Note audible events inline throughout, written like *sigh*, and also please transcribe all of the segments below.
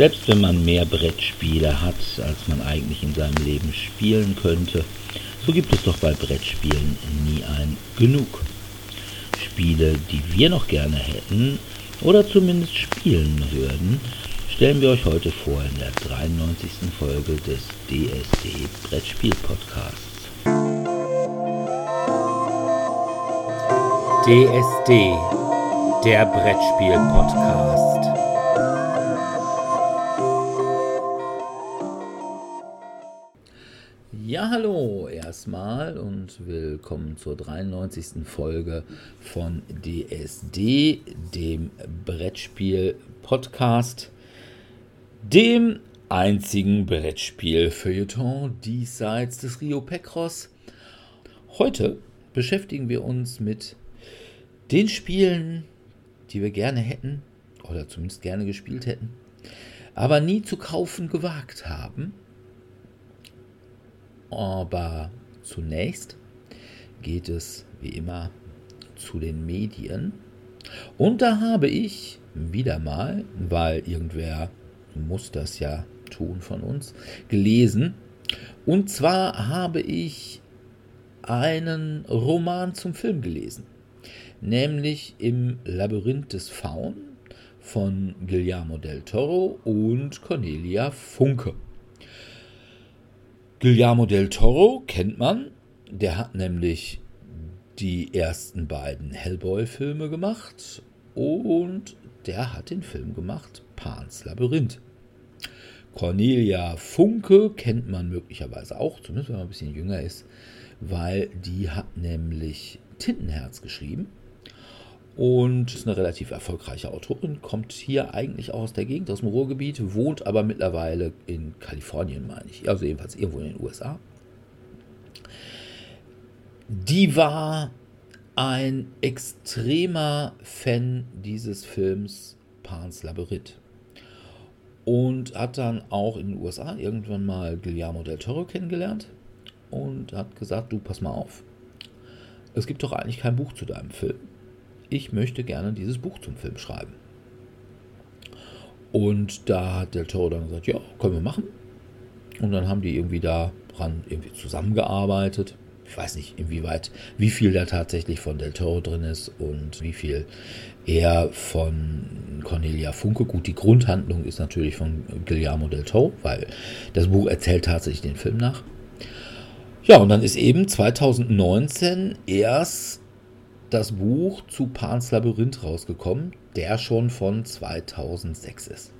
Selbst wenn man mehr Brettspiele hat, als man eigentlich in seinem Leben spielen könnte, so gibt es doch bei Brettspielen nie ein Genug. Spiele, die wir noch gerne hätten oder zumindest spielen würden, stellen wir euch heute vor in der 93. Folge des DSD Brettspiel Podcasts. DSD, der Brettspiel Podcast. Ja, hallo erstmal und willkommen zur 93. Folge von DSD, dem Brettspiel-Podcast, dem einzigen Brettspiel-Feuilleton diesseits des Rio Pecros. Heute beschäftigen wir uns mit den Spielen, die wir gerne hätten oder zumindest gerne gespielt hätten, aber nie zu kaufen gewagt haben aber zunächst geht es wie immer zu den Medien. Und da habe ich wieder mal, weil irgendwer muss das ja tun von uns, gelesen. Und zwar habe ich einen Roman zum Film gelesen, nämlich im Labyrinth des Faun von Guillermo del Toro und Cornelia Funke. Guillermo del Toro kennt man. Der hat nämlich die ersten beiden Hellboy-Filme gemacht und der hat den Film gemacht Pans Labyrinth. Cornelia Funke kennt man möglicherweise auch, zumindest wenn man ein bisschen jünger ist, weil die hat nämlich Tintenherz geschrieben und ist eine relativ erfolgreiche Autorin, kommt hier eigentlich auch aus der Gegend, aus dem Ruhrgebiet, wohnt aber mittlerweile in Kalifornien, meine ich, also jedenfalls irgendwo in den USA. Die war ein extremer Fan dieses Films Pan's Labyrinth. Und hat dann auch in den USA irgendwann mal Guillermo del Toro kennengelernt und hat gesagt, du pass mal auf, es gibt doch eigentlich kein Buch zu deinem Film ich möchte gerne dieses Buch zum Film schreiben. Und da hat Del Toro dann gesagt, ja, können wir machen. Und dann haben die irgendwie daran irgendwie zusammengearbeitet. Ich weiß nicht, inwieweit, wie viel da tatsächlich von Del Toro drin ist und wie viel eher von Cornelia Funke. Gut, die Grundhandlung ist natürlich von Guillermo del Toro, weil das Buch erzählt tatsächlich den Film nach. Ja, und dann ist eben 2019 erst das Buch zu Pans Labyrinth rausgekommen, der schon von 2006 ist.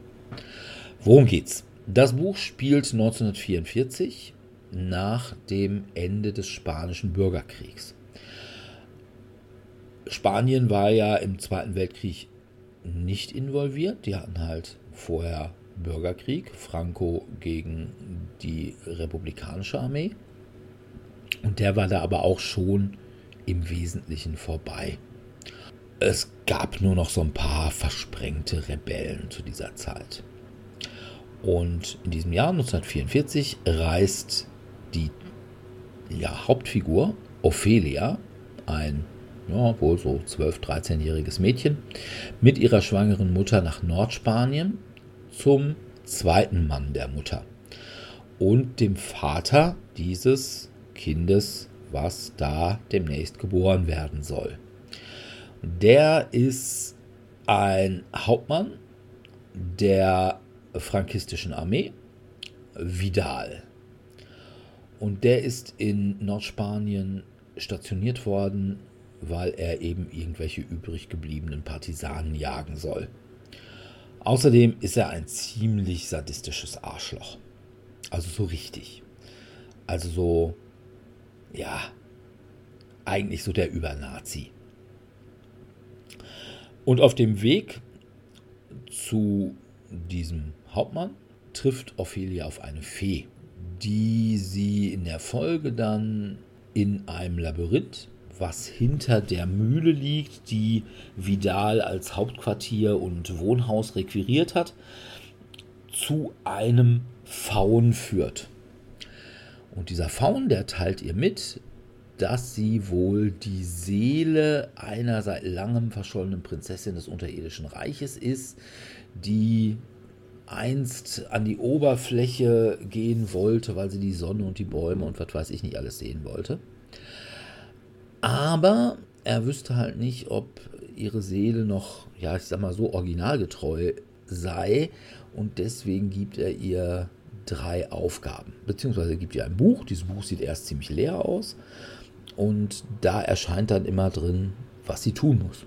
Worum geht's? Das Buch spielt 1944 nach dem Ende des Spanischen Bürgerkriegs. Spanien war ja im Zweiten Weltkrieg nicht involviert. Die hatten halt vorher Bürgerkrieg, Franco gegen die republikanische Armee. Und der war da aber auch schon im Wesentlichen vorbei. Es gab nur noch so ein paar versprengte Rebellen zu dieser Zeit. Und in diesem Jahr 1944 reist die ja, Hauptfigur Ophelia, ein ja, wohl so 12-, 13-jähriges Mädchen, mit ihrer schwangeren Mutter nach Nordspanien zum zweiten Mann der Mutter und dem Vater dieses Kindes was da demnächst geboren werden soll. Der ist ein Hauptmann der frankistischen Armee, Vidal. Und der ist in Nordspanien stationiert worden, weil er eben irgendwelche übrig gebliebenen Partisanen jagen soll. Außerdem ist er ein ziemlich sadistisches Arschloch. Also so richtig. Also so ja, eigentlich so der Übernazi. Und auf dem Weg zu diesem Hauptmann trifft Ophelia auf eine Fee, die sie in der Folge dann in einem Labyrinth, was hinter der Mühle liegt, die Vidal als Hauptquartier und Wohnhaus requiriert hat, zu einem Faun führt. Und dieser Faun, der teilt ihr mit, dass sie wohl die Seele einer seit langem verschollenen Prinzessin des unterirdischen Reiches ist, die einst an die Oberfläche gehen wollte, weil sie die Sonne und die Bäume und was weiß ich nicht alles sehen wollte. Aber er wüsste halt nicht, ob ihre Seele noch, ja, ich sag mal so, originalgetreu sei. Und deswegen gibt er ihr drei Aufgaben. Beziehungsweise gibt ihr ein Buch. Dieses Buch sieht erst ziemlich leer aus. Und da erscheint dann immer drin, was sie tun muss.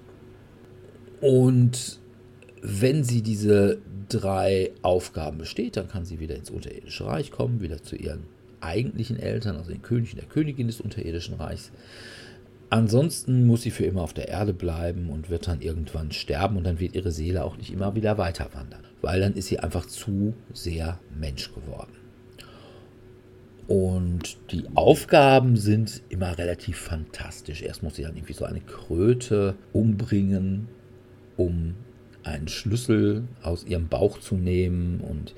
Und wenn sie diese drei Aufgaben besteht, dann kann sie wieder ins unterirdische Reich kommen, wieder zu ihren eigentlichen Eltern, also den König und der Königin des unterirdischen Reichs. Ansonsten muss sie für immer auf der Erde bleiben und wird dann irgendwann sterben und dann wird ihre Seele auch nicht immer wieder weiter wandern, weil dann ist sie einfach zu sehr Mensch geworden. Und die Aufgaben sind immer relativ fantastisch. Erst muss sie dann irgendwie so eine Kröte umbringen, um einen Schlüssel aus ihrem Bauch zu nehmen. Und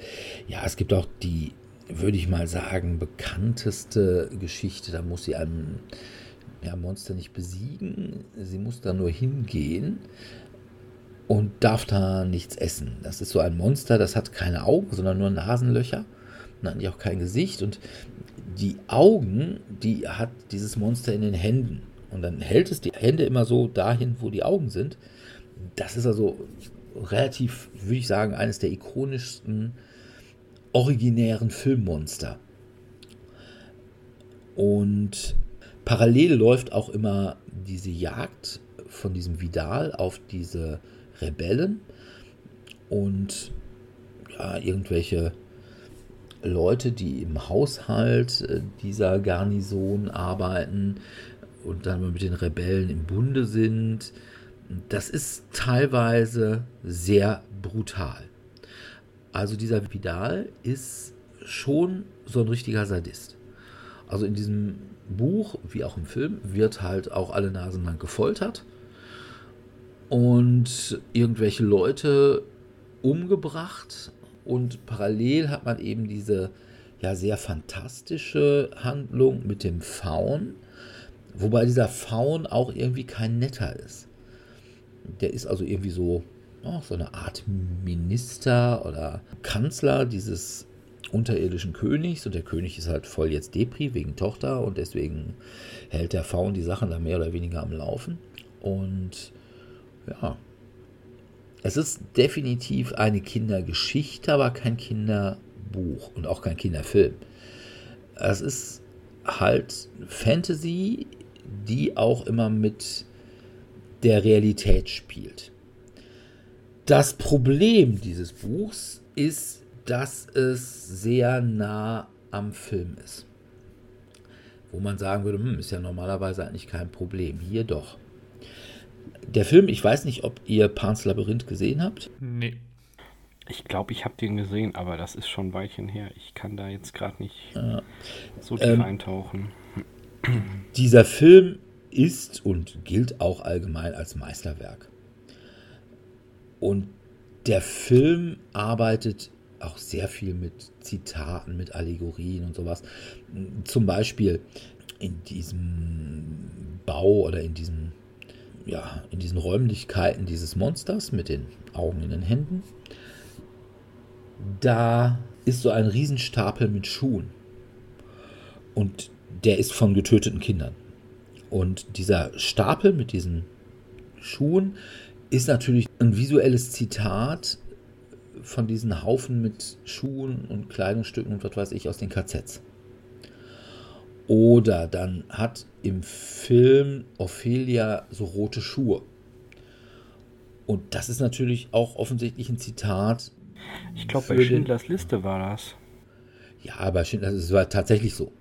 ja, es gibt auch die, würde ich mal sagen, bekannteste Geschichte. Da muss sie ein ja, Monster nicht besiegen. Sie muss da nur hingehen und darf da nichts essen. Das ist so ein Monster, das hat keine Augen, sondern nur Nasenlöcher und eigentlich auch kein Gesicht. Und die Augen, die hat dieses Monster in den Händen. Und dann hält es die Hände immer so dahin, wo die Augen sind. Das ist also relativ, würde ich sagen, eines der ikonischsten originären Filmmonster. Und parallel läuft auch immer diese Jagd von diesem Vidal auf diese Rebellen und ja, irgendwelche Leute, die im Haushalt äh, dieser Garnison arbeiten und dann mit den Rebellen im Bunde sind das ist teilweise sehr brutal. Also dieser Vidal ist schon so ein richtiger Sadist. Also in diesem Buch, wie auch im Film, wird halt auch alle Nasen lang gefoltert und irgendwelche Leute umgebracht und parallel hat man eben diese ja sehr fantastische Handlung mit dem Faun, wobei dieser Faun auch irgendwie kein netter ist. Der ist also irgendwie so, oh, so eine Art Minister oder Kanzler dieses unterirdischen Königs und der König ist halt voll jetzt Depri wegen Tochter und deswegen hält der Faun die Sachen da mehr oder weniger am Laufen. Und ja, es ist definitiv eine Kindergeschichte, aber kein Kinderbuch und auch kein Kinderfilm. Es ist halt Fantasy, die auch immer mit der Realität spielt. Das Problem dieses Buchs ist, dass es sehr nah am Film ist. Wo man sagen würde, hm, ist ja normalerweise eigentlich kein Problem. Hier doch. Der Film, ich weiß nicht, ob ihr Pans Labyrinth gesehen habt. Nee. Ich glaube, ich habe den gesehen, aber das ist schon ein Weilchen her. Ich kann da jetzt gerade nicht ja. so tief ähm, eintauchen. Dieser Film ist und gilt auch allgemein als Meisterwerk. Und der Film arbeitet auch sehr viel mit Zitaten, mit Allegorien und sowas. Zum Beispiel in diesem Bau oder in diesen, ja, in diesen Räumlichkeiten dieses Monsters mit den Augen in den Händen. Da ist so ein Riesenstapel mit Schuhen. Und der ist von getöteten Kindern. Und dieser Stapel mit diesen Schuhen ist natürlich ein visuelles Zitat von diesen Haufen mit Schuhen und Kleidungsstücken und was weiß ich aus den KZs. Oder dann hat im Film Ophelia so rote Schuhe. Und das ist natürlich auch offensichtlich ein Zitat. Ich glaube, bei Schindlers Liste war das. Ja, bei Schindlers Liste war tatsächlich so.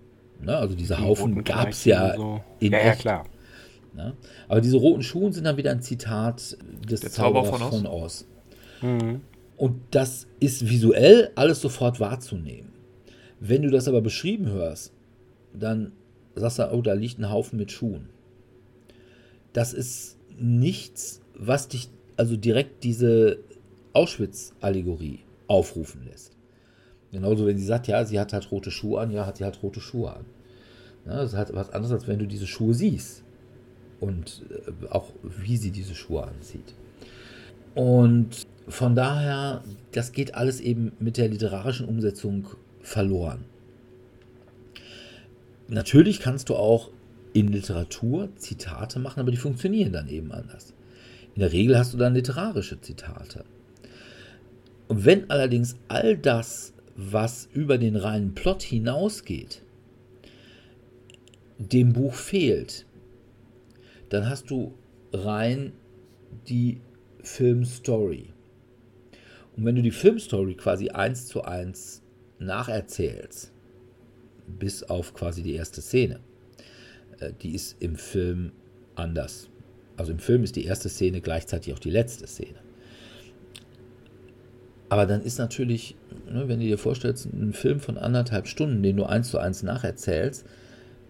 Ne? Also diese die Haufen gab es ja so. in ja, echt. Ja, klar. Ne? Aber diese roten Schuhe sind dann wieder ein Zitat des Der Zauberers Zauber von, von Oz. Mhm. Und das ist visuell alles sofort wahrzunehmen. Wenn du das aber beschrieben hörst, dann sagst du, oh, da liegt ein Haufen mit Schuhen. Das ist nichts, was dich also direkt diese Auschwitz-Allegorie aufrufen lässt. Genauso, wenn sie sagt, ja, sie hat halt rote Schuhe an, ja, hat sie halt rote Schuhe an. Ja, das ist halt was anderes, als wenn du diese Schuhe siehst. Und äh, auch wie sie diese Schuhe anzieht. Und von daher, das geht alles eben mit der literarischen Umsetzung verloren. Natürlich kannst du auch in Literatur Zitate machen, aber die funktionieren dann eben anders. In der Regel hast du dann literarische Zitate. Und wenn allerdings all das, was über den reinen Plot hinausgeht, dem Buch fehlt, dann hast du rein die Filmstory. Und wenn du die Filmstory quasi eins zu eins nacherzählst, bis auf quasi die erste Szene, äh, die ist im Film anders. Also im Film ist die erste Szene gleichzeitig auch die letzte Szene. Aber dann ist natürlich, ne, wenn du dir vorstellst, ein Film von anderthalb Stunden, den du eins zu eins nacherzählst,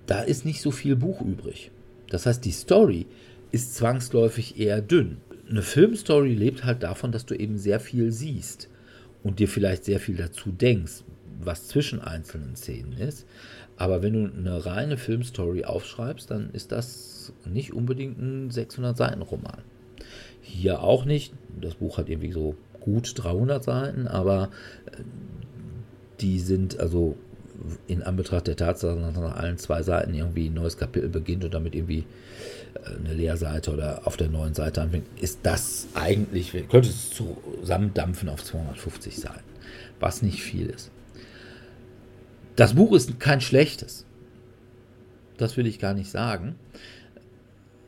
da ist nicht so viel Buch übrig. Das heißt, die Story ist zwangsläufig eher dünn. Eine Filmstory lebt halt davon, dass du eben sehr viel siehst und dir vielleicht sehr viel dazu denkst, was zwischen einzelnen Szenen ist. Aber wenn du eine reine Filmstory aufschreibst, dann ist das nicht unbedingt ein 600-Seiten-Roman. Hier auch nicht. Das Buch hat irgendwie so gut 300 Seiten, aber äh, die sind also in Anbetracht der Tatsache, dass nach allen zwei Seiten irgendwie ein neues Kapitel beginnt und damit irgendwie äh, eine Leerseite oder auf der neuen Seite anfängt, ist das eigentlich, könnte es zusammendampfen auf 250 Seiten, was nicht viel ist. Das Buch ist kein schlechtes. Das will ich gar nicht sagen,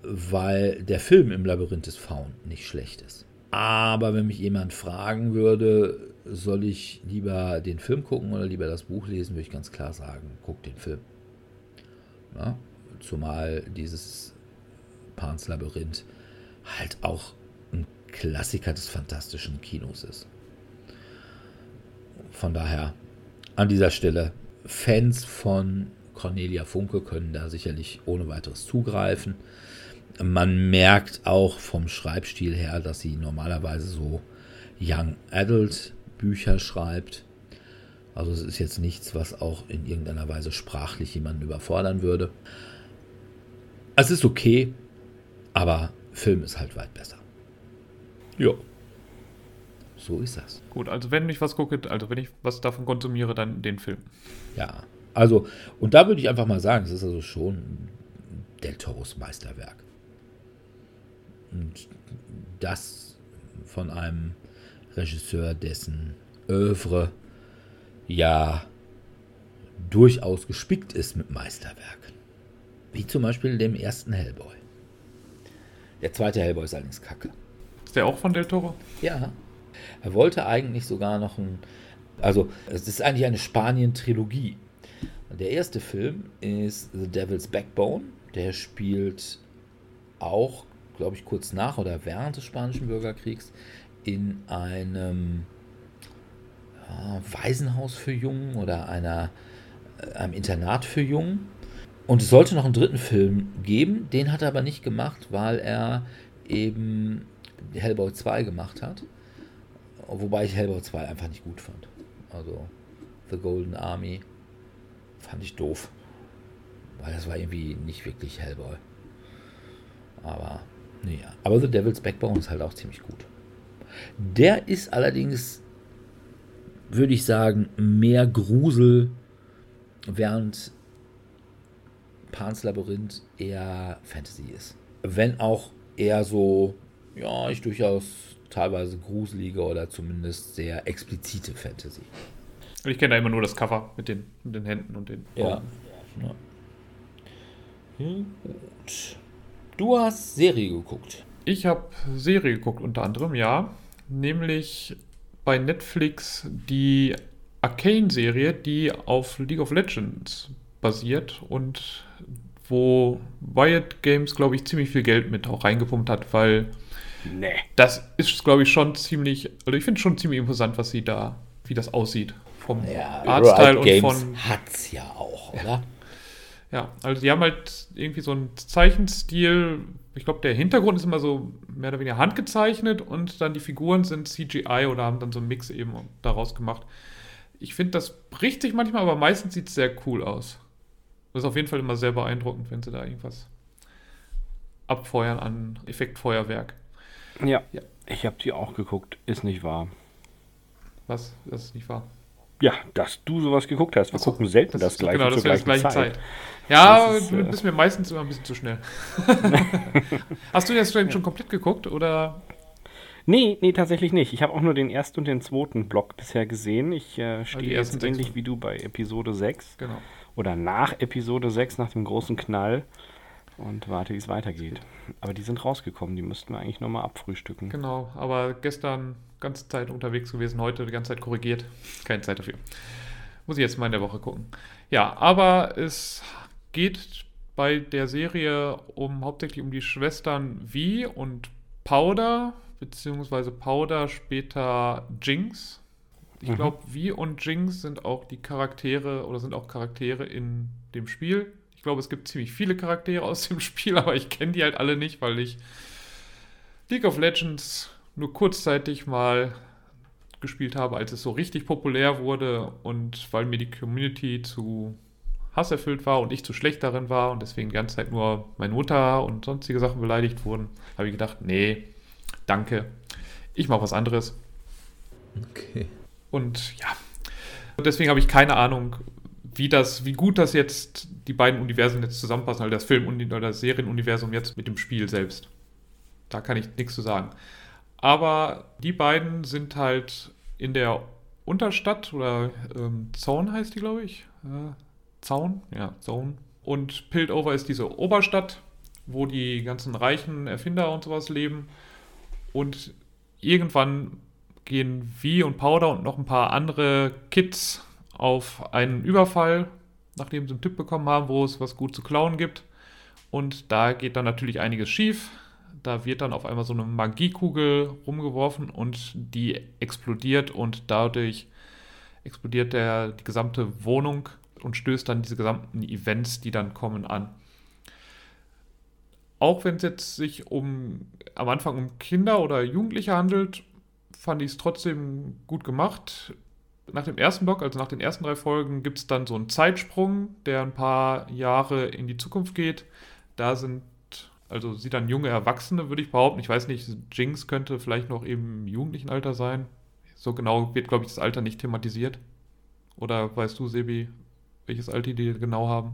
weil der Film im Labyrinth des Faun nicht schlecht ist. Aber wenn mich jemand fragen würde, soll ich lieber den Film gucken oder lieber das Buch lesen, würde ich ganz klar sagen, guck den Film. Ja, zumal dieses Pans Labyrinth halt auch ein Klassiker des fantastischen Kinos ist. Von daher an dieser Stelle Fans von Cornelia Funke können da sicherlich ohne weiteres zugreifen. Man merkt auch vom Schreibstil her, dass sie normalerweise so Young Adult Bücher schreibt. Also es ist jetzt nichts, was auch in irgendeiner Weise sprachlich jemanden überfordern würde. Es ist okay, aber Film ist halt weit besser. Ja. So ist das. Gut, also wenn ich was gucke, also wenn ich was davon konsumiere, dann den Film. Ja, also, und da würde ich einfach mal sagen, es ist also schon Del Toros Meisterwerk. Und das von einem Regisseur, dessen Övre ja durchaus gespickt ist mit Meisterwerken. Wie zum Beispiel dem ersten Hellboy. Der zweite Hellboy ist allerdings kacke. Ist der auch von Del Toro? Ja. Er wollte eigentlich sogar noch ein. Also, es ist eigentlich eine Spanien-Trilogie. Der erste Film ist The Devil's Backbone. Der spielt auch, glaube ich, kurz nach oder während des Spanischen Bürgerkriegs in einem ja, Waisenhaus für Jungen oder einer, äh, einem Internat für Jungen. Und es sollte noch einen dritten Film geben, den hat er aber nicht gemacht, weil er eben Hellboy 2 gemacht hat. Wobei ich Hellboy 2 einfach nicht gut fand. Also The Golden Army fand ich doof. Weil das war irgendwie nicht wirklich Hellboy. Aber, naja. Aber The Devil's Backbone ist halt auch ziemlich gut. Der ist allerdings, würde ich sagen, mehr Grusel, während Pans Labyrinth eher Fantasy ist. Wenn auch eher so, ja, ich durchaus teilweise gruselige oder zumindest sehr explizite Fantasy. Ich kenne da immer nur das Cover mit den, mit den Händen und den Ja. ja. Gut. Du hast Serie geguckt. Ich habe Serie geguckt, unter anderem, ja nämlich bei Netflix die Arcane-Serie, die auf League of Legends basiert und wo Riot Games, glaube ich, ziemlich viel Geld mit auch reingepumpt hat, weil nee. das ist, glaube ich, schon ziemlich, also ich finde schon ziemlich imposant, was sie da, wie das aussieht. Vom ja, Artstyle und von. Hat's ja auch, oder? Ja, also die haben halt irgendwie so einen Zeichenstil, ich glaube, der Hintergrund ist immer so mehr oder weniger handgezeichnet und dann die Figuren sind CGI oder haben dann so einen Mix eben daraus gemacht. Ich finde, das bricht sich manchmal, aber meistens sieht es sehr cool aus. Das ist auf jeden Fall immer sehr beeindruckend, wenn sie da irgendwas abfeuern an Effektfeuerwerk. Ja. ja. Ich habe die auch geguckt, ist nicht wahr. Was? Das ist nicht wahr. Ja, dass du sowas geguckt hast. Wir so, gucken selten das, das gleiche genau, das zur gleichen Zeit. Zeit. Ja, ist, du bist äh, mir meistens immer ein bisschen zu schnell. *laughs* hast du das schon ja. komplett geguckt oder? Nee, nee, tatsächlich nicht. Ich habe auch nur den ersten und den zweiten Block bisher gesehen. Ich äh, stehe jetzt ähnlich wie du bei Episode 6. Genau. Oder nach Episode 6, nach dem großen Knall und warte, wie es weitergeht. Aber die sind rausgekommen, die müssten wir eigentlich nochmal abfrühstücken. Genau, aber gestern ganze Zeit unterwegs gewesen, heute die ganze Zeit korrigiert. Keine Zeit dafür. Muss ich jetzt mal in der Woche gucken. Ja, aber es geht bei der Serie um hauptsächlich um die Schwestern Vi und Powder, beziehungsweise Powder später Jinx. Ich mhm. glaube, Vi und Jinx sind auch die Charaktere oder sind auch Charaktere in dem Spiel glaube, es gibt ziemlich viele Charaktere aus dem *laughs* Spiel, aber ich kenne die halt alle nicht, weil ich League of Legends nur kurzzeitig mal gespielt habe, als es so richtig populär wurde und weil mir die Community zu hasserfüllt war und ich zu schlecht darin war und deswegen die ganze Zeit nur meine Mutter und sonstige Sachen beleidigt wurden, habe ich gedacht, nee, danke, ich mache was anderes. Okay. Und ja, deswegen habe ich keine Ahnung, wie das, wie gut das jetzt die beiden Universen jetzt zusammenpassen, also das Film- oder das Serienuniversum jetzt mit dem Spiel selbst. Da kann ich nichts zu sagen. Aber die beiden sind halt in der Unterstadt oder ähm, Zone heißt die, glaube ich. Äh, Zaun, ja, Zone. Und Piltover ist diese Oberstadt, wo die ganzen reichen Erfinder und sowas leben. Und irgendwann gehen Vi und Powder und noch ein paar andere Kids auf einen Überfall, nachdem sie einen Tipp bekommen haben, wo es was gut zu klauen gibt. Und da geht dann natürlich einiges schief. Da wird dann auf einmal so eine Magiekugel rumgeworfen und die explodiert und dadurch explodiert der, die gesamte Wohnung und stößt dann diese gesamten Events, die dann kommen, an. Auch wenn es jetzt sich um am Anfang um Kinder oder Jugendliche handelt, fand ich es trotzdem gut gemacht nach dem ersten Block, also nach den ersten drei Folgen, gibt es dann so einen Zeitsprung, der ein paar Jahre in die Zukunft geht. Da sind, also sie dann junge Erwachsene, würde ich behaupten. Ich weiß nicht, Jinx könnte vielleicht noch im jugendlichen Alter sein. So genau wird, glaube ich, das Alter nicht thematisiert. Oder weißt du, Sebi, welches Alter die genau haben?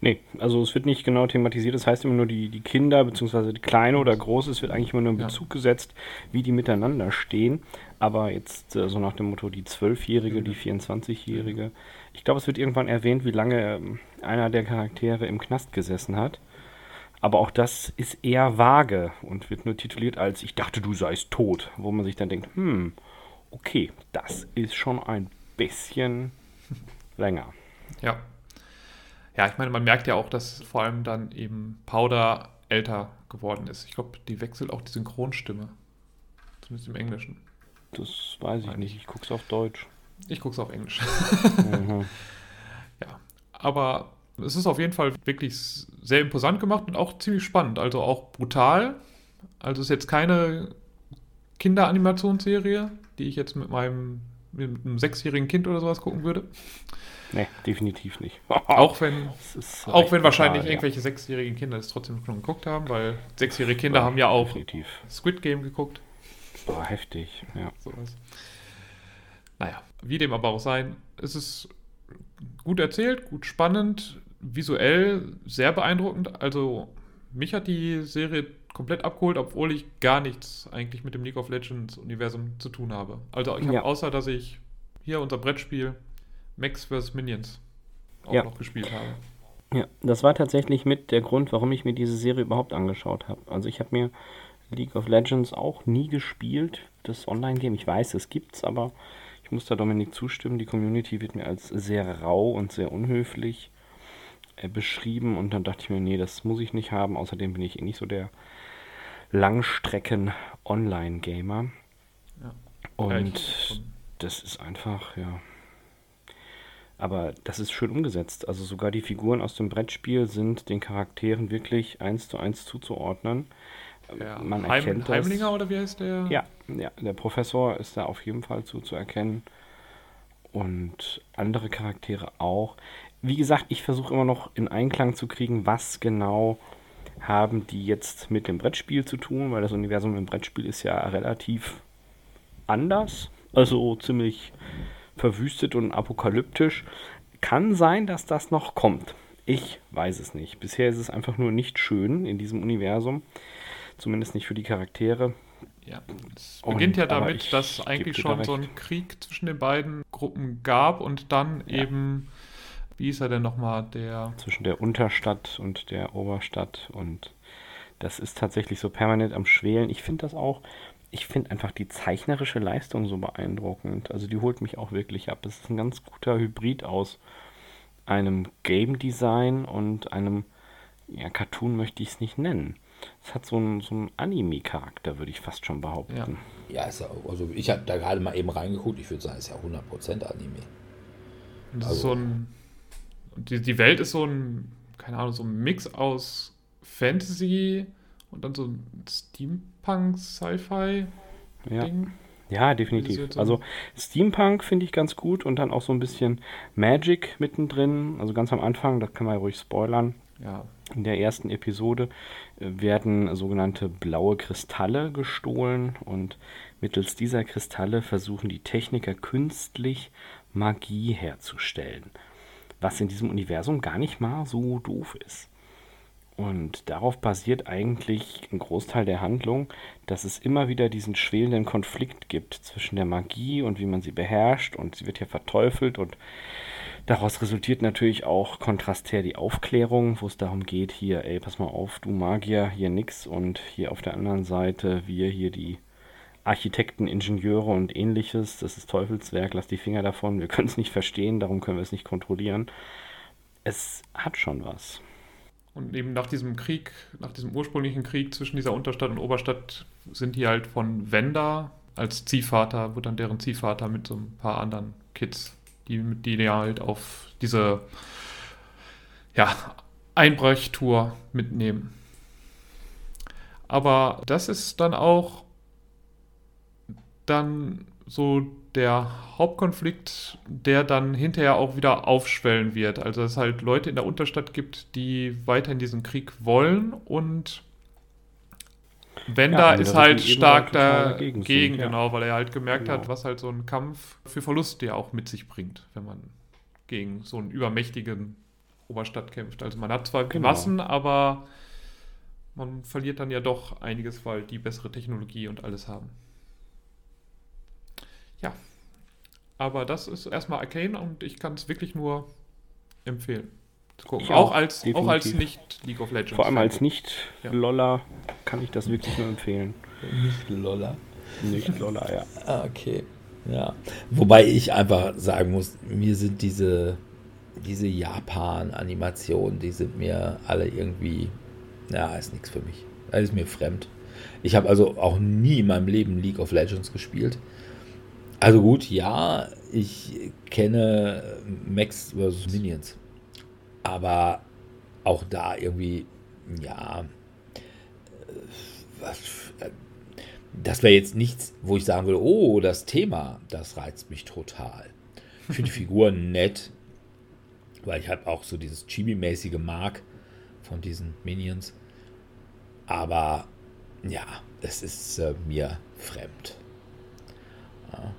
Nee, also es wird nicht genau thematisiert. Das heißt immer nur die, die Kinder, beziehungsweise die Kleine oder Große, es wird eigentlich immer nur in Bezug ja. gesetzt, wie die miteinander stehen. Aber jetzt äh, so nach dem Motto die Zwölfjährige, die 24-Jährige. Mhm. Ich glaube, es wird irgendwann erwähnt, wie lange ähm, einer der Charaktere im Knast gesessen hat. Aber auch das ist eher vage und wird nur tituliert als Ich dachte, du seist tot. Wo man sich dann denkt, hm, okay, das ist schon ein bisschen *laughs* länger. Ja. Ja, ich meine, man merkt ja auch, dass vor allem dann eben Powder älter geworden ist. Ich glaube, die wechselt auch die Synchronstimme. Zumindest im Englischen. Das weiß ich nicht. Ich gucke es auf Deutsch. Ich gucke es auf Englisch. mhm. *laughs* Ja, aber es ist auf jeden Fall wirklich sehr imposant gemacht und auch ziemlich spannend. Also auch brutal. Also es ist jetzt keine Kinderanimationsserie, die ich jetzt mit meinem mit einem sechsjährigen Kind oder sowas gucken würde. Nee, definitiv nicht. *laughs* auch wenn, auch wenn wahrscheinlich brutal, irgendwelche ja. sechsjährigen Kinder es trotzdem schon geguckt haben, weil sechsjährige Kinder ja, haben ja auch definitiv. Squid Game geguckt. Boah, heftig, ja. Sowas. Naja, wie dem aber auch sein, es ist gut erzählt, gut spannend, visuell sehr beeindruckend. Also mich hat die Serie komplett abgeholt, obwohl ich gar nichts eigentlich mit dem League of Legends Universum zu tun habe. Also ich habe ja. außer, dass ich hier unser Brettspiel Max vs. Minions auch ja. noch gespielt habe. Ja, das war tatsächlich mit der Grund, warum ich mir diese Serie überhaupt angeschaut habe. Also ich habe mir League of Legends auch nie gespielt, das Online-Game. Ich weiß, es gibt's, aber ich muss da Dominik zustimmen. Die Community wird mir als sehr rau und sehr unhöflich äh, beschrieben und dann dachte ich mir, nee, das muss ich nicht haben. Außerdem bin ich eh nicht so der Langstrecken-Online-Gamer. Ja. Und das ist einfach, ja. Aber das ist schön umgesetzt. Also sogar die Figuren aus dem Brettspiel sind den Charakteren wirklich eins zu eins zuzuordnen. Ja. Man Heim, erkennt das. Heimlinger oder wie heißt der? Ja, ja, der Professor ist da auf jeden Fall zuzuerkennen. Und andere Charaktere auch. Wie gesagt, ich versuche immer noch in Einklang zu kriegen, was genau haben die jetzt mit dem Brettspiel zu tun, weil das Universum im Brettspiel ist ja relativ anders, also ziemlich verwüstet und apokalyptisch. Kann sein, dass das noch kommt. Ich weiß es nicht. Bisher ist es einfach nur nicht schön in diesem Universum. Zumindest nicht für die Charaktere. Ja, es beginnt und, ja damit, dass eigentlich schon so ein Krieg zwischen den beiden Gruppen gab und dann ja. eben, wie ist er denn nochmal, der. Zwischen der Unterstadt und der Oberstadt und das ist tatsächlich so permanent am Schwelen. Ich finde das auch, ich finde einfach die zeichnerische Leistung so beeindruckend. Also die holt mich auch wirklich ab. Es ist ein ganz guter Hybrid aus einem Game Design und einem, ja, Cartoon möchte ich es nicht nennen. Es hat so einen, so einen Anime-Charakter, würde ich fast schon behaupten. Ja, ja also ich habe da gerade mal eben reingeguckt, ich würde sagen, es ist ja 100% Anime. Das also, ist so ein, die, die Welt ist so ein, keine Ahnung, so ein Mix aus Fantasy und dann so ein Steampunk-Sci-Fi-Ding. Ja. Ja, definitiv. Also Steampunk finde ich ganz gut und dann auch so ein bisschen Magic mittendrin. Also ganz am Anfang, das kann man ja ruhig spoilern. Ja. In der ersten Episode äh, werden sogenannte blaue Kristalle gestohlen und mittels dieser Kristalle versuchen die Techniker künstlich Magie herzustellen. Was in diesem Universum gar nicht mal so doof ist. Und darauf basiert eigentlich ein Großteil der Handlung, dass es immer wieder diesen schwelenden Konflikt gibt zwischen der Magie und wie man sie beherrscht und sie wird ja verteufelt und daraus resultiert natürlich auch kontrastär die Aufklärung, wo es darum geht, hier, ey, pass mal auf, du Magier, hier nix und hier auf der anderen Seite wir hier die Architekten, Ingenieure und ähnliches, das ist Teufelswerk, lass die Finger davon, wir können es nicht verstehen, darum können wir es nicht kontrollieren. Es hat schon was. Und eben nach diesem Krieg, nach diesem ursprünglichen Krieg zwischen dieser Unterstadt und Oberstadt sind die halt von Wenda als Ziehvater, wird dann deren Ziehvater mit so ein paar anderen Kids, die, die ja halt auf diese ja, Einbrechtour mitnehmen. Aber das ist dann auch dann so der Hauptkonflikt, der dann hinterher auch wieder aufschwellen wird. Also dass es halt Leute in der Unterstadt gibt, die weiterhin diesen Krieg wollen und Wender ja, ist halt stark dagegen, dagegen ja. genau, weil er halt gemerkt genau. hat, was halt so ein Kampf für Verluste ja auch mit sich bringt, wenn man gegen so einen übermächtigen Oberstadt kämpft. Also man hat zwar genau. Massen, aber man verliert dann ja doch einiges, weil die bessere Technologie und alles haben. Ja. Aber das ist erstmal Arcane und ich kann es wirklich nur empfehlen. Auch, auch, als, auch als nicht League of Legends. Vor allem als Nicht-Loller ja. kann ich das wirklich nur empfehlen. Nicht-Loller. Nicht-Loller, ja. Ah, okay. Ja. Wobei ich einfach sagen muss, mir sind diese, diese Japan-Animationen, die sind mir alle irgendwie, ja, ist nichts für mich. Das ist mir fremd. Ich habe also auch nie in meinem Leben League of Legends gespielt. Also gut, ja, ich kenne Max vs. Minions. Aber auch da irgendwie, ja, was, das wäre jetzt nichts, wo ich sagen würde, oh, das Thema, das reizt mich total. Ich finde die Figuren *laughs* nett, weil ich halt auch so dieses Chibi-mäßige mag von diesen Minions. Aber ja, es ist äh, mir fremd. Ja.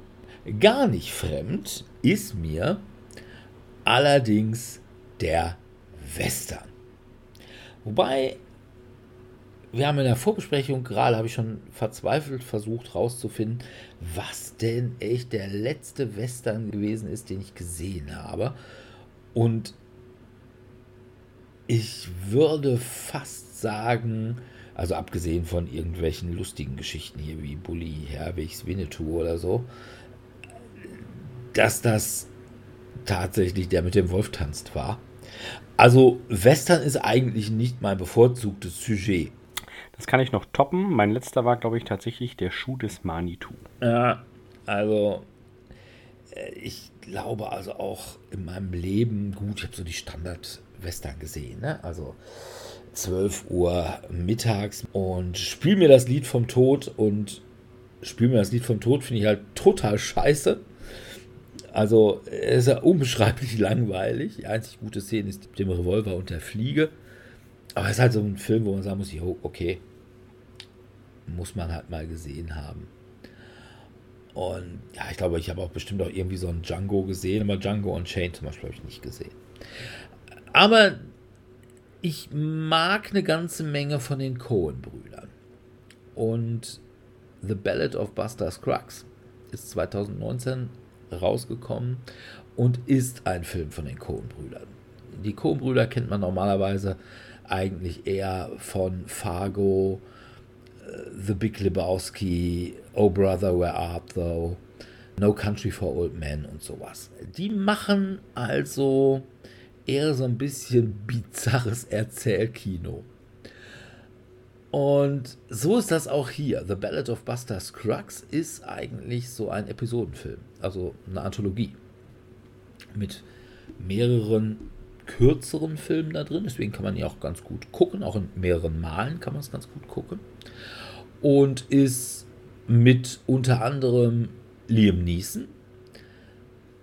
Gar nicht fremd ist mir allerdings der Western. Wobei, wir haben in der Vorbesprechung gerade, habe ich schon verzweifelt versucht herauszufinden, was denn echt der letzte Western gewesen ist, den ich gesehen habe. Und ich würde fast sagen, also abgesehen von irgendwelchen lustigen Geschichten hier wie Bully, Herwigs, Winnetou oder so, dass das tatsächlich der mit dem Wolf tanzt war. Also Western ist eigentlich nicht mein bevorzugtes Sujet. Das kann ich noch toppen. Mein letzter war, glaube ich, tatsächlich der Schuh des Manitou. Ja, also äh, ich glaube also auch in meinem Leben, gut, ich habe so die Standard-Western gesehen, ne? also 12 Uhr mittags und spiel mir das Lied vom Tod und spiel mir das Lied vom Tod finde ich halt total scheiße. Also, es ist unbeschreiblich *laughs* langweilig. Die einzig gute Szene ist mit dem Revolver und der Fliege. aber es ist halt so ein Film, wo man sagen muss, jo, okay, muss man halt mal gesehen haben. Und ja, ich glaube, ich habe auch bestimmt auch irgendwie so einen Django gesehen, aber Django und Chain zum Beispiel habe ich nicht gesehen. Aber ich mag eine ganze Menge von den Cohen-Brüdern. Und The Ballad of Buster Scruggs ist 2019 rausgekommen und ist ein Film von den Coen-Brüdern. Die Coen-Brüder kennt man normalerweise eigentlich eher von Fargo, äh, The Big Lebowski, Oh Brother, Where Art Thou, No Country for Old Men und sowas. Die machen also eher so ein bisschen bizarres Erzählkino. Und so ist das auch hier. The Ballad of Buster Scruggs ist eigentlich so ein Episodenfilm, also eine Anthologie mit mehreren kürzeren Filmen da drin. Deswegen kann man die auch ganz gut gucken. Auch in mehreren Malen kann man es ganz gut gucken. Und ist mit unter anderem Liam Neeson,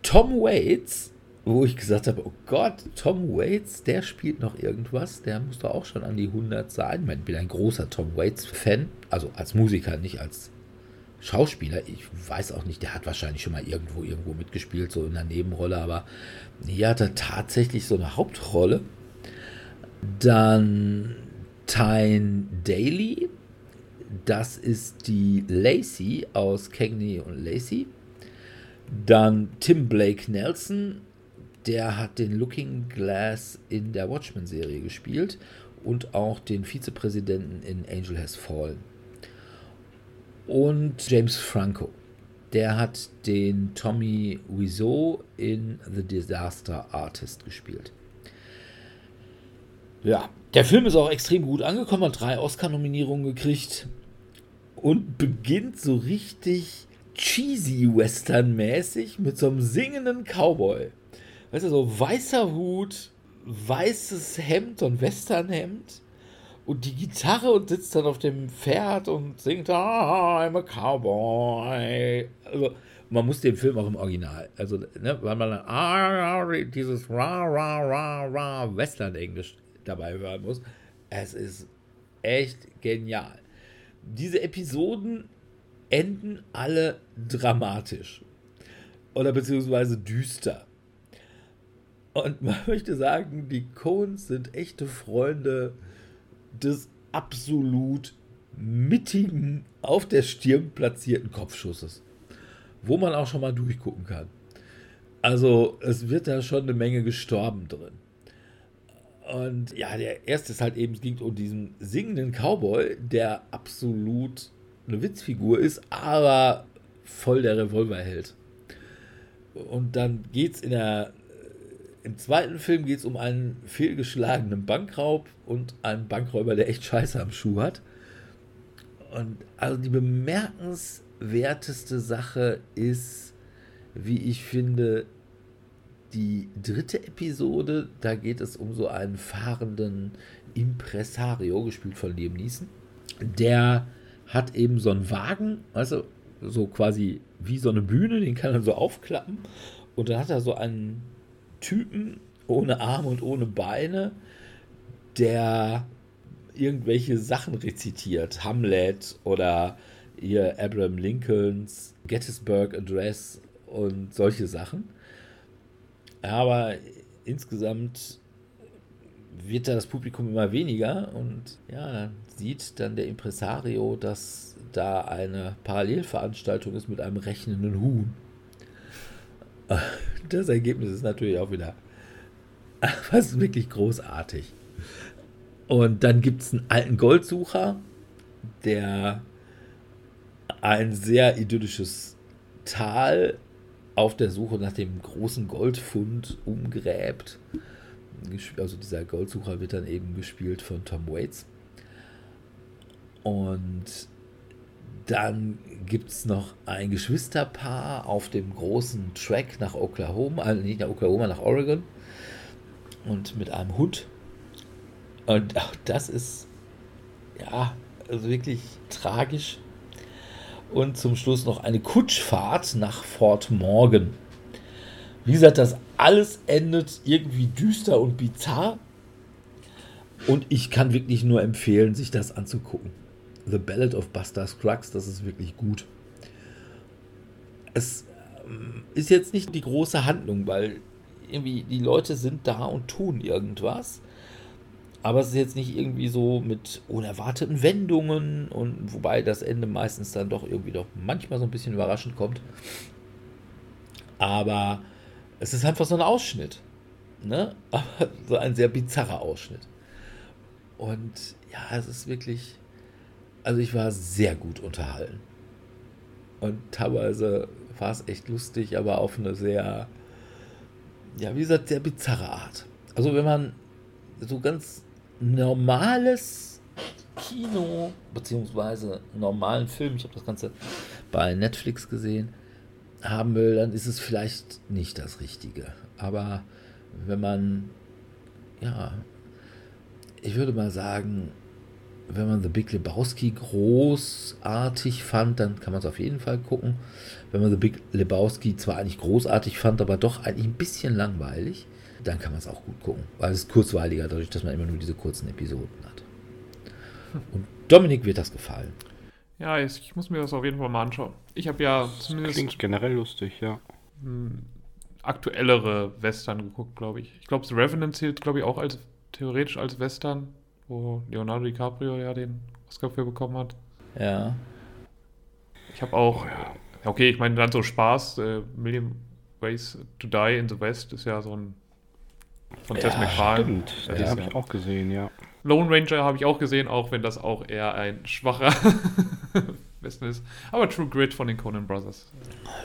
Tom Waits, wo ich gesagt habe, oh Gott, Tom Waits, der spielt noch irgendwas, der muss doch auch schon an die 100 sein. Ich bin ein großer Tom Waits-Fan, also als Musiker, nicht als Schauspieler. Ich weiß auch nicht, der hat wahrscheinlich schon mal irgendwo irgendwo mitgespielt, so in einer Nebenrolle, aber hier hat er tatsächlich so eine Hauptrolle. Dann Tyne Daly, das ist die Lacey aus Cagney und Lacey. Dann Tim Blake Nelson, der hat den Looking Glass in der Watchmen-Serie gespielt und auch den Vizepräsidenten in Angel Has Fallen. Und James Franco, der hat den Tommy Wiseau in The Disaster Artist gespielt. Ja, der Film ist auch extrem gut angekommen, hat drei Oscar-Nominierungen gekriegt und beginnt so richtig cheesy Western-mäßig mit so einem singenden Cowboy weißt du, so weißer Hut, weißes Hemd und Westernhemd und die Gitarre und sitzt dann auf dem Pferd und singt ah, I'm a Cowboy. Also, man muss den Film auch im Original, also, ne, weil man dann ah, dieses ra, ra, ra, ra Western-Englisch dabei hören muss. Es ist echt genial. Diese Episoden enden alle dramatisch oder beziehungsweise düster. Und *laughs* man möchte sagen, die Coens sind echte Freunde des absolut mittigen, auf der Stirn platzierten Kopfschusses. Wo man auch schon mal durchgucken kann. Also, es wird da schon eine Menge gestorben drin. Und ja, der erste ist halt eben, es ging um diesen singenden Cowboy, der absolut eine Witzfigur ist, aber voll der Revolver hält. Und dann geht es in der im zweiten Film geht es um einen fehlgeschlagenen Bankraub und einen Bankräuber, der echt Scheiße am Schuh hat. Und also die bemerkenswerteste Sache ist, wie ich finde, die dritte Episode. Da geht es um so einen fahrenden Impresario, gespielt von Liam Neeson. Der hat eben so einen Wagen, also so quasi wie so eine Bühne, den kann er so aufklappen. Und dann hat er so einen Typen ohne Arme und ohne Beine, der irgendwelche Sachen rezitiert. Hamlet oder ihr Abraham Lincolns Gettysburg Address und solche Sachen. Aber insgesamt wird da das Publikum immer weniger und ja, sieht dann der Impresario, dass da eine Parallelveranstaltung ist mit einem rechnenden Huhn. Das Ergebnis ist natürlich auch wieder *laughs* was wirklich großartig. Und dann gibt es einen alten Goldsucher, der ein sehr idyllisches Tal auf der Suche nach dem großen Goldfund umgräbt. Also dieser Goldsucher wird dann eben gespielt von Tom Waits. Und dann gibt es noch ein Geschwisterpaar auf dem großen Track nach Oklahoma, also nicht nach Oklahoma, nach Oregon. Und mit einem Hund. Und auch das ist, ja, also wirklich tragisch. Und zum Schluss noch eine Kutschfahrt nach Fort Morgan. Wie gesagt, das alles endet irgendwie düster und bizarr. Und ich kann wirklich nur empfehlen, sich das anzugucken. The Ballad of Buster Scruggs, das ist wirklich gut. Es ähm, ist jetzt nicht die große Handlung, weil irgendwie die Leute sind da und tun irgendwas. Aber es ist jetzt nicht irgendwie so mit unerwarteten Wendungen und wobei das Ende meistens dann doch irgendwie doch manchmal so ein bisschen überraschend kommt. Aber es ist einfach so ein Ausschnitt. Ne? Aber *laughs* so ein sehr bizarrer Ausschnitt. Und ja, es ist wirklich. Also ich war sehr gut unterhalten. Und teilweise war es echt lustig, aber auf eine sehr, ja, wie gesagt, sehr bizarre Art. Also wenn man so ganz normales Kino, beziehungsweise normalen Film, ich habe das Ganze bei Netflix gesehen, haben will, dann ist es vielleicht nicht das Richtige. Aber wenn man, ja, ich würde mal sagen, wenn man The Big Lebowski großartig fand, dann kann man es auf jeden Fall gucken. Wenn man The Big Lebowski zwar eigentlich großartig fand, aber doch eigentlich ein bisschen langweilig, dann kann man es auch gut gucken. Weil es ist kurzweiliger, dadurch, dass man immer nur diese kurzen Episoden hat. Und Dominik wird das gefallen. Ja, ich muss mir das auf jeden Fall mal anschauen. Ich habe ja das zumindest. Klingt generell lustig, ja. Hm, aktuellere Western geguckt, glaube ich. Ich glaube, The Revenant zählt, glaube ich, auch als theoretisch als Western, wo Leonardo DiCaprio ja den Oscar für bekommen hat. Ja. Ich habe auch, oh, okay, ich meine dann so Spaß, äh, Million Ways to Die in the West ist ja so ein von Tess ja, McFarlane. Stimmt, das ja, habe ich auch gesehen, ja. Lone Ranger habe ich auch gesehen, auch wenn das auch eher ein schwacher *laughs* Westen ist. Aber True Grit von den Conan Brothers.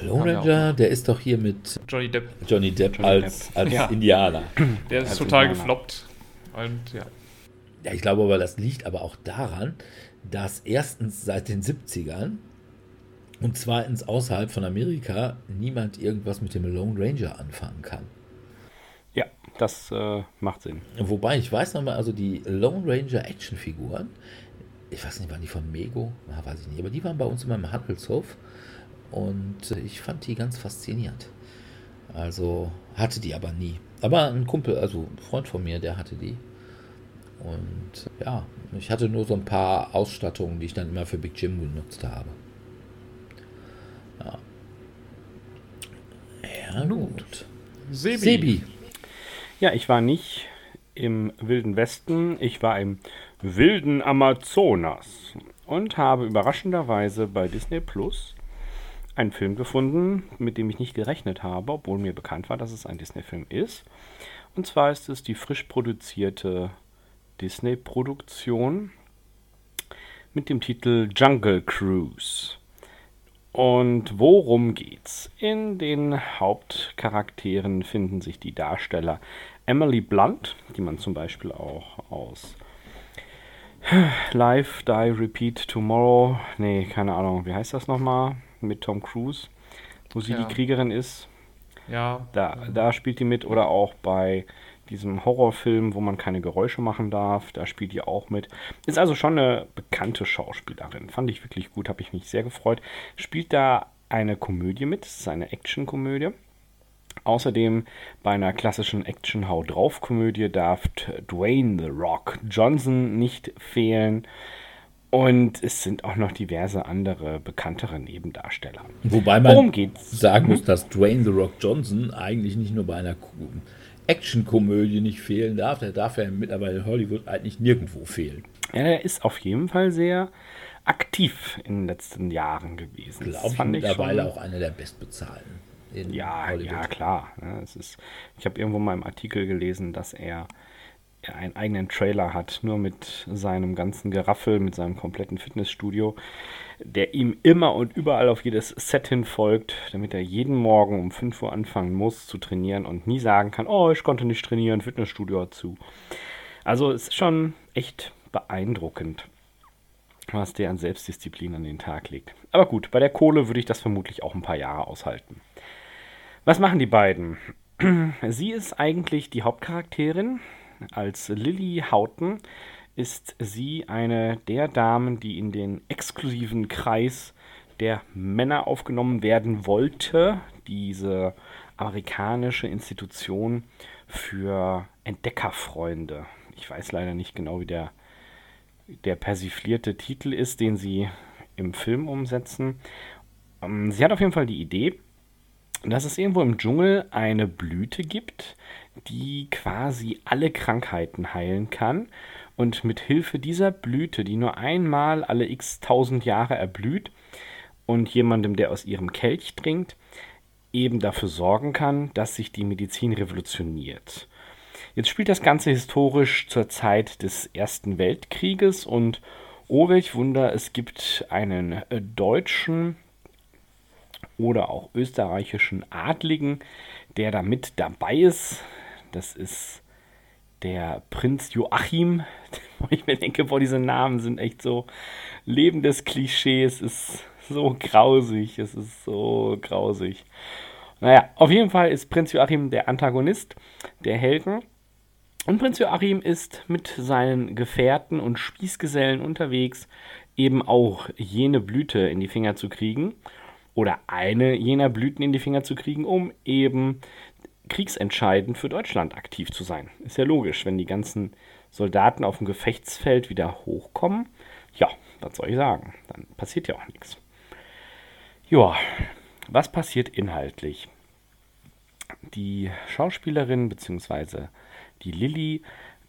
Lone Ranger, der ist doch hier mit Johnny Depp. Johnny Depp Johnny Depp. als, als ja. Indianer. Der ist als total Indianer. gefloppt. Und ja. Ja, ich glaube aber, das liegt aber auch daran, dass erstens seit den 70ern und zweitens außerhalb von Amerika niemand irgendwas mit dem Lone Ranger anfangen kann. Ja, das äh, macht Sinn. Wobei, ich weiß noch mal, also die Lone Ranger Actionfiguren, ich weiß nicht, waren die von Mego? Na, weiß ich nicht, aber die waren bei uns immer im Handelshof und ich fand die ganz faszinierend. Also hatte die aber nie. Aber ein Kumpel, also ein Freund von mir, der hatte die. Und ja, ich hatte nur so ein paar Ausstattungen, die ich dann immer für Big Jim genutzt habe. Ja. Ja, gut. Sebi. Sebi. Ja, ich war nicht im Wilden Westen, ich war im wilden Amazonas und habe überraschenderweise bei Disney Plus einen Film gefunden, mit dem ich nicht gerechnet habe, obwohl mir bekannt war, dass es ein Disney-Film ist. Und zwar ist es die frisch produzierte Disney-Produktion mit dem Titel Jungle Cruise. Und worum geht's? In den Hauptcharakteren finden sich die Darsteller Emily Blunt, die man zum Beispiel auch aus Live, Die, Repeat, Tomorrow, nee, keine Ahnung, wie heißt das nochmal? Mit Tom Cruise, wo sie ja. die Kriegerin ist. Ja. Da, da spielt die mit oder auch bei diesem Horrorfilm, wo man keine Geräusche machen darf. Da spielt die auch mit. Ist also schon eine bekannte Schauspielerin. Fand ich wirklich gut, habe ich mich sehr gefreut. Spielt da eine Komödie mit. Es ist eine Actionkomödie. Außerdem bei einer klassischen Action-Hau drauf-Komödie darf Dwayne The Rock Johnson nicht fehlen. Und es sind auch noch diverse andere bekanntere Nebendarsteller. Wobei man sagen muss, dass Dwayne The Rock Johnson eigentlich nicht nur bei einer Actionkomödie nicht fehlen darf. Der darf ja mittlerweile in Hollywood eigentlich nirgendwo fehlen. Ja, er ist auf jeden Fall sehr aktiv in den letzten Jahren gewesen. Glaube ich mittlerweile auch einer der bestbezahlten. In ja, Hollywood. ja, klar. es ist, ich habe irgendwo mal im Artikel gelesen, dass er einen eigenen Trailer hat, nur mit seinem ganzen Geraffel, mit seinem kompletten Fitnessstudio, der ihm immer und überall auf jedes Set hin folgt, damit er jeden Morgen um 5 Uhr anfangen muss zu trainieren und nie sagen kann, oh, ich konnte nicht trainieren, Fitnessstudio hat zu. Also es ist schon echt beeindruckend, was der an Selbstdisziplin an den Tag legt. Aber gut, bei der Kohle würde ich das vermutlich auch ein paar Jahre aushalten. Was machen die beiden? *clears throat* Sie ist eigentlich die Hauptcharakterin, als Lily Houghton ist sie eine der Damen, die in den exklusiven Kreis der Männer aufgenommen werden wollte. Diese amerikanische Institution für Entdeckerfreunde. Ich weiß leider nicht genau, wie der, der persiflierte Titel ist, den sie im Film umsetzen. Ähm, sie hat auf jeden Fall die Idee, dass es irgendwo im Dschungel eine Blüte gibt, die quasi alle Krankheiten heilen kann. Und mit Hilfe dieser Blüte, die nur einmal alle x tausend Jahre erblüht und jemandem, der aus ihrem Kelch trinkt, eben dafür sorgen kann, dass sich die Medizin revolutioniert. Jetzt spielt das Ganze historisch zur Zeit des Ersten Weltkrieges und oh welch Wunder, es gibt einen äh, deutschen oder auch österreichischen Adligen, der da mit dabei ist. Das ist der Prinz Joachim, *laughs* wo ich mir denke, boah, diese Namen sind echt so lebendes Klischee. Es ist so grausig, es ist so grausig. Naja, auf jeden Fall ist Prinz Joachim der Antagonist der Helden. Und Prinz Joachim ist mit seinen Gefährten und Spießgesellen unterwegs, eben auch jene Blüte in die Finger zu kriegen oder eine jener Blüten in die Finger zu kriegen, um eben kriegsentscheidend für Deutschland aktiv zu sein. Ist ja logisch, wenn die ganzen Soldaten auf dem Gefechtsfeld wieder hochkommen. Ja, was soll ich sagen? Dann passiert ja auch nichts. Ja, was passiert inhaltlich? Die Schauspielerin bzw. die Lilly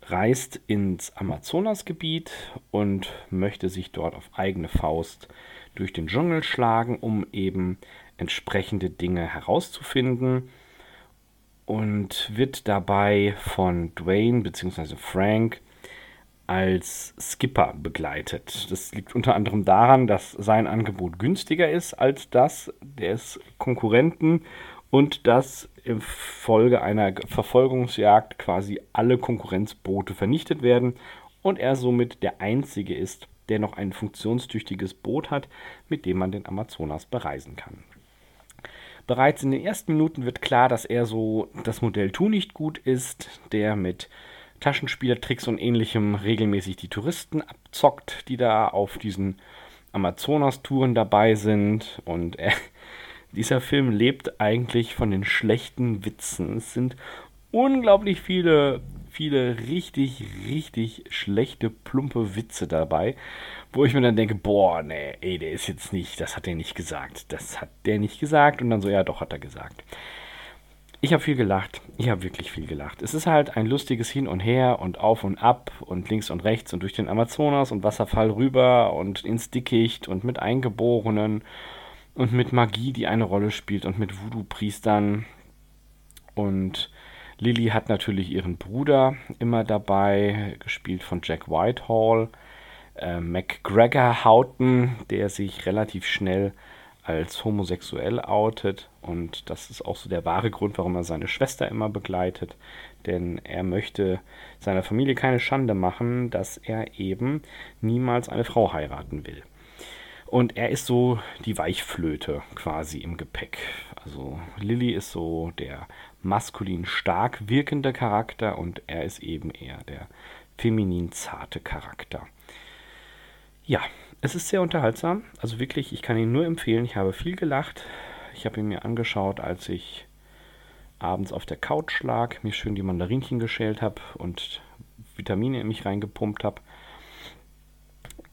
reist ins Amazonasgebiet und möchte sich dort auf eigene Faust durch den Dschungel schlagen, um eben entsprechende Dinge herauszufinden und wird dabei von Dwayne bzw. Frank als Skipper begleitet. Das liegt unter anderem daran, dass sein Angebot günstiger ist als das des Konkurrenten und dass infolge einer Verfolgungsjagd quasi alle Konkurrenzboote vernichtet werden und er somit der einzige ist, der noch ein funktionstüchtiges Boot hat, mit dem man den Amazonas bereisen kann. Bereits in den ersten Minuten wird klar, dass er so das Modell Tu nicht gut ist, der mit Taschenspielertricks und ähnlichem regelmäßig die Touristen abzockt, die da auf diesen Amazonas-Touren dabei sind. Und er, *laughs* dieser Film lebt eigentlich von den schlechten Witzen. Es sind unglaublich viele viele richtig, richtig schlechte, plumpe Witze dabei, wo ich mir dann denke, boah, nee, ey, der ist jetzt nicht, das hat er nicht gesagt, das hat der nicht gesagt und dann so, ja, doch, hat er gesagt. Ich habe viel gelacht, ich habe wirklich viel gelacht. Es ist halt ein lustiges Hin und Her und auf und ab und links und rechts und durch den Amazonas und Wasserfall rüber und ins Dickicht und mit Eingeborenen und mit Magie, die eine Rolle spielt und mit Voodoo-Priestern und Lily hat natürlich ihren Bruder immer dabei, gespielt von Jack Whitehall. Äh, McGregor Houghton, der sich relativ schnell als homosexuell outet. Und das ist auch so der wahre Grund, warum er seine Schwester immer begleitet. Denn er möchte seiner Familie keine Schande machen, dass er eben niemals eine Frau heiraten will. Und er ist so die Weichflöte quasi im Gepäck. Also Lilly ist so der maskulin stark wirkende Charakter und er ist eben eher der feminin zarte Charakter. Ja, es ist sehr unterhaltsam. Also wirklich, ich kann ihn nur empfehlen. Ich habe viel gelacht. Ich habe ihn mir angeschaut, als ich abends auf der Couch lag, mir schön die Mandarinchen geschält habe und Vitamine in mich reingepumpt habe.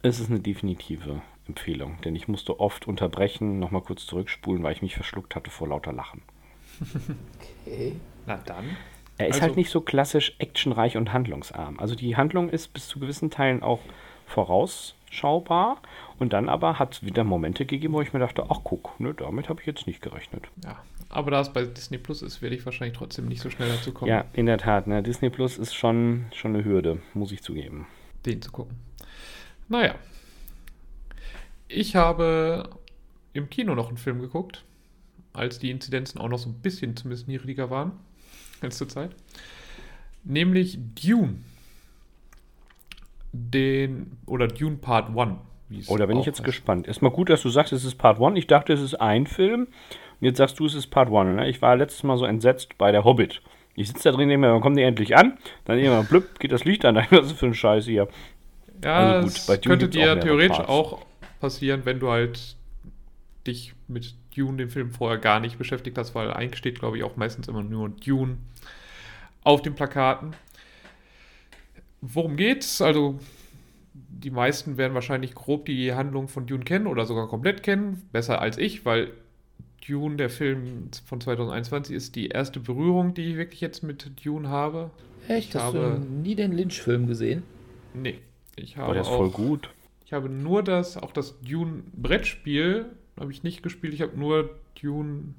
Es ist eine definitive Empfehlung, denn ich musste oft unterbrechen, nochmal kurz zurückspulen, weil ich mich verschluckt hatte vor lauter Lachen. Okay. Na dann. Er ist halt also, halt nicht so klassisch actionreich und handlungsarm. Also die Handlung ist bis zu gewissen Teilen auch vorausschaubar und dann aber hat es wieder Momente gegeben, wo ich mir dachte, ach guck, ne, damit habe ich jetzt nicht gerechnet. Ja, aber da es bei Disney Plus ist, werde ich wahrscheinlich trotzdem nicht so schnell dazu kommen. Ja, in der Tat, ne, Disney Plus ist schon, schon eine Hürde, muss ich zugeben. Den zu gucken. Naja. Ich habe im Kino noch einen Film geguckt als die Inzidenzen auch noch so ein bisschen zumindest niedriger waren letzte Zeit. Nämlich Dune. Den, oder Dune Part 1. Oh, da bin ich jetzt heißt. gespannt. Erstmal gut, dass du sagst, es ist Part 1. Ich dachte, es ist ein Film. Und jetzt sagst du, es ist Part 1. Ne? Ich war letztes Mal so entsetzt bei der Hobbit. Ich sitze da drin, denke mir, wann kommen die endlich an? Dann irgendwann blüpp, geht das Licht an. *laughs* Was ist für ein Scheiß hier? Ja, also gut, Dune könnte dir auch theoretisch Parts. auch passieren, wenn du halt dich mit Dune, den Film, vorher gar nicht beschäftigt hast, weil eigentlich steht, glaube ich, auch meistens immer nur Dune auf den Plakaten. Worum geht's? Also, die meisten werden wahrscheinlich grob die Handlung von Dune kennen oder sogar komplett kennen. Besser als ich, weil Dune, der Film von 2021, ist die erste Berührung, die ich wirklich jetzt mit Dune habe. Echt? Ich Hast habe- du nie den Lynch-Film gesehen? Nee, ich habe Aber der ist auch, voll gut. Ich habe nur das, auch das Dune Brettspiel habe ich nicht gespielt. Ich habe nur Dune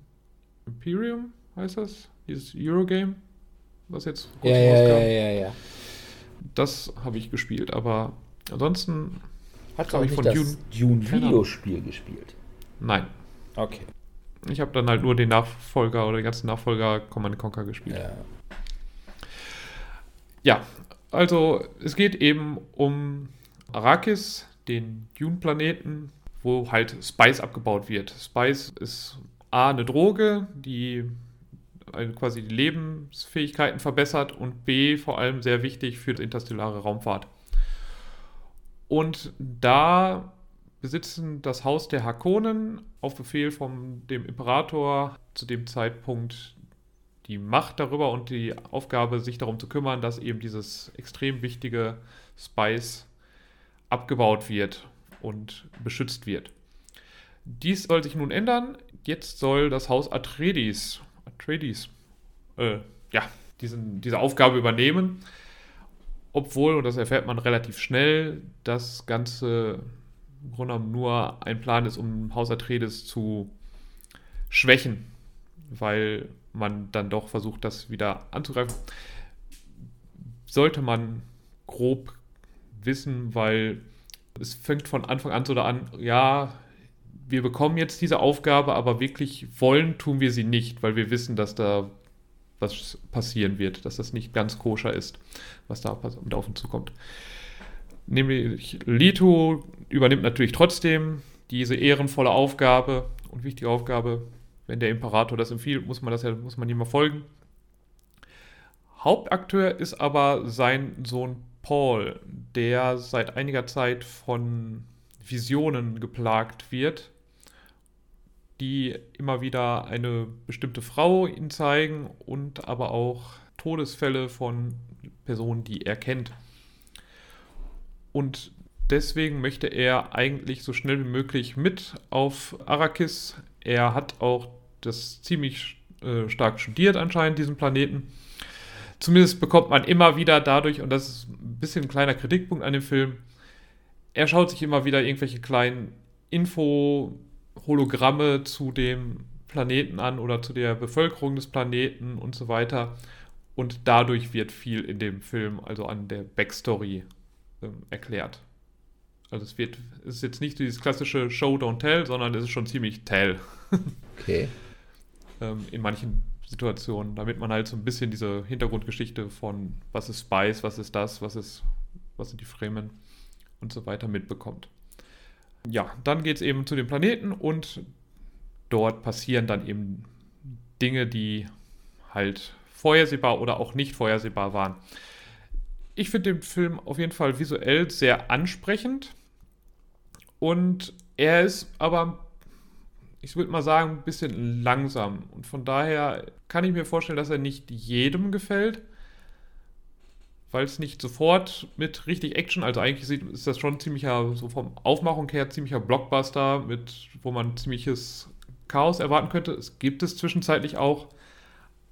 Imperium, heißt das? Dieses Eurogame, was jetzt kurz rauskam. ja, ja. Das habe ich gespielt, aber ansonsten Hat auch ich nicht von das Dune- Dune-Videospiel gespielt. nein. Okay. Ich habe dann halt nur den Nachfolger oder den ganzen Nachfolger Command Conquer gespielt. Ja. Ja, also es geht eben um Arrakis, den Dune-Planeten, wo halt Spice abgebaut wird. Spice ist A, eine Droge, die also quasi die Lebensfähigkeiten verbessert und B, vor allem sehr wichtig für die interstellare Raumfahrt. Und da besitzen das Haus der Hakonen auf Befehl von dem Imperator zu dem Zeitpunkt die Macht darüber und die Aufgabe, sich darum zu kümmern, dass eben dieses extrem wichtige Spice abgebaut wird und beschützt wird. Dies soll sich nun ändern. Jetzt soll das Haus Atreides, Atreides äh, ja, diesen, diese Aufgabe übernehmen. Obwohl, und das erfährt man relativ schnell, das Ganze im Grunde genommen nur ein Plan ist, um Haus Atreides zu schwächen, weil man dann doch versucht, das wieder anzugreifen. Sollte man grob wissen, weil es fängt von Anfang an so da an, ja, wir bekommen jetzt diese Aufgabe, aber wirklich wollen tun wir sie nicht, weil wir wissen, dass da was passieren wird, dass das nicht ganz koscher ist, was da auf uns zukommt. Nämlich Lito übernimmt natürlich trotzdem diese ehrenvolle Aufgabe und wichtige Aufgabe. Wenn der Imperator das empfiehlt, muss man das ja, muss man ihm mal folgen. Hauptakteur ist aber sein Sohn Paul, der seit einiger Zeit von Visionen geplagt wird, die immer wieder eine bestimmte Frau ihm zeigen und aber auch Todesfälle von Personen, die er kennt. Und deswegen möchte er eigentlich so schnell wie möglich mit auf Arrakis. Er hat auch das ziemlich äh, stark studiert anscheinend, diesen Planeten. Zumindest bekommt man immer wieder dadurch, und das ist ein bisschen ein kleiner Kritikpunkt an dem Film, er schaut sich immer wieder irgendwelche kleinen Info-Hologramme zu dem Planeten an oder zu der Bevölkerung des Planeten und so weiter. Und dadurch wird viel in dem Film, also an der Backstory, ähm, erklärt. Also es wird, es ist jetzt nicht dieses klassische Show, don't tell, sondern es ist schon ziemlich tell *laughs* Okay. ähm, in manchen Situationen, damit man halt so ein bisschen diese Hintergrundgeschichte von was ist Spice, was ist das, was ist, was sind die Fremen und so weiter mitbekommt. Ja, dann geht es eben zu dem Planeten und dort passieren dann eben Dinge, die halt vorhersehbar oder auch nicht vorhersehbar waren. Ich finde den Film auf jeden Fall visuell sehr ansprechend und er ist aber ich würde mal sagen, ein bisschen langsam. Und von daher kann ich mir vorstellen, dass er nicht jedem gefällt, weil es nicht sofort mit richtig Action, also eigentlich ist das schon ziemlicher, so vom Aufmachung her, ziemlicher Blockbuster, mit, wo man ziemliches Chaos erwarten könnte. Es gibt es zwischenzeitlich auch,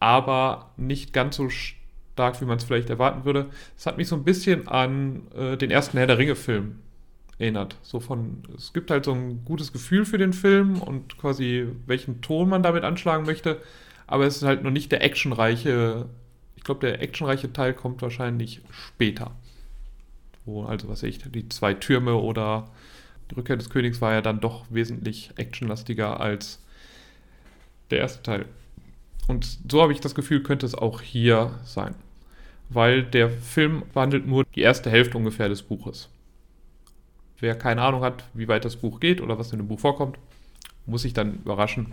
aber nicht ganz so stark, wie man es vielleicht erwarten würde. Es hat mich so ein bisschen an äh, den ersten Herr der Ringe-Film erinnert. So von, es gibt halt so ein gutes Gefühl für den Film und quasi welchen Ton man damit anschlagen möchte, aber es ist halt noch nicht der actionreiche, ich glaube, der actionreiche Teil kommt wahrscheinlich später. Wo, also was ich, die zwei Türme oder die Rückkehr des Königs war ja dann doch wesentlich actionlastiger als der erste Teil. Und so habe ich das Gefühl, könnte es auch hier sein. Weil der Film behandelt nur die erste Hälfte ungefähr des Buches. Wer keine Ahnung hat, wie weit das Buch geht oder was in dem Buch vorkommt, muss sich dann überraschen.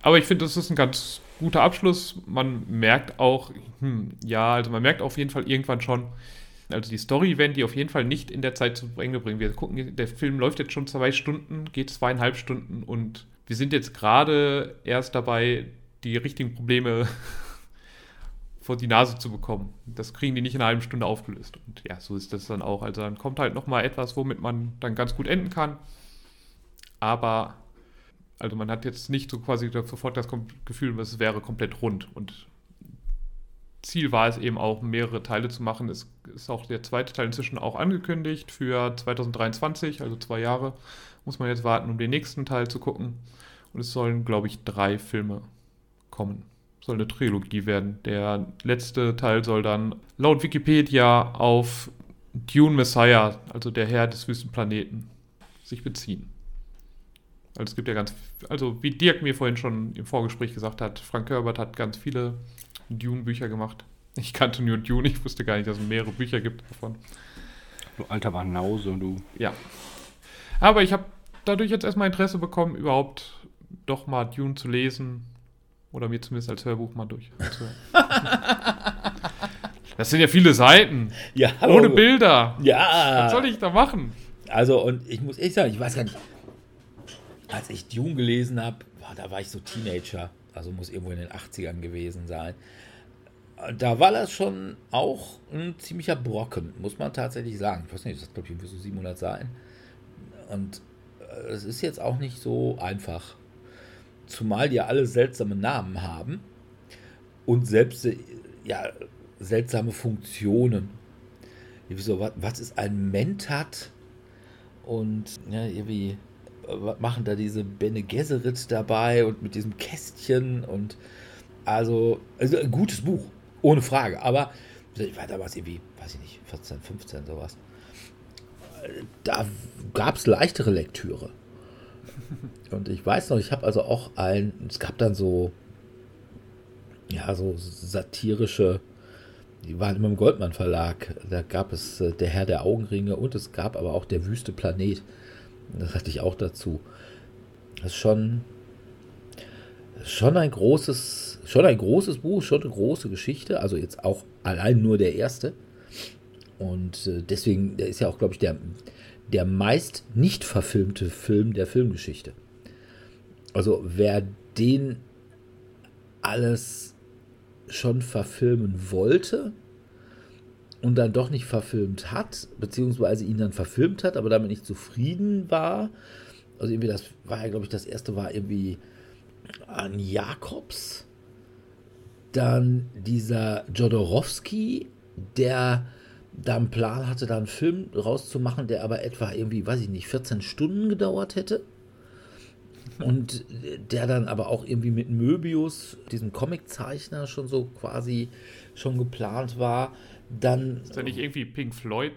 Aber ich finde, das ist ein ganz guter Abschluss. Man merkt auch, hm, ja, also man merkt auf jeden Fall irgendwann schon, also die Story werden die auf jeden Fall nicht in der Zeit zu Ende bringen. Wir gucken, der Film läuft jetzt schon zwei Stunden, geht zweieinhalb Stunden und wir sind jetzt gerade erst dabei, die richtigen Probleme *laughs* vor die Nase zu bekommen. Das kriegen die nicht in einer halben Stunde aufgelöst. Und ja, so ist das dann auch. Also dann kommt halt nochmal etwas, womit man dann ganz gut enden kann. Aber, also man hat jetzt nicht so quasi sofort das Gefühl, es wäre komplett rund. Und Ziel war es eben auch, mehrere Teile zu machen. Es ist auch der zweite Teil inzwischen auch angekündigt für 2023, also zwei Jahre. Muss man jetzt warten, um den nächsten Teil zu gucken. Und es sollen, glaube ich, drei Filme kommen. Soll eine Trilogie werden. Der letzte Teil soll dann laut Wikipedia auf Dune Messiah, also der Herr des Wüstenplaneten, sich beziehen. Also es gibt ja ganz, also wie Dirk mir vorhin schon im Vorgespräch gesagt hat, Frank Herbert hat ganz viele Dune-Bücher gemacht. Ich kannte nur Dune, ich wusste gar nicht, dass es mehrere Bücher gibt davon. Du alter Banause, du. Ja. Aber ich habe dadurch jetzt erstmal Interesse bekommen, überhaupt doch mal Dune zu lesen. Oder mir zumindest als Hörbuch mal durch. *laughs* das sind ja viele Seiten. Ja, Ohne Bilder. Ja. Was soll ich da machen? Also, und ich muss echt sagen, ich weiß gar nicht, als ich Dune gelesen habe, da war ich so Teenager. Also muss irgendwo in den 80ern gewesen sein. Da war das schon auch ein ziemlicher Brocken, muss man tatsächlich sagen. Ich weiß nicht, das glaube ich irgendwie so 700 Seiten. Und äh, es ist jetzt auch nicht so einfach. Zumal die alle seltsame Namen haben und selbst ja, seltsame Funktionen. So, was, was ist ein Mentat? Und ja, irgendwie machen da diese Bene Gesserit dabei und mit diesem Kästchen und also, also ein gutes Buch, ohne Frage. Aber ich war damals irgendwie, weiß ich nicht, 14, 15 sowas. Da gab es leichtere Lektüre. Und ich weiß noch, ich habe also auch ein, es gab dann so, ja, so satirische, die waren immer im Goldmann Verlag. Da gab es äh, Der Herr der Augenringe und es gab aber auch Der wüste Planet. Das hatte ich auch dazu. Das ist schon, schon ein großes, schon ein großes Buch, schon eine große Geschichte. Also jetzt auch allein nur der erste. Und äh, deswegen, der ist ja auch, glaube ich, der, der meist nicht verfilmte Film der Filmgeschichte. Also wer den alles schon verfilmen wollte, und dann doch nicht verfilmt hat, beziehungsweise ihn dann verfilmt hat, aber damit nicht zufrieden war. Also irgendwie das war ja, glaube ich, das erste war irgendwie an Jakobs. Dann dieser Jodorowski, der da einen Plan hatte, da einen Film rauszumachen, der aber etwa irgendwie, weiß ich nicht, 14 Stunden gedauert hätte. Und der dann aber auch irgendwie mit Möbius, diesem Comiczeichner, schon so quasi schon geplant war. Dann. Ist da nicht irgendwie Pink Floyd?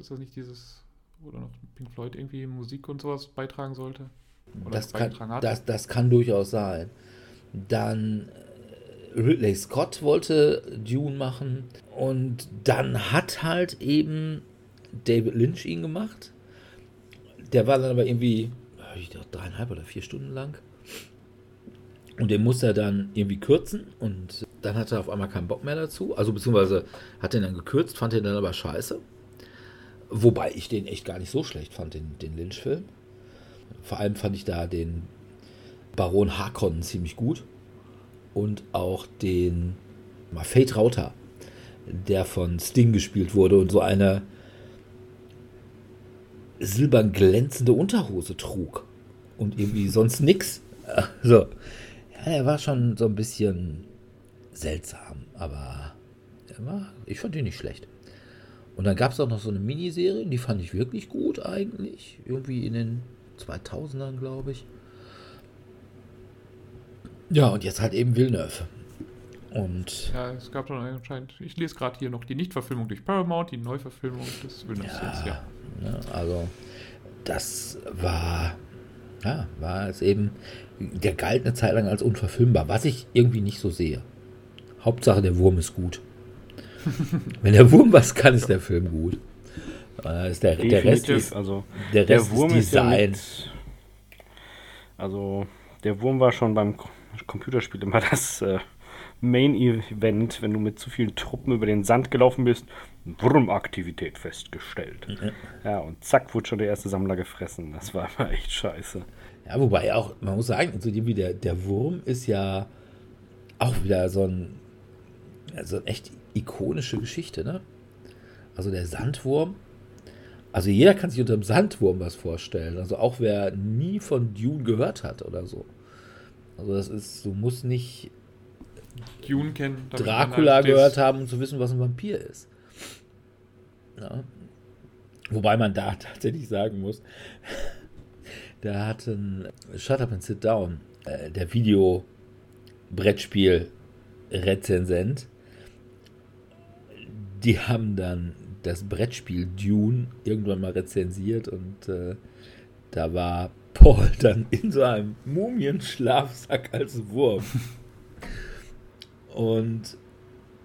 Ist das nicht dieses. Oder noch Pink Floyd irgendwie Musik und sowas beitragen sollte? Oder das, kann, das, das kann durchaus sein. Dann äh, Ridley Scott wollte Dune machen und dann hat halt eben David Lynch ihn gemacht. Der war dann aber irgendwie ich dachte, dreieinhalb oder vier Stunden lang. Und den muss er dann irgendwie kürzen und dann hat er auf einmal keinen Bock mehr dazu. Also beziehungsweise hat er dann gekürzt, fand den dann aber scheiße. Wobei ich den echt gar nicht so schlecht fand, den, den Lynch-Film. Vor allem fand ich da den Baron Harkonnen ziemlich gut. Und auch den Fate Rauter, der von Sting gespielt wurde und so eine silbern glänzende Unterhose trug. Und irgendwie sonst nix. Also, ja, er war schon so ein bisschen seltsam, aber war, ich fand ihn nicht schlecht. Und dann gab es auch noch so eine Miniserie, die fand ich wirklich gut eigentlich. Irgendwie in den 2000ern, glaube ich. Ja, und jetzt halt eben Villeneuve. Und ja, es gab dann anscheinend, ich lese gerade hier noch die Nichtverfilmung durch Paramount, die Neuverfilmung des Villeneuve. Ja, ja. ja, also das war, ja, war es eben, der galt eine Zeit lang als unverfilmbar, was ich irgendwie nicht so sehe. Hauptsache, der Wurm ist gut. *laughs* Wenn der Wurm was kann, ist der Film gut. Ist der, der, Rest ist, also der Rest der Wurm ist Design. Ist ja mit, also der Wurm war schon beim Computerspiel immer *laughs* das äh, Main Event, wenn du mit zu vielen Truppen über den Sand gelaufen bist, Wurmaktivität festgestellt. Mhm. Ja, und zack, wurde schon der erste Sammler gefressen. Das war aber echt scheiße. Ja, wobei auch, man muss sagen, also der, der Wurm ist ja auch wieder so ein also echt ikonische Geschichte, ne? Also der Sandwurm. Also jeder kann sich unter dem Sandwurm was vorstellen. Also auch wer nie von Dune gehört hat oder so. Also das ist, du musst nicht Dune kennen. Dracula gehört haben, um zu wissen, was ein Vampir ist. Ja. Wobei man da *laughs* tatsächlich sagen muss, *laughs* da hat ein Shut Up and Sit Down, äh, der Video-Brettspiel-Rezensent, die haben dann das Brettspiel Dune irgendwann mal rezensiert und äh, da war Paul *laughs* dann in so einem Mumienschlafsack als Wurm. Und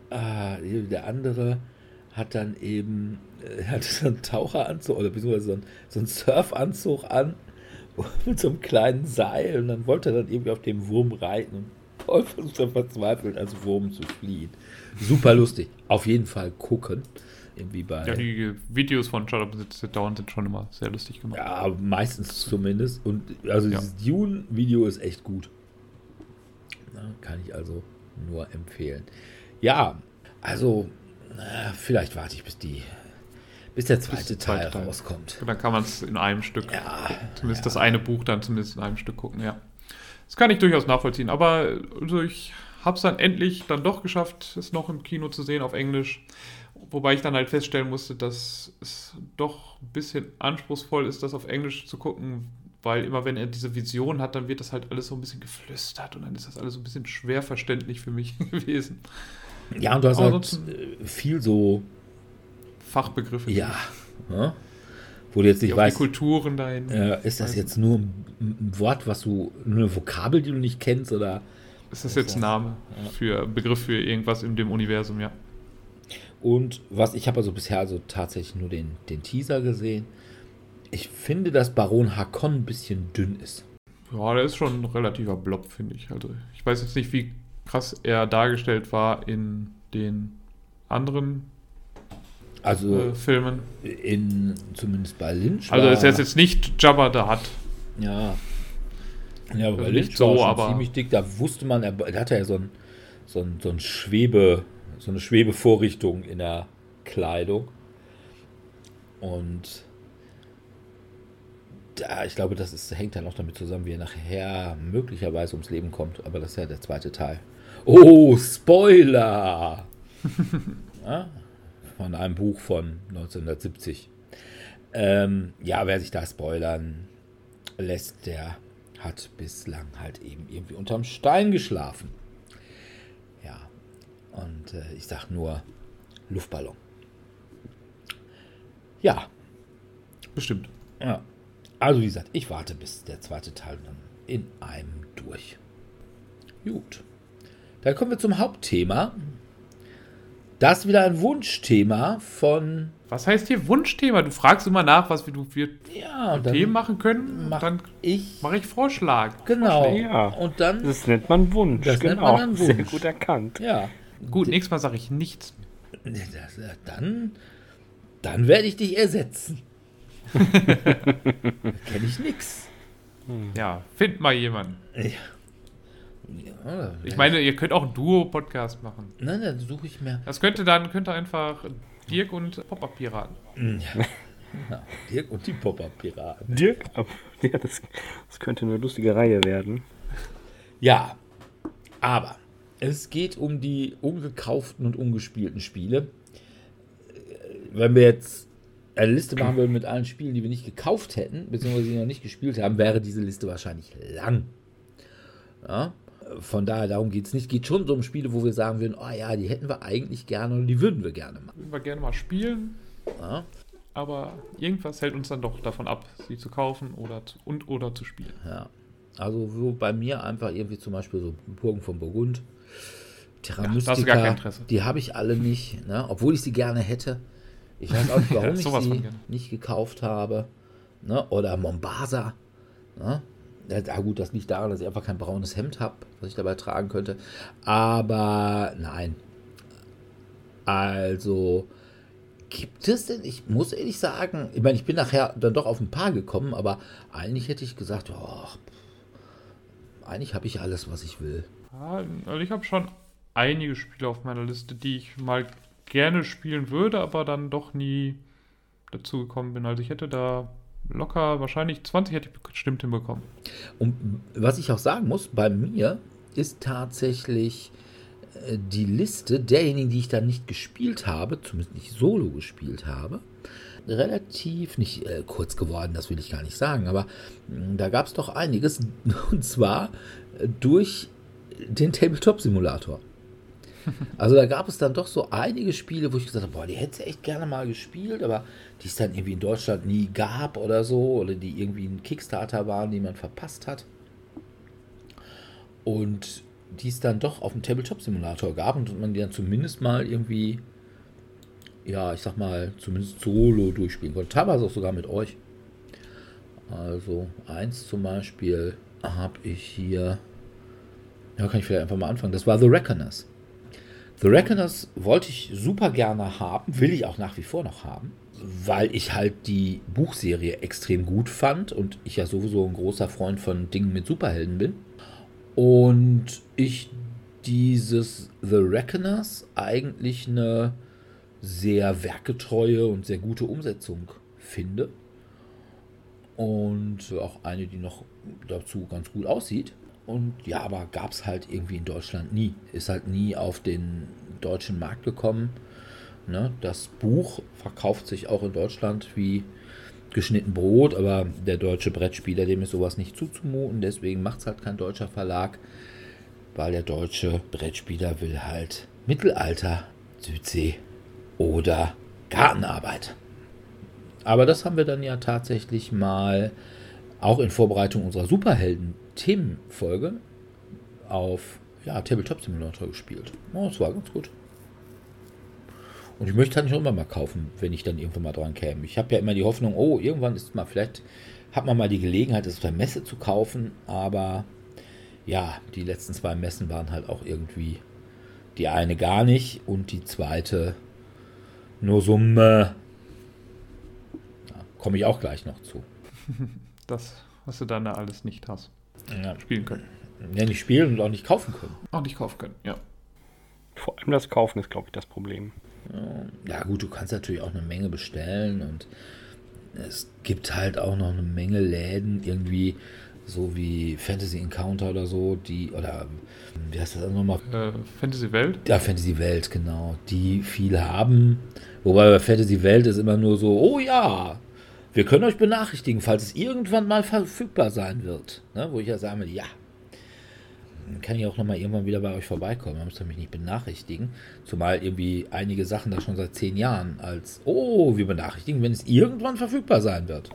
ah, der andere hat dann eben, äh, hatte so einen Taucheranzug oder beziehungsweise so einen, so einen Surfanzug an *laughs* mit so einem kleinen Seil und dann wollte er dann irgendwie auf dem Wurm reiten und Paul *laughs* versucht dann verzweifelt als Wurm zu fliehen. Super lustig. Auf jeden Fall gucken. Irgendwie bei. Ja, die Videos von Shut Up and Sit Down sind schon immer sehr lustig gemacht. Ja, meistens zumindest. Und also Ja. dieses Dune-Video ist echt gut. Na, kann ich also nur empfehlen. Ja, also na, vielleicht warte ich bis die, bis der zweite der Teil Teil. rauskommt. Und dann kann man es in einem Stück, Ja, zumindest das eine Buch dann zumindest in einem Stück gucken, ja. Das kann ich durchaus nachvollziehen, aber also es dann endlich dann doch geschafft, es noch im Kino zu sehen auf Englisch. Wobei ich dann halt feststellen musste, dass es doch ein bisschen anspruchsvoll ist, das auf Englisch zu gucken, weil immer wenn er diese Vision hat, dann wird das halt alles so ein bisschen geflüstert und dann ist das alles so ein bisschen schwer verständlich für mich *laughs* gewesen. ja, und du hast halt äh, viel so, Fachbegriffe. ja, ne? wo du jetzt nicht die weißt, Kulturen dahin. äh, ist das jetzt nur ein, ein Wort, was du, nur eine Vokabel, die du nicht kennst, oder Ist das jetzt ein Name für Begriff für irgendwas in dem Universum, ja. Und was ich habe also bisher also tatsächlich nur den, den Teaser gesehen. Ich finde, dass Baron Hakon ein bisschen dünn ist. Ja, der ist schon ein relativer Blob, finde ich. Also ich weiß jetzt nicht, wie krass er dargestellt war in den anderen Also äh, Filmen. in zumindest bei Lynch. Also ist jetzt, jetzt nicht Jabba the Hutt. ja. Ja, aber bei Also Lynch nicht war so, er schon aber- ziemlich dick. Da wusste man, er, er hatte ja so ein, so ein, so ein Schwebe, so eine Schwebevorrichtung in der Kleidung. Und da, ich glaube, das ist, hängt dann auch damit zusammen, wie er nachher möglicherweise ums Leben kommt. Aber das ist ja der zweite Teil. Oh, Spoiler! *laughs* ja, von einem Buch von 1970. Ähm, ja, wer sich da spoilern lässt, der hat bislang halt eben irgendwie unterm Stein geschlafen. Ja, und äh, ich sag nur Luftballon. Ja, Bestimmt. ja. Also wie gesagt, ich warte bis der zweite Teil dann in einem durch. Gut. Dann kommen wir zum Hauptthema. Das ist wieder ein Wunschthema von Was heißt hier Wunschthema? Du fragst immer nach, was wir, wir ja, dann Themen machen können. mach dann ich mache ich Vorschlag. genau. Ja. Und dann Das nennt man Wunsch. Das nennt genau. man dann Sehr Wunsch. gut erkannt. ja, Gut, nächstes Mal sage ich nichts. das, äh, dann dann werde ich dich ersetzen. *laughs* Kenne ich nix. Ja, find mal jemanden. Ja, Ich meine, ihr könnt auch einen Duo-Podcast machen. nein, dann suche ich mir Das könnte dann könnte einfach Dirk und Pop-Up-Piraten. ja, Dirk und die Pop-Up-Piraten. Dirk, *laughs* ja, das, das könnte eine lustige Reihe werden. Ja, aber es geht um die ungekauften und ungespielten Spiele. Wenn wir jetzt eine Liste machen würden mit allen Spielen, die wir nicht gekauft hätten, beziehungsweise die noch nicht gespielt haben, wäre diese Liste wahrscheinlich lang. Ja, von daher, darum geht es nicht. Geht schon so um Spiele, wo wir sagen würden, oh ja, die hätten wir eigentlich gerne oder die würden wir gerne machen. Würden wir gerne mal spielen, Ja, aber irgendwas hält uns dann doch davon ab, sie zu kaufen oder zu, und oder zu spielen. ja. Also wo bei mir einfach irgendwie zum Beispiel so Burgen von Burgund, Terra Ja, da hast du Mystica, gar kein Interesse. die habe ich alle nicht, ne? obwohl ich sie gerne hätte. Ich weiß auch nicht, *laughs* warum Ja, ich sie nicht gekauft habe. Ne? Oder Mombasa. Ne? Ja, gut, das liegt daran, dass ich einfach kein braunes Hemd habe, was ich dabei tragen könnte. Aber nein. Also, gibt es denn, ich muss ehrlich sagen, ich meine, ich bin nachher dann doch auf ein paar gekommen, aber eigentlich hätte ich gesagt, oh, eigentlich habe ich alles, was ich will. Also ich habe schon einige Spiele auf meiner Liste, die ich mal gerne spielen würde, aber dann doch nie dazu gekommen bin. Also ich hätte da locker, wahrscheinlich 20 hätte ich bestimmt hinbekommen. Und was ich auch sagen muss, bei mir ist tatsächlich äh, die Liste derjenigen, die ich dann nicht gespielt habe, zumindest nicht solo gespielt habe, relativ nicht äh, kurz geworden, das will ich gar nicht sagen, aber mh, da gab es doch einiges *laughs* und zwar äh, durch den Tabletop-Simulator. Also da gab es dann doch so einige Spiele, wo ich gesagt habe, boah, die hätte ich echt gerne mal gespielt, aber die es dann irgendwie in Deutschland nie gab oder so, oder die irgendwie ein Kickstarter waren, die man verpasst hat. Und die es dann doch auf dem Tabletop-Simulator gab und man die dann zumindest mal irgendwie, ja, ich sag mal, zumindest solo durchspielen konnte. Teilweise auch sogar mit euch. Also eins zum Beispiel habe ich hier, ja, kann ich vielleicht einfach mal anfangen. Das war The Reckoners. The Reckoners wollte ich super gerne haben, will ich auch nach wie vor noch haben, weil ich halt die Buchserie extrem gut fand und ich ja sowieso ein großer Freund von Dingen mit Superhelden bin. Und ich dieses The Reckoners eigentlich eine sehr werketreue und sehr gute Umsetzung finde. Und auch eine, die noch dazu ganz gut aussieht. Und ja, aber gab es halt irgendwie in Deutschland nie. Ist halt nie auf den deutschen Markt gekommen. Ne? Das Buch verkauft sich auch in Deutschland wie geschnitten Brot, aber der deutsche Brettspieler, dem ist sowas nicht zuzumuten. Deswegen macht es halt kein deutscher Verlag, weil der deutsche Brettspieler will halt Mittelalter, Südsee oder Gartenarbeit. Aber das haben wir dann ja tatsächlich mal auch in Vorbereitung unserer Superhelden-Themenfolge auf ja, Tabletop Simulator gespielt. Oh, das war ganz gut. Und ich möchte halt nicht immer mal kaufen, wenn ich dann irgendwann mal dran käme. Ich habe ja immer die Hoffnung, oh, irgendwann ist mal, vielleicht hat man mal die Gelegenheit, es auf der Messe zu kaufen, aber ja, die letzten zwei Messen waren halt auch irgendwie die eine gar nicht und die zweite nur so, äh, komme ich auch gleich noch zu. *laughs* Das, was du dann da alles nicht hast. Ja. Spielen können. Ja, nicht spielen und auch nicht kaufen können. Auch nicht kaufen können, ja. Vor allem das Kaufen ist, glaube ich, das Problem. Ja, gut, du kannst natürlich auch eine Menge bestellen und es gibt halt auch noch eine Menge Läden, irgendwie so wie Fantasy Encounter oder so, die, oder wie heißt das nochmal? Äh, Fantasy Welt? Ja, Fantasy Welt, genau, die viel haben. Wobei bei Fantasy Welt ist immer nur so, oh ja, wir können euch benachrichtigen, falls es irgendwann mal verfügbar sein wird. Ne? Wo ich ja sage, ja, dann kann ich auch nochmal irgendwann wieder bei euch vorbeikommen. Man muss mich nicht benachrichtigen. Zumal irgendwie einige Sachen da schon seit zehn Jahren als, oh, wir benachrichtigen, wenn es irgendwann verfügbar sein wird.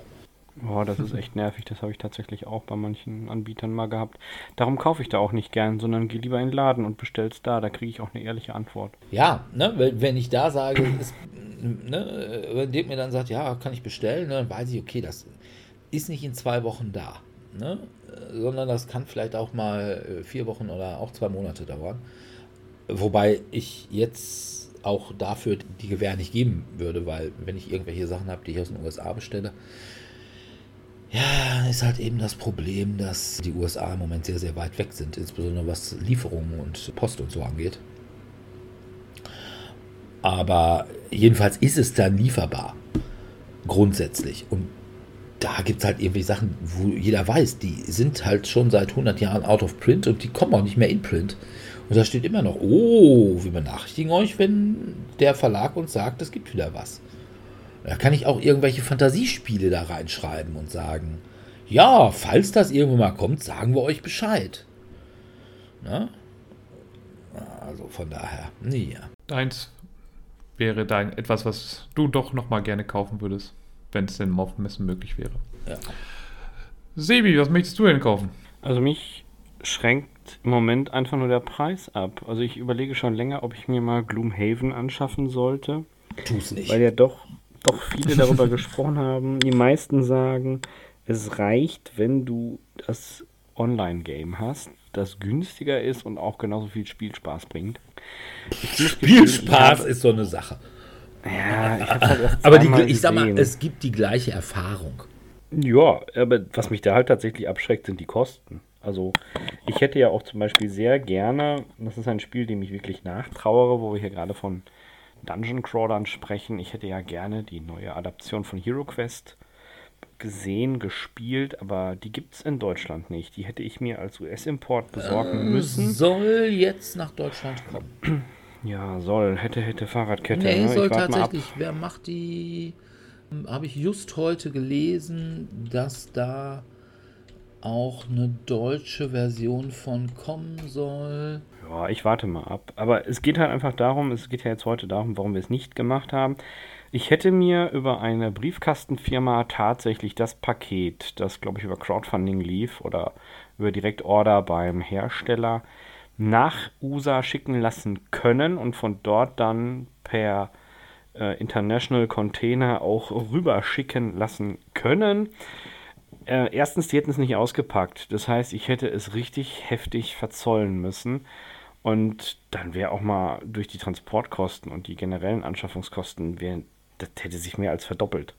Boah, das ist echt nervig. Das habe ich tatsächlich auch bei manchen Anbietern mal gehabt. Darum kaufe ich da auch nicht gern, sondern gehe lieber in den Laden und bestell's da. Da kriege ich auch eine ehrliche Antwort. Ja, ne, wenn, ich da sage, ist, ne, wenn dem mir dann sagt, ja, kann ich bestellen, ne, dann weiß ich, okay, das ist nicht in zwei Wochen da. Ne? Sondern das kann vielleicht auch mal äh, vier Wochen oder auch zwei Monate dauern. Wobei ich jetzt auch dafür die Gewähr nicht geben würde, weil wenn ich irgendwelche Sachen habe, die ich aus den USA bestelle, ja, ist halt eben das Problem, dass die USA im Moment sehr, sehr weit weg sind, insbesondere was Lieferungen und Post und so angeht. Aber jedenfalls ist es dann lieferbar. Grundsätzlich. Und da gibt es halt irgendwie Sachen, wo jeder weiß, die sind halt schon seit 100 Jahren out of print und die kommen auch nicht mehr in print. Und da steht immer noch, oh, wir benachrichtigen euch, wenn der Verlag uns sagt, es gibt wieder was. Da kann ich auch irgendwelche Fantasiespiele da reinschreiben und sagen, ja, falls das irgendwo mal kommt, sagen wir euch Bescheid. Na? Also von daher, nee. Deins wäre dein etwas, was du doch noch mal gerne kaufen würdest, wenn es denn auf Messen möglich wäre. Ja. Sebi, was möchtest du denn kaufen? Also mich schränkt im Moment einfach nur der Preis ab. Also ich überlege schon länger, ob ich mir mal Gloomhaven anschaffen sollte. Tu's nicht. Weil ja doch, doch viele darüber *laughs* gesprochen haben. Die meisten sagen, es reicht, wenn du das Online-Game hast, das günstiger ist und auch genauso viel Spielspaß bringt. Gestehen, Spielspaß ist so eine Sache. Ja, ich hab's halt erst Aber die, ich sag mal, es gibt die gleiche Erfahrung. Ja, aber was mich da halt tatsächlich abschreckt, sind die Kosten. Also ich hätte ja auch zum Beispiel sehr gerne, das ist ein Spiel, dem ich wirklich nachtrauere, wo wir hier gerade von Dungeon Crawlern sprechen. Ich hätte ja gerne die neue Adaption von Hero Quest gesehen, gespielt, aber die gibt es in Deutschland nicht. Die hätte ich mir als US-Import besorgen Äh, müssen. Soll jetzt nach Deutschland kommen. Ja, soll. Hätte, hätte Fahrradkette. Nee, ne? soll tatsächlich. Wer macht die? Habe ich just heute gelesen, dass da auch eine deutsche Version von kommen soll. Ja, ich warte mal ab. Aber es geht halt einfach darum, es geht ja jetzt heute darum, warum wir es nicht gemacht haben. Ich hätte mir über eine Briefkastenfirma tatsächlich das Paket, das glaube ich über Crowdfunding lief oder über Direktorder beim Hersteller, nach USA schicken lassen können und von dort dann per äh, International Container auch rüber schicken lassen können. Äh, erstens, die hätten es nicht ausgepackt. Das heißt, ich hätte es richtig heftig verzollen müssen. Und dann wäre auch mal durch die Transportkosten und die generellen Anschaffungskosten, wär, das hätte sich mehr als verdoppelt.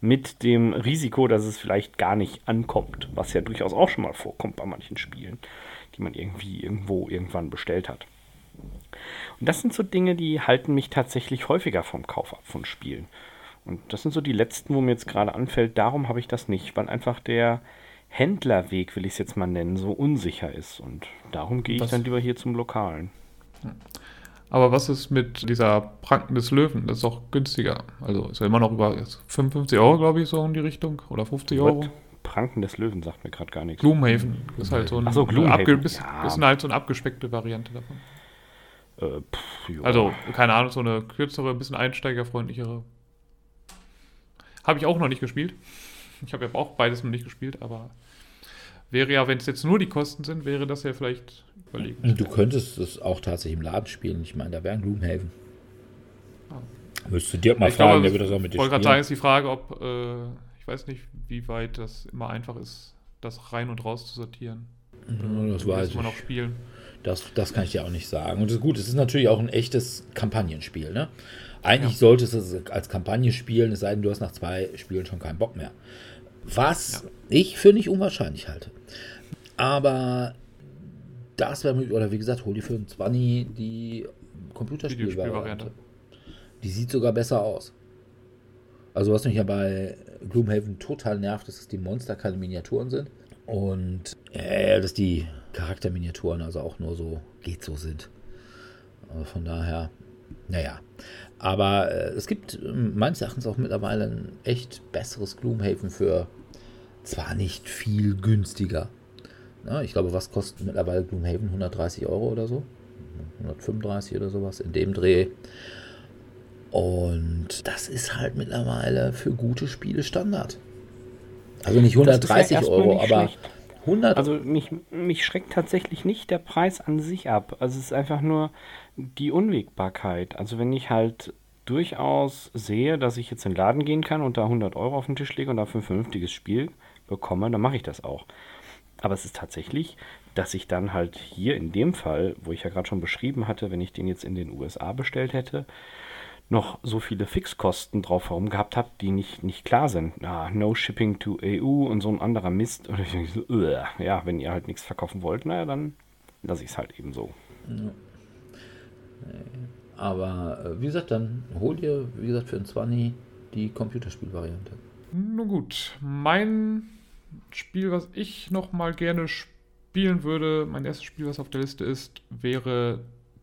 Mit dem Risiko, dass es vielleicht gar nicht ankommt, was ja durchaus auch schon mal vorkommt bei manchen Spielen, die man irgendwie irgendwo irgendwann bestellt hat. Und das sind so Dinge, die halten mich tatsächlich häufiger vom Kauf ab von Spielen. Und das sind so die letzten, wo mir jetzt gerade anfällt, darum habe ich das nicht, weil einfach der Händlerweg, will ich es jetzt mal nennen, so unsicher ist. Und darum gehe ich dann lieber hier zum Lokalen. Aber was ist mit dieser Pranken des Löwen? Das ist auch günstiger. Also ist ja immer noch über 55 Euro, glaube ich, so in die Richtung. Oder 50 Euro. What? Pranken des Löwen sagt mir gerade gar nichts. Gloomhaven ist halt so ein so, abge bis, Ja. bisschen halt so eine abgespeckte Variante davon. Äh, pff. Also, keine Ahnung, so eine kürzere, ein bisschen einsteigerfreundlichere. Habe ich auch noch nicht gespielt. Ich habe ja auch beides noch nicht gespielt, aber wäre ja, wenn es jetzt nur die Kosten sind, wäre das ja vielleicht überlegen. Und du könntest es auch tatsächlich im Laden spielen. Ich meine, da wäre ein Gloomhaven. Müsstest du Dirk mal Ich fragen, glaube, der würde das auch mit Ich dir wollte gerade sagen, spielen. ist die Frage, ob, äh, ich weiß nicht, wie weit das immer einfach ist, das rein und raus zu sortieren. Ja, das weiß das man noch ich. spielen. Das, das kann ich dir auch nicht sagen. Und das ist gut, es ist natürlich auch ein echtes Kampagnenspiel. Ne? Eigentlich solltest du es als Kampagne spielen, es sei denn, du hast nach zwei Spielen schon keinen Bock mehr. Was Ja. ich für nicht unwahrscheinlich halte. Aber das wäre, oder wie gesagt, hol dir für einen 20 die Computerspielvariante. Die sieht sogar besser aus. Also was mich ja bei Gloomhaven total nervt, ist, dass die Monster keine Miniaturen sind. Und äh, dass die Charakterminiaturen also auch nur so geht so sind. Also von daher, naja. Aber äh, es gibt äh, meines Erachtens auch mittlerweile ein echt besseres Gloomhaven für zwar nicht viel günstiger. Na, ich glaube, was kostet mittlerweile Gloomhaven? 130 Euro oder so? 135 oder sowas in dem Dreh. Und das ist halt mittlerweile für gute Spiele Standard. Also nicht Das ist ja 130 erstmal Euro, nicht aber schlecht. 100 Also mich, mich schreckt tatsächlich nicht der Preis an sich ab. Also es ist einfach nur die Unwägbarkeit. Also wenn ich halt durchaus sehe, dass ich jetzt in den Laden gehen kann und da 100 Euro auf den Tisch lege und dafür ein vernünftiges Spiel bekomme, dann mache ich das auch. Aber es ist tatsächlich, dass ich dann halt hier in dem Fall, wo ich ja gerade schon beschrieben hatte, wenn ich den jetzt in den USA bestellt hätte, noch so viele Fixkosten drauf herum gehabt habe, die nicht, nicht klar sind. Ah, no shipping to EU und so ein anderer Mist. Und ich denke so, ja, wenn ihr halt nichts verkaufen wollt, naja, dann lasse ich es halt eben so. Aber äh, wie gesagt, dann hol dir, wie gesagt, für ein 20 die Computerspielvariante. Nun gut, mein Spiel, was ich noch mal gerne spielen würde, mein erstes Spiel, was auf der Liste ist, wäre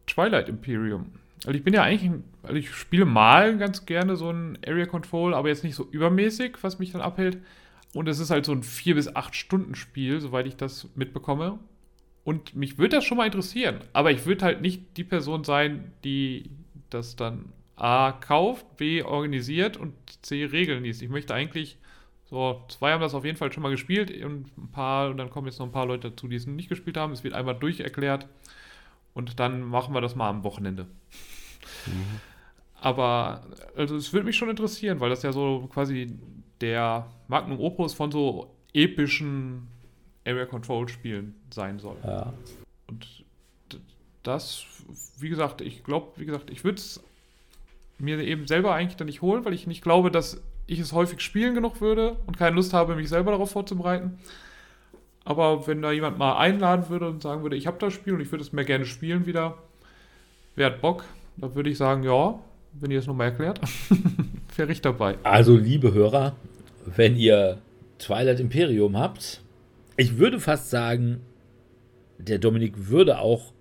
Twilight Imperium. Also ich bin ja eigentlich, also ich spiele mal ganz gerne so ein Area Control, aber jetzt nicht so übermäßig, was mich dann abhält. Und es ist halt so ein 4 bis 8 Stunden Spiel, soweit ich das mitbekomme. Und mich würde das schon mal interessieren. Aber ich würde halt nicht die Person sein, die das dann A kauft, B organisiert und C Regeln liest. Ich möchte eigentlich, so, zwei haben das auf jeden Fall schon mal gespielt und ein paar, und dann kommen jetzt noch ein paar Leute dazu, die es nicht gespielt haben. Es wird einmal durcherklärt und dann machen wir das mal am Wochenende. Aber, also es würde mich schon interessieren, weil das ja so quasi der Magnum Opus von so epischen Area Control Spielen sein soll. Ja. Und das, wie gesagt, ich glaube, wie gesagt, ich würde es mir eben selber eigentlich dann nicht holen, weil ich nicht glaube, dass ich es häufig spielen genug würde und keine Lust habe, mich selber darauf vorzubereiten. Aber wenn da jemand mal einladen würde und sagen würde, ich habe das Spiel und ich würde es mir gerne spielen wieder, wer hat Bock? Da würde ich sagen, ja, wenn ihr es nochmal erklärt, *laughs* wäre ich dabei. Also, liebe Hörer, wenn ihr Twilight Imperium habt, ich würde fast sagen, der Dominik würde auch,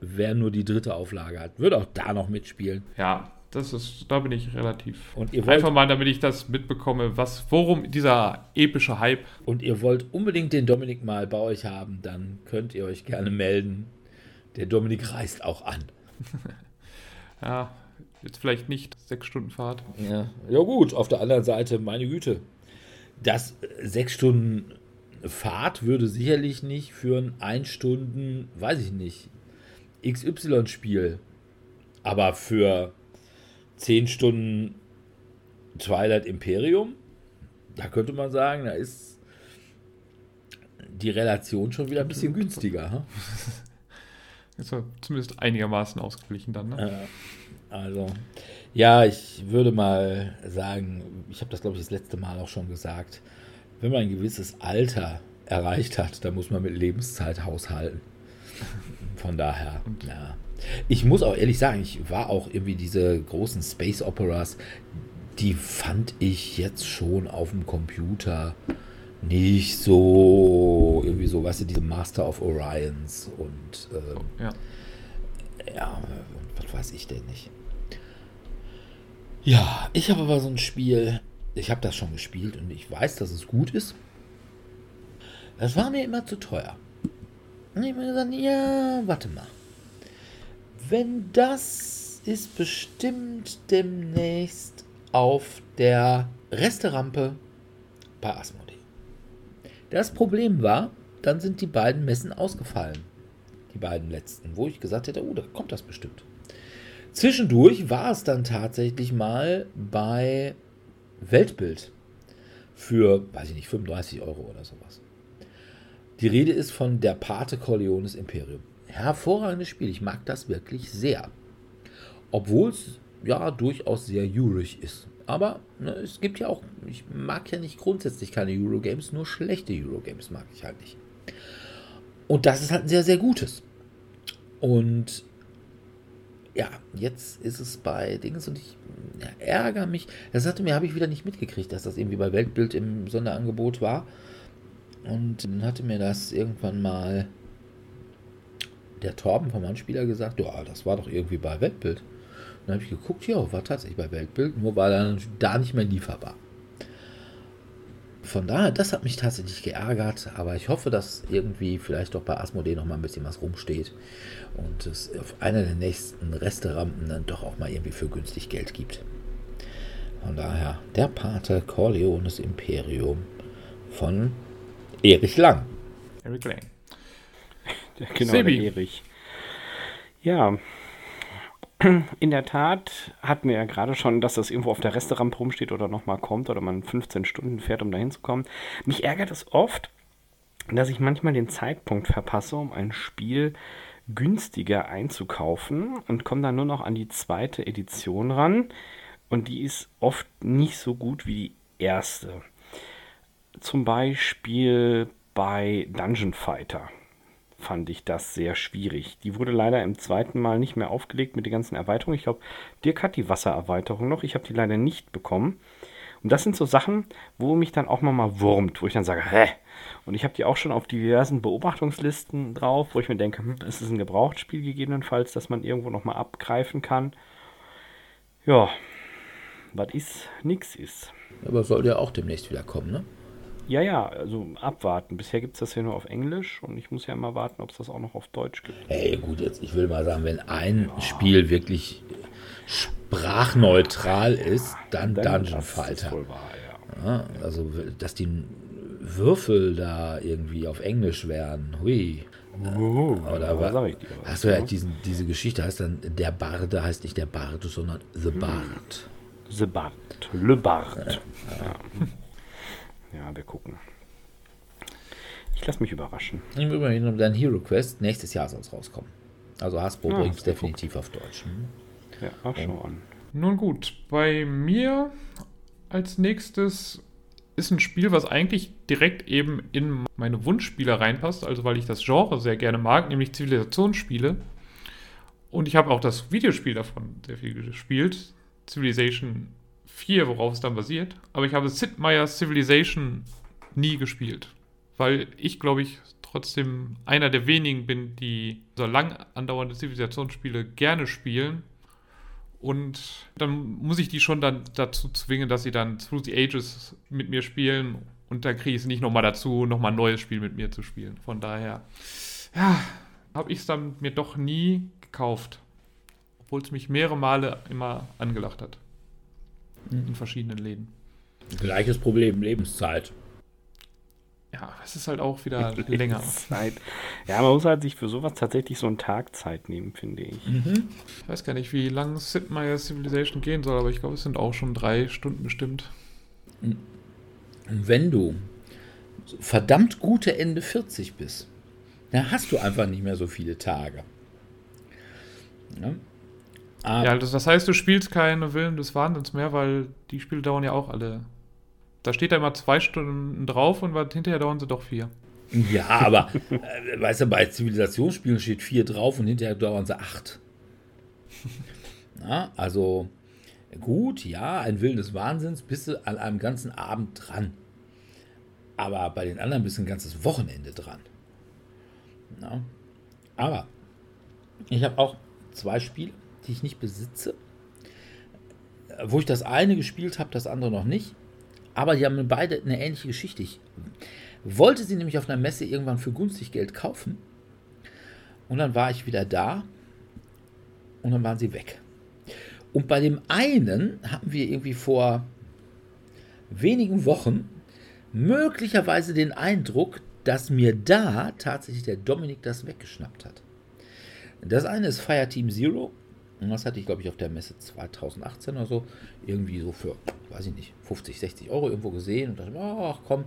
wer nur die dritte Auflage hat, würde auch da noch mitspielen. Ja, das ist, da bin ich relativ. Und ihr wollt, Einfach mal, damit ich das mitbekomme, was, worum dieser epische Hype. und ihr wollt unbedingt den Dominik mal bei euch haben, dann könnt ihr euch gerne melden. Der Dominik reist auch an. *laughs* Ja, jetzt vielleicht nicht sechs Stunden Fahrt. Ja, ja gut, auf der anderen Seite, meine Güte. Das äh, sechs Stunden Fahrt würde sicherlich nicht für ein ein Stunden, weiß ich nicht, XY-Spiel. Aber für zehn Stunden Twilight Imperium, da könnte man sagen, da ist die Relation schon wieder ein bisschen günstiger. *laughs* Ist ja zumindest einigermaßen ausgeglichen dann, ne? Also, ja, ich würde mal sagen, ich habe das, glaube ich, das letzte Mal auch schon gesagt, wenn man ein gewisses Alter erreicht hat, dann muss man mit Lebenszeit haushalten. Von daher, ja. Ich muss auch ehrlich sagen, ich war auch irgendwie diese großen Space Operas, die fand ich jetzt schon auf dem Computer nicht so, irgendwie so, weißt du, diese Master of Orions und ähm, Ja. ja, was weiß ich denn nicht. Ja, ich habe aber so ein Spiel, ich habe das schon gespielt und ich weiß, dass es gut ist. Das war mir immer zu teuer. Und ich habe mir gesagt, ja, warte mal. Wenn das ist bestimmt demnächst auf der Resterampe bei Asmodee. Das Problem war, dann sind die beiden Messen ausgefallen die beiden letzten, wo ich gesagt hätte, oh, da kommt das bestimmt. Zwischendurch war es dann tatsächlich mal bei Weltbild für, weiß ich nicht, 35 Euro oder sowas. Die Rede ist von der Pate Corleones Imperium. Hervorragendes Spiel, ich mag das wirklich sehr. Obwohl es ja durchaus sehr jurig ist. Aber ne, es gibt ja auch, ich mag ja nicht grundsätzlich keine Eurogames, nur schlechte Eurogames mag ich halt nicht. Und das ist halt ein sehr, sehr gutes. Und ja, jetzt ist es bei Dings und ich ja, ärgere mich. Das hatte mir, habe ich wieder nicht mitgekriegt, dass das irgendwie bei Weltbild im Sonderangebot war. Und dann hatte mir das irgendwann mal der Torben vom Anspieler gesagt, ja, das war doch irgendwie bei Weltbild. Und dann habe ich geguckt, ja, war tatsächlich bei Weltbild, nur war dann da nicht mehr lieferbar. Von daher, das hat mich tatsächlich geärgert, aber ich hoffe, dass irgendwie vielleicht doch bei Asmodee noch mal ein bisschen was rumsteht und es auf einer der nächsten Resterampen dann doch auch mal irgendwie für günstig Geld gibt. Von daher, der Pate Corleones Imperium von Erich Lang. Eric Lang. Ja, genau, Sebi. der Erich. Ja, in der Tat hatten wir ja gerade schon, dass das irgendwo auf der Resterampe rumsteht oder nochmal kommt oder man 15 Stunden fährt, um da hinzukommen. Mich ärgert es oft, dass ich manchmal den Zeitpunkt verpasse, um ein Spiel günstiger einzukaufen und komme dann nur noch an die zweite Edition ran. Und die ist oft nicht so gut wie die erste. Zum Beispiel bei Dungeon Fighter fand ich das sehr schwierig. Die wurde leider im zweiten Mal nicht mehr aufgelegt mit den ganzen Erweiterungen. Ich glaube, Dirk hat die Wassererweiterung noch. Ich habe die leider nicht bekommen. Und das sind so Sachen, wo mich dann auch mal, mal wurmt, wo ich dann sage, hä? Und ich habe die auch schon auf diversen Beobachtungslisten drauf, wo ich mir denke, hm, ist es ein Gebrauchtspiel gegebenenfalls, das man irgendwo nochmal abgreifen kann. Ja, was ist, nix ist. Aber soll ja auch demnächst wieder kommen, ne? Ja, ja, also abwarten. Bisher gibt es das ja nur auf Englisch und ich muss ja immer warten, ob es das auch noch auf Deutsch gibt. Ey, gut, jetzt, ich will mal sagen, wenn ein Spiel wirklich sprachneutral ist, dann, Dungeon das ist Fighter. wahr, ja. Ja, also, dass die Würfel da irgendwie auf Englisch wären. Hui. Oder was wa- sag ich dir? Hast du ja diesen, diese Geschichte, heißt dann, der Barde heißt nicht der Barde, sondern The Bard. The Bart. Le Bart. Ja. Ja, wir gucken. Ich lasse mich überraschen. Im Übrigen um dein Hero Quest, nächstes Jahr soll es rauskommen. Also Hasbro Ah, bringt es definitiv auf Deutsch. Hm? Ja, ach schon. Nun gut, bei mir als nächstes ist ein Spiel, was eigentlich direkt eben in meine Wunschspiele reinpasst, also weil ich das Genre sehr gerne mag, nämlich Zivilisationsspiele. Und ich habe auch das Videospiel davon sehr viel gespielt, Civilization 4, worauf es dann basiert. Aber ich habe Sid Meier's Civilization nie gespielt, weil ich, glaube ich, trotzdem einer der wenigen bin, die so lang andauernde Zivilisationsspiele gerne spielen und dann muss ich die schon dann dazu zwingen, dass sie dann Through the Ages mit mir spielen. Und dann kriege ich es nicht nochmal dazu, nochmal ein neues Spiel mit mir zu spielen. Von daher, ja, habe ich es dann mir doch nie gekauft. Obwohl es mich mehrere Male immer angelacht hat. In verschiedenen Läden. Gleiches Problem, Lebenszeit ja, es ist halt auch wieder *laughs* länger. Zeit. Ja, man muss halt sich für sowas tatsächlich so einen Tag Zeit nehmen, finde ich. Mhm. Ich weiß gar nicht, wie lang Sid Meier's Civilization gehen soll, aber ich glaube, es sind auch schon drei Stunden bestimmt. Wenn du verdammt gute Ende 40 bist, dann hast du einfach nicht mehr so viele Tage. Ja, ja das, das heißt, du spielst keine Willen des Wahnsinns mehr, weil die Spiele dauern ja auch alle da steht da immer zwei Stunden drauf und hinterher dauern sie doch vier. Ja, aber äh, weißt du, bei Zivilisationsspielen steht vier drauf und hinterher dauern sie acht. Na, also gut, ja, ein Willen des Wahnsinns bist du an einem ganzen Abend dran. Aber bei den anderen bist du ein ganzes Wochenende dran. Na, aber ich habe auch zwei Spiele, die ich nicht besitze. Wo ich das eine gespielt habe, das andere noch nicht. Aber die haben beide eine ähnliche Geschichte. Ich wollte sie nämlich auf einer Messe irgendwann für günstig Geld kaufen. Und dann war ich wieder da. Und dann waren sie weg. Und bei dem einen hatten wir irgendwie vor wenigen Wochen möglicherweise den Eindruck, dass mir da tatsächlich der Dominik das weggeschnappt hat. Das eine ist Fireteam Zero und das hatte ich, glaube ich, auf der Messe 2018 oder so, irgendwie so für, weiß ich nicht, 50, 60 Euro irgendwo gesehen und dachte, ach komm,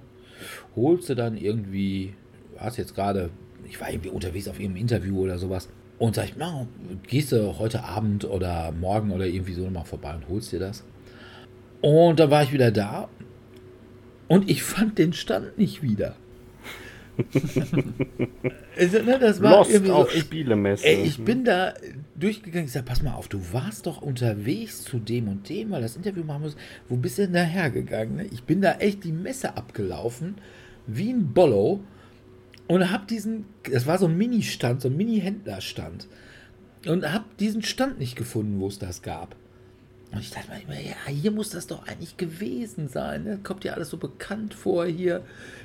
holst du dann irgendwie, hast jetzt gerade, ich war irgendwie unterwegs auf irgendeinem Interview oder sowas und sag ich, na, gehst du heute Abend oder morgen oder irgendwie so nochmal vorbei und holst dir das. Und da war ich wieder da und ich fand den Stand nicht wieder. *laughs* also, ne, das war Lost irgendwie auf so, Spielemesse. Ey, ich bin da durchgegangen. Ich sag, pass mal auf, du warst doch unterwegs zu dem und dem, weil das Interview machen muss. Wo bist du denn da hergegangen? Ne? Ich bin da echt die Messe abgelaufen, wie ein Bollo. Und hab diesen, das war so ein Mini-Stand, so ein Mini-Händlerstand. Und hab diesen Stand nicht gefunden, wo es das gab. Und ich dachte mir immer, ja, hier muss das doch eigentlich gewesen sein. Ne? Kommt dir alles so bekannt vor hier.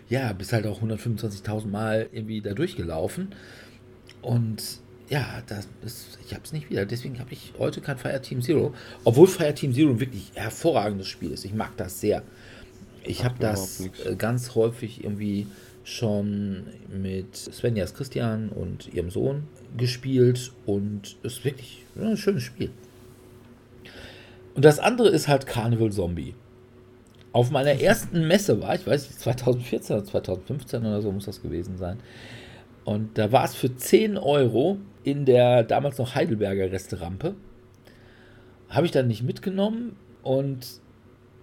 Ja, bist halt auch 125.000 Mal irgendwie da durchgelaufen. Und ja, das ist, ich habe es nicht wieder. Deswegen habe ich heute kein Fire Team Zero. Obwohl Fire Team Zero ein wirklich hervorragendes Spiel ist. Ich mag das sehr. Ich habe das äh, ganz häufig irgendwie schon mit Svenjas Christian und ihrem Sohn gespielt und es ist wirklich ein schönes Spiel. Und das andere ist halt Carnival Zombie. Auf meiner ersten Messe war, ich weiß nicht, 2014 oder 2015 oder so muss das gewesen sein. Und da war es für 10 Euro in der damals noch Heidelberger Resterampe. Habe ich dann nicht mitgenommen und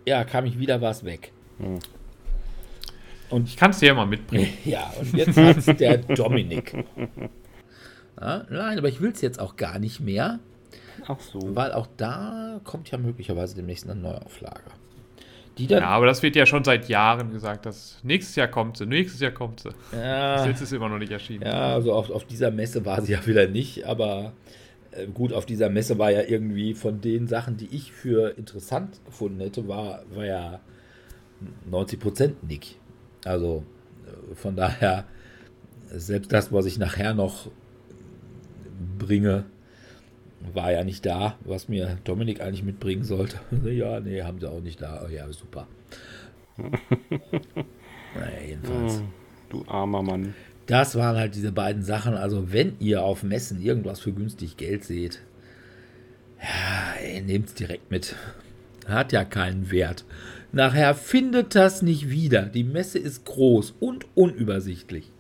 ja, kam ich wieder, war es weg. Hm. Und ich kann es dir ja mal mitbringen. *laughs* ja, und jetzt hat es der Dominik. *laughs* Ja, nein, aber ich will es jetzt auch gar nicht mehr. Ach so. Weil auch da kommt ja möglicherweise demnächst eine Neuauflage. Die dann, ja, aber das wird ja schon seit Jahren gesagt, dass nächstes Jahr kommt sie, nächstes Jahr kommt sie. Ja, jetzt ist sie immer noch nicht erschienen. Ja, also auf, auf dieser Messe war sie ja wieder nicht, aber äh, gut, auf dieser Messe war ja irgendwie von den Sachen, die ich für interessant gefunden hätte, war, war ja 90% Nick. Also äh, von daher, selbst das, was ich nachher noch bringe, war ja nicht da, was mir Dominik eigentlich mitbringen sollte. *laughs* ja, nee, haben sie auch nicht da. Oh, ja, super. *laughs* naja, jedenfalls. Hm, du armer Mann. Das waren halt diese beiden Sachen. Also, wenn ihr auf Messen irgendwas für günstig Geld seht, ja, nehmt es direkt mit. Hat ja keinen Wert. Nachher findet das nicht wieder. Die Messe ist groß und unübersichtlich.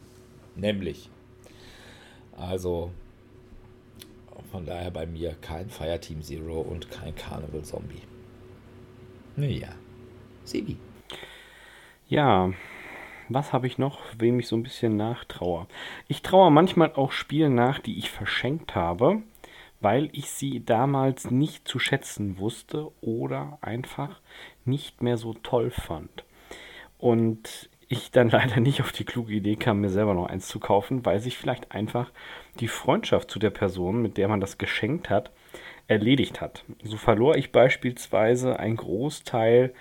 Nämlich. Also, von daher bei mir kein Fireteam Zero und kein Carnival Zombie. Naja. Sebi. Ja, was habe ich noch, wem ich so ein bisschen nachtraue? Ich traue manchmal auch Spielen nach, die ich verschenkt habe, weil ich sie damals nicht zu schätzen wusste oder einfach nicht mehr so toll fand. Und ich dann *laughs* leider nicht auf die kluge Idee kam, mir selber noch eins zu kaufen, weil sich vielleicht einfach die Freundschaft zu der Person, mit der man das geschenkt hat, erledigt hat. So verlor ich beispielsweise einen Großteil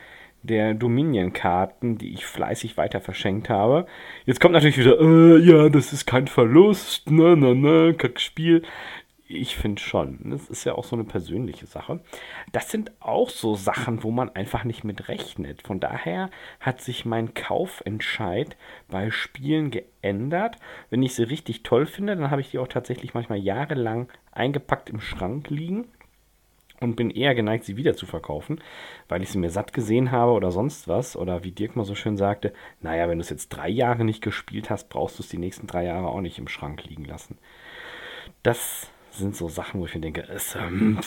der Dominion-Karten, die ich fleißig weiter verschenkt habe. Jetzt kommt natürlich wieder, äh, ja, das ist kein Verlust, ne, ne, ne, Kackspiel. Ich finde schon. Das ist ja auch so eine persönliche Sache. Das sind auch so Sachen, wo man einfach nicht mit rechnet. Von daher hat sich mein Kaufentscheid bei Spielen geändert. Wenn ich sie richtig toll finde, dann habe ich die auch tatsächlich manchmal jahrelang eingepackt im Schrank liegen und bin eher geneigt, sie wieder zu verkaufen, weil ich sie mir satt gesehen habe oder sonst was. Oder wie Dirk mal so schön sagte, naja, wenn du es jetzt drei Jahre nicht gespielt hast, brauchst du es die nächsten drei Jahre auch nicht im Schrank liegen lassen. Das sind so Sachen, wo ich mir denke, ist, ähm,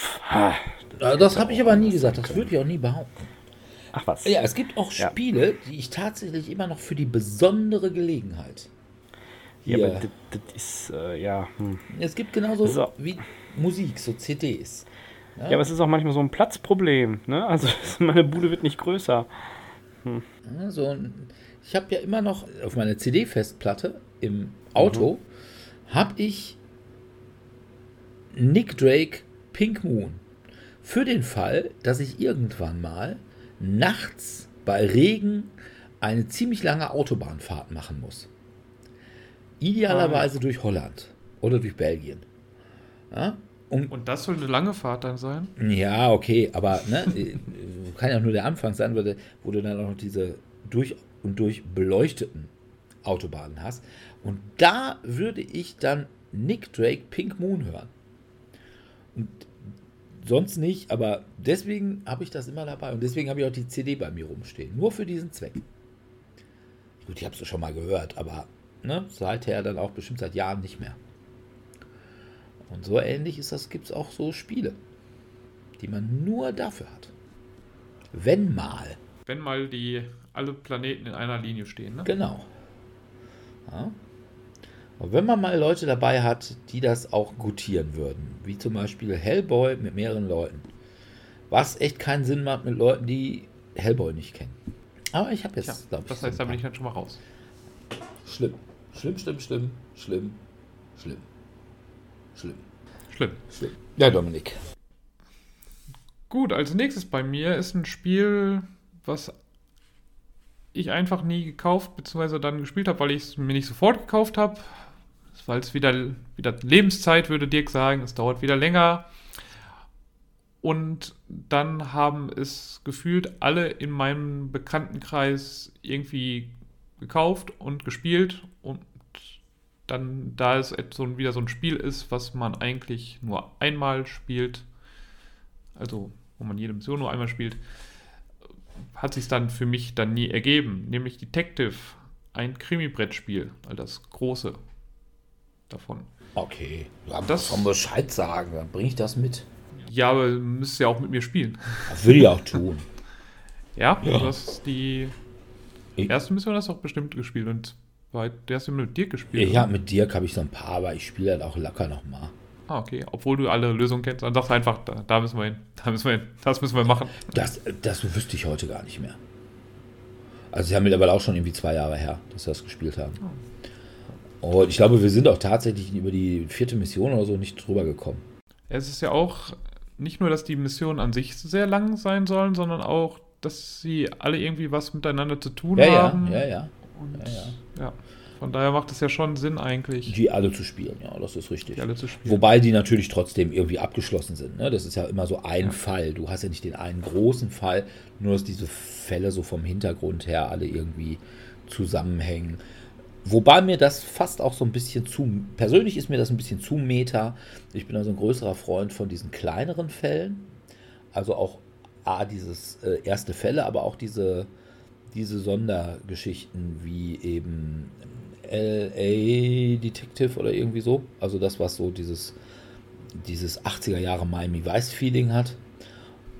das, das habe ich aber nie gesagt, das würde ich auch nie behaupten. Ach was. Ja, es gibt auch Ja. Spiele, die ich tatsächlich immer noch für die besondere Gelegenheit. Ja, aber das, das ist, äh, ja. Hm. Es gibt genauso auch- wie Musik, so CDs. Ja, aber es ist auch manchmal so ein Platzproblem, ne? Also *laughs* meine Bude wird nicht größer. Ja, so ich habe ja immer noch auf meiner CD-Festplatte im Auto habe ich Nick Drake Pink Moon. Für den Fall, dass ich irgendwann mal nachts bei Regen eine ziemlich lange Autobahnfahrt machen muss. Idealerweise durch Holland oder durch Belgien. Ja, um Und das soll eine lange Fahrt dann sein? ja, okay, aber ne, *laughs* äh, kann ja nur der Anfang sein, wo du dann auch noch diese durch und durch beleuchteten Autobahnen hast. Und da würde ich dann Nick Drake Pink Moon hören. Und sonst nicht, aber deswegen habe ich das immer dabei und deswegen habe ich auch die CD bei mir rumstehen. Nur für diesen Zweck. Gut, ich habe es schon mal gehört, aber ne, seither dann auch bestimmt seit Jahren nicht mehr. Und so ähnlich ist das, gibt es auch so Spiele, die man nur dafür hat. Wenn mal. Wenn mal die alle Planeten in einer Linie stehen, ne? Genau. Ja. Und wenn man mal Leute dabei hat, die das auch gutieren würden, wie zum Beispiel Hellboy mit mehreren Leuten, was echt keinen Sinn macht mit Leuten, die Hellboy nicht kennen. Aber ich habe jetzt, glaube ich, das heißt, da bin ich dann schon mal raus. schlimm. Schlimm, schlimm, schlimm, schlimm, schlimm, schlimm, Schlimm. schlimm. Ja, Dominik. Gut, als nächstes bei mir ist ein Spiel, was ich einfach nie gekauft bzw. dann gespielt habe, weil ich es mir nicht sofort gekauft habe. Weil es wieder, wieder Lebenszeit, würde Dirk sagen. Es dauert wieder länger. Und dann haben es gefühlt alle in meinem Bekanntenkreis irgendwie gekauft und gespielt. Und dann, da es so, wieder so ein Spiel ist, was man eigentlich nur einmal spielt, also wo man jede Mission nur einmal spielt, hat sich dann für mich dann nie ergeben, nämlich Detective, ein Krimi-Brettspiel, also das große davon. Okay, ja, Das- das kann Bescheid sagen, dann bringe ich das mit. Ja, aber du müsst ja auch mit mir spielen. Das will ich auch tun. *laughs* Ja, Ja. du hast die Ich- erste Mission hast du auch bestimmt gespielt und bei der hast du mit dir gespielt. Ich habe mit Dirk habe ich so ein paar, aber ich spiele halt auch locker nochmal. Ah, okay. Obwohl du alle Lösungen kennst, dann sagst du einfach, da, da müssen wir hin, da müssen wir hin, das müssen wir machen. Das, das wüsste ich heute gar nicht mehr. Also, sie haben mittlerweile auch schon irgendwie zwei Jahre her, dass wir das gespielt haben. Und ich glaube, wir sind auch tatsächlich über die vierte Mission oder so nicht drüber gekommen. Es ist ja auch nicht nur, dass die Missionen an sich sehr lang sein sollen, sondern auch, dass sie alle irgendwie was miteinander zu tun Ja, ja, haben. ja, ja. Und Ja, ja. ja, von daher macht es ja schon Sinn eigentlich, Die alle zu spielen, ja, das ist richtig. die alle zu spielen. Wobei die natürlich trotzdem irgendwie abgeschlossen sind. Ne? Das ist ja immer so ein Fall. Du hast ja nicht den einen großen Fall, nur dass diese Fälle so vom Hintergrund her alle irgendwie zusammenhängen. Wobei mir das fast auch so ein bisschen zu, persönlich ist mir das ein bisschen zu meta. Ich bin also ein größerer Freund von diesen kleineren Fällen. Also auch A, dieses äh, erste Fälle, aber auch diese, diese Sondergeschichten wie eben LA Detective oder irgendwie so. Also das, was so dieses, dieses 80er Jahre Miami Vice Feeling hat.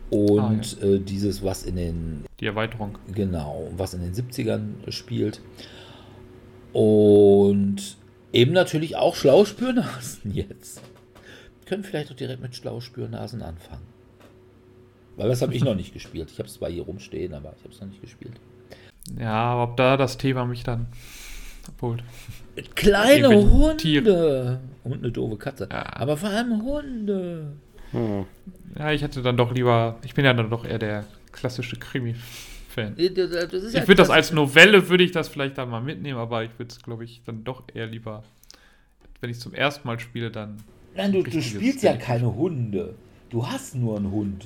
Und ah, ja. äh, dieses, was in den. Die Erweiterung. Genau, was in den 70ern spielt. Und eben natürlich auch Schlauspürnasen jetzt. können vielleicht auch direkt mit Schlauspürnasen anfangen. Weil das habe ich noch nicht gespielt. Ich habe es zwar hier rumstehen, aber ich habe es noch nicht gespielt. Ja, aber ob da das Thema mich dann abholt. Kleine Hunde. Tiere. Und eine doofe Katze. Ja. Aber vor allem Hunde. Hm. Ja, ich hätte dann doch lieber. Ich bin ja dann doch eher der klassische Krimi-Fan. ich würde das als Novelle, würde ich das vielleicht dann mal mitnehmen, aber ich würde es, glaube ich, dann doch eher lieber, wenn ich zum ersten Mal spiele, dann. Nein, du, du spielst ja keine Hunde. Du hast nur einen Hund.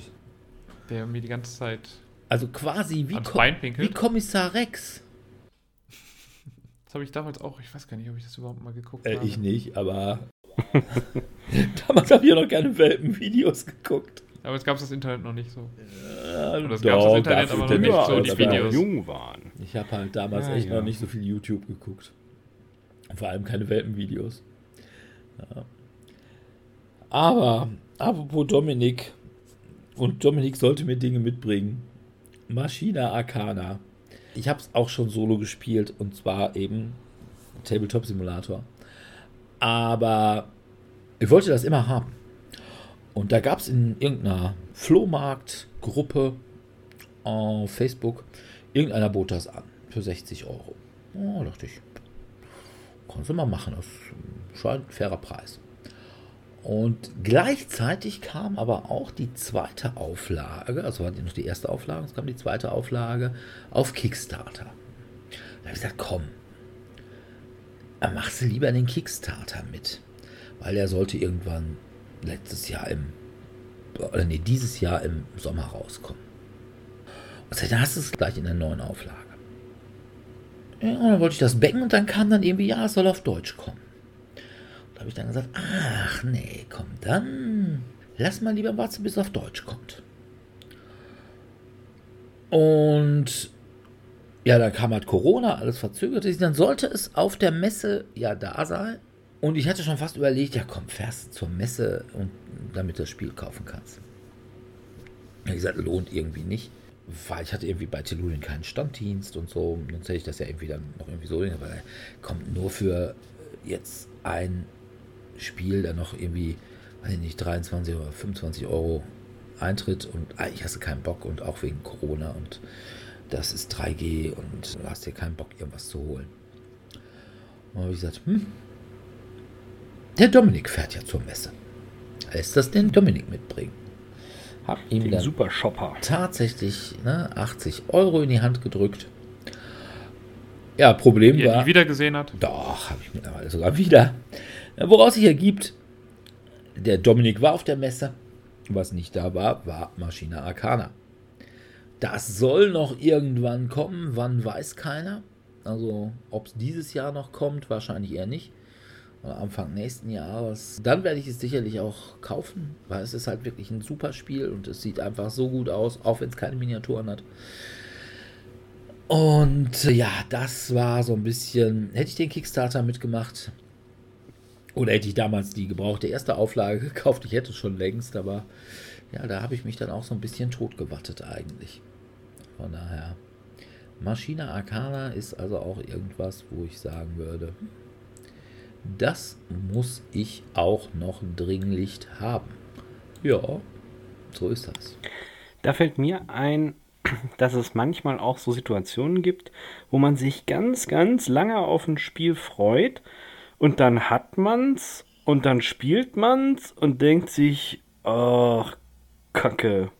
Der mir die ganze Zeit. Also quasi wie, Ko wie Kommissar Rex. Das habe ich damals auch, ich weiß gar nicht, ob ich das überhaupt mal geguckt äh, habe. Ich nicht, aber *laughs* damals habe ich ja noch keine Welpenvideos geguckt. Aber es gab das Internet noch nicht so. Ja, Oder es gab das Internet aber noch nicht so, die Videos. jung waren. Ich habe halt damals ja, echt ja. noch nicht so viel YouTube geguckt. Vor allem keine Welpenvideos. Ja. Aber, apropos Dominik, und Dominik sollte mir Dinge mitbringen. Maschina Arcana. Ich habe es auch schon solo gespielt und zwar eben Tabletop Simulator. Aber ich wollte das immer haben. Und da gab es in irgendeiner Flohmarktgruppe auf Facebook, irgendeiner bot das an für 60 Euro. Oh, dachte ich, kannst du mal machen, das schon ein fairer Preis. Und gleichzeitig kam aber auch die zweite Auflage, also war noch die erste Auflage, es kam die zweite Auflage auf Kickstarter. Da habe ich gesagt, komm, machst du lieber den Kickstarter mit, weil der sollte irgendwann letztes Jahr im, oder nee, dieses Jahr im Sommer rauskommen. Und dann hast du es gleich in der neuen Auflage. Ja, und dann wollte ich das becken und dann kam dann irgendwie, ja, es soll auf Deutsch kommen habe ich dann gesagt, ach nee, komm, dann lass mal lieber warten, bis es auf Deutsch kommt. Und ja, dann kam halt Corona, alles verzögert sich. Dann sollte es auf der Messe ja da sein. Und ich hatte schon fast überlegt, ja komm, fährst zur Messe und damit du das Spiel kaufen kannst. Ja, gesagt, lohnt irgendwie nicht. Weil ich hatte irgendwie bei Tellurien keinen Standdienst und so. Sonst hätte ich das ja irgendwie dann noch irgendwie so. Aber kommt nur für jetzt ein Spiel dann noch irgendwie, weiß ich nicht, 23 oder 25 Euro Eintritt und eigentlich hast du keinen Bock und auch wegen Corona und das ist 3G und hast dir keinen Bock, irgendwas zu holen. Und habe ich gesagt, hm, der Dominik fährt ja zur Messe. Lässt das den Dominik mitbringen. Hab ihm den Super Shopper. tatsächlich ne, 80 Euro in die Hand gedrückt. Ja, Problem Wie war. nie wieder gesehen hat. Doch, habe ich mittlerweile sogar wieder. Woraus sich ergibt, der Dominik war auf der Messe. Was nicht da war, war Maschine Arcana. Das soll noch irgendwann kommen. Wann weiß keiner. Also, ob es dieses Jahr noch kommt, wahrscheinlich eher nicht. Oder Anfang nächsten Jahres. Dann werde ich es sicherlich auch kaufen, weil es ist halt wirklich ein super Spiel und es sieht einfach so gut aus, auch wenn es keine Miniaturen hat. Und ja, das war so ein bisschen. Hätte ich den Kickstarter mitgemacht, oder hätte ich damals die gebrauchte erste Auflage *laughs* gekauft, ich hätte es schon längst, aber ja, da habe ich mich dann auch so ein bisschen totgewattet eigentlich. Von daher, Maschine Arcana ist also auch irgendwas, wo ich sagen würde, das muss ich auch noch dringlich haben. Ja, so ist das. Da fällt mir ein, *clears throat* dass es manchmal auch so Situationen gibt, wo man sich ganz, ganz lange auf ein Spiel freut und dann hat man's und dann spielt man's und denkt sich, ach, Kacke.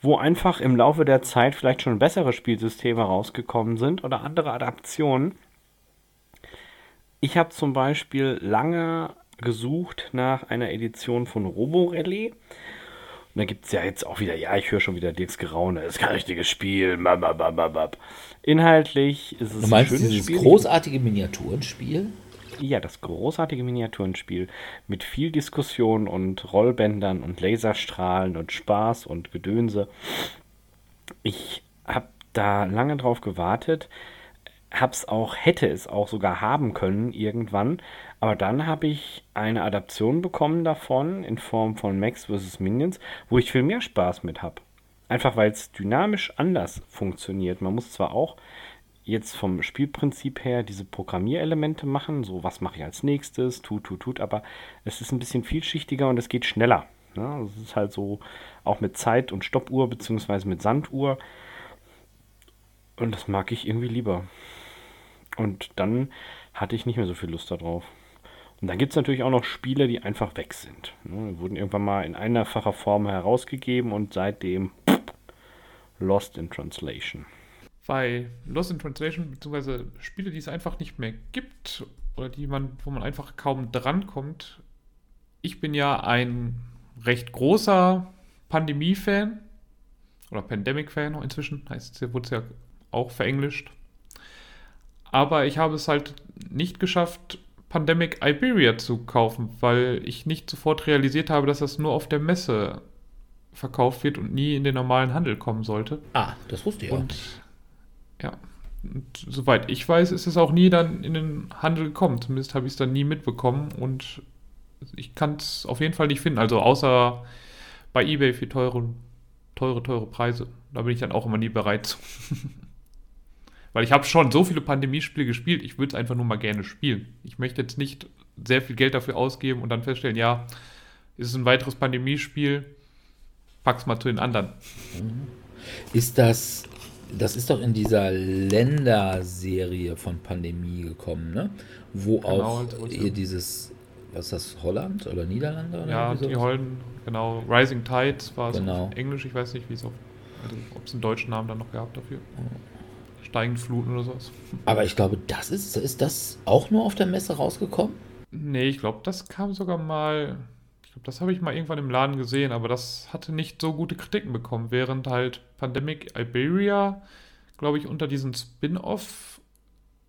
Wo einfach im Laufe der Zeit vielleicht schon bessere Spielsysteme rausgekommen sind oder andere Adaptionen. Ich habe zum Beispiel lange gesucht nach einer Edition von Robo Rally. Und da gibt es ja jetzt auch wieder, ja, ich höre schon wieder Dirks Geraune, ist kein richtiges Spiel. Inhaltlich ist es du meinst ein schönes dieses Spiel. großartige Miniaturenspiel? Ja, das großartige Miniaturenspiel mit viel Diskussion und Rollbändern und Laserstrahlen und Spaß und Gedönse. Ich habe da lange drauf gewartet, hab's auch, hätte es auch sogar haben können irgendwann, aber dann habe ich eine Adaption bekommen davon in Form von Max vs. Minions, wo ich viel mehr Spaß mit habe. Einfach weil es dynamisch anders funktioniert. Man muss zwar auch jetzt vom Spielprinzip her diese Programmierelemente machen, so was mache ich als nächstes, tut, tut, tut, aber es ist ein bisschen vielschichtiger und es geht schneller. Ne? Es ist halt so auch mit Zeit- und Stoppuhr beziehungsweise mit Sanduhr und das mag ich irgendwie lieber. Und dann hatte ich nicht mehr so viel Lust darauf. Und dann gibt es natürlich auch noch Spiele, die einfach weg sind. Ne? Wurden irgendwann mal in einfacher Form herausgegeben und seitdem pff, Lost in Translation. Bei Lost in Translation, beziehungsweise Spiele, die es einfach nicht mehr gibt oder die man, wo man einfach kaum drankommt. Ich bin ja ein recht großer Pandemie-Fan oder Pandemic-Fan inzwischen, heißt, wurde es ja auch verenglischt. Aber ich habe es halt nicht geschafft, Pandemic Iberia zu kaufen, weil ich nicht sofort realisiert habe, dass das nur auf der Messe verkauft wird und nie in den normalen Handel kommen sollte. Ah, das wusste ich auch. Und ja, und soweit ich weiß, ist es auch nie dann in den Handel gekommen. Zumindest habe ich es dann nie mitbekommen und ich kann es auf jeden Fall nicht finden. Also außer bei eBay für teure, teure, teure Preise. Da bin ich dann auch immer nie bereit zu. *laughs* Weil ich habe schon so viele Pandemiespiele gespielt, ich würde es einfach nur mal gerne spielen. Ich möchte jetzt nicht sehr viel Geld dafür ausgeben und dann feststellen, ja, ist es ein weiteres Pandemiespiel, pack's mal zu den anderen. Ist das, das ist doch in dieser Länderserie von Pandemie gekommen, ne? Wo Genau, auch ihr dieses, was ist das, Holland oder Niederlande? Oder Ja, die? Holden, genau. Rising Tides war es Genau. auf Englisch, ich weiß nicht, wie es auf, also ob es einen deutschen Namen dann noch gehabt dafür. Steigende Fluten oder sowas. Aber ich glaube, das ist, ist das auch nur auf der Messe rausgekommen? Nee, ich glaube, das kam sogar mal. Ich glaube, das habe ich mal irgendwann im Laden gesehen, aber das hatte nicht so gute Kritiken bekommen, während halt Pandemic Iberia, glaube ich, unter diesen Spin-off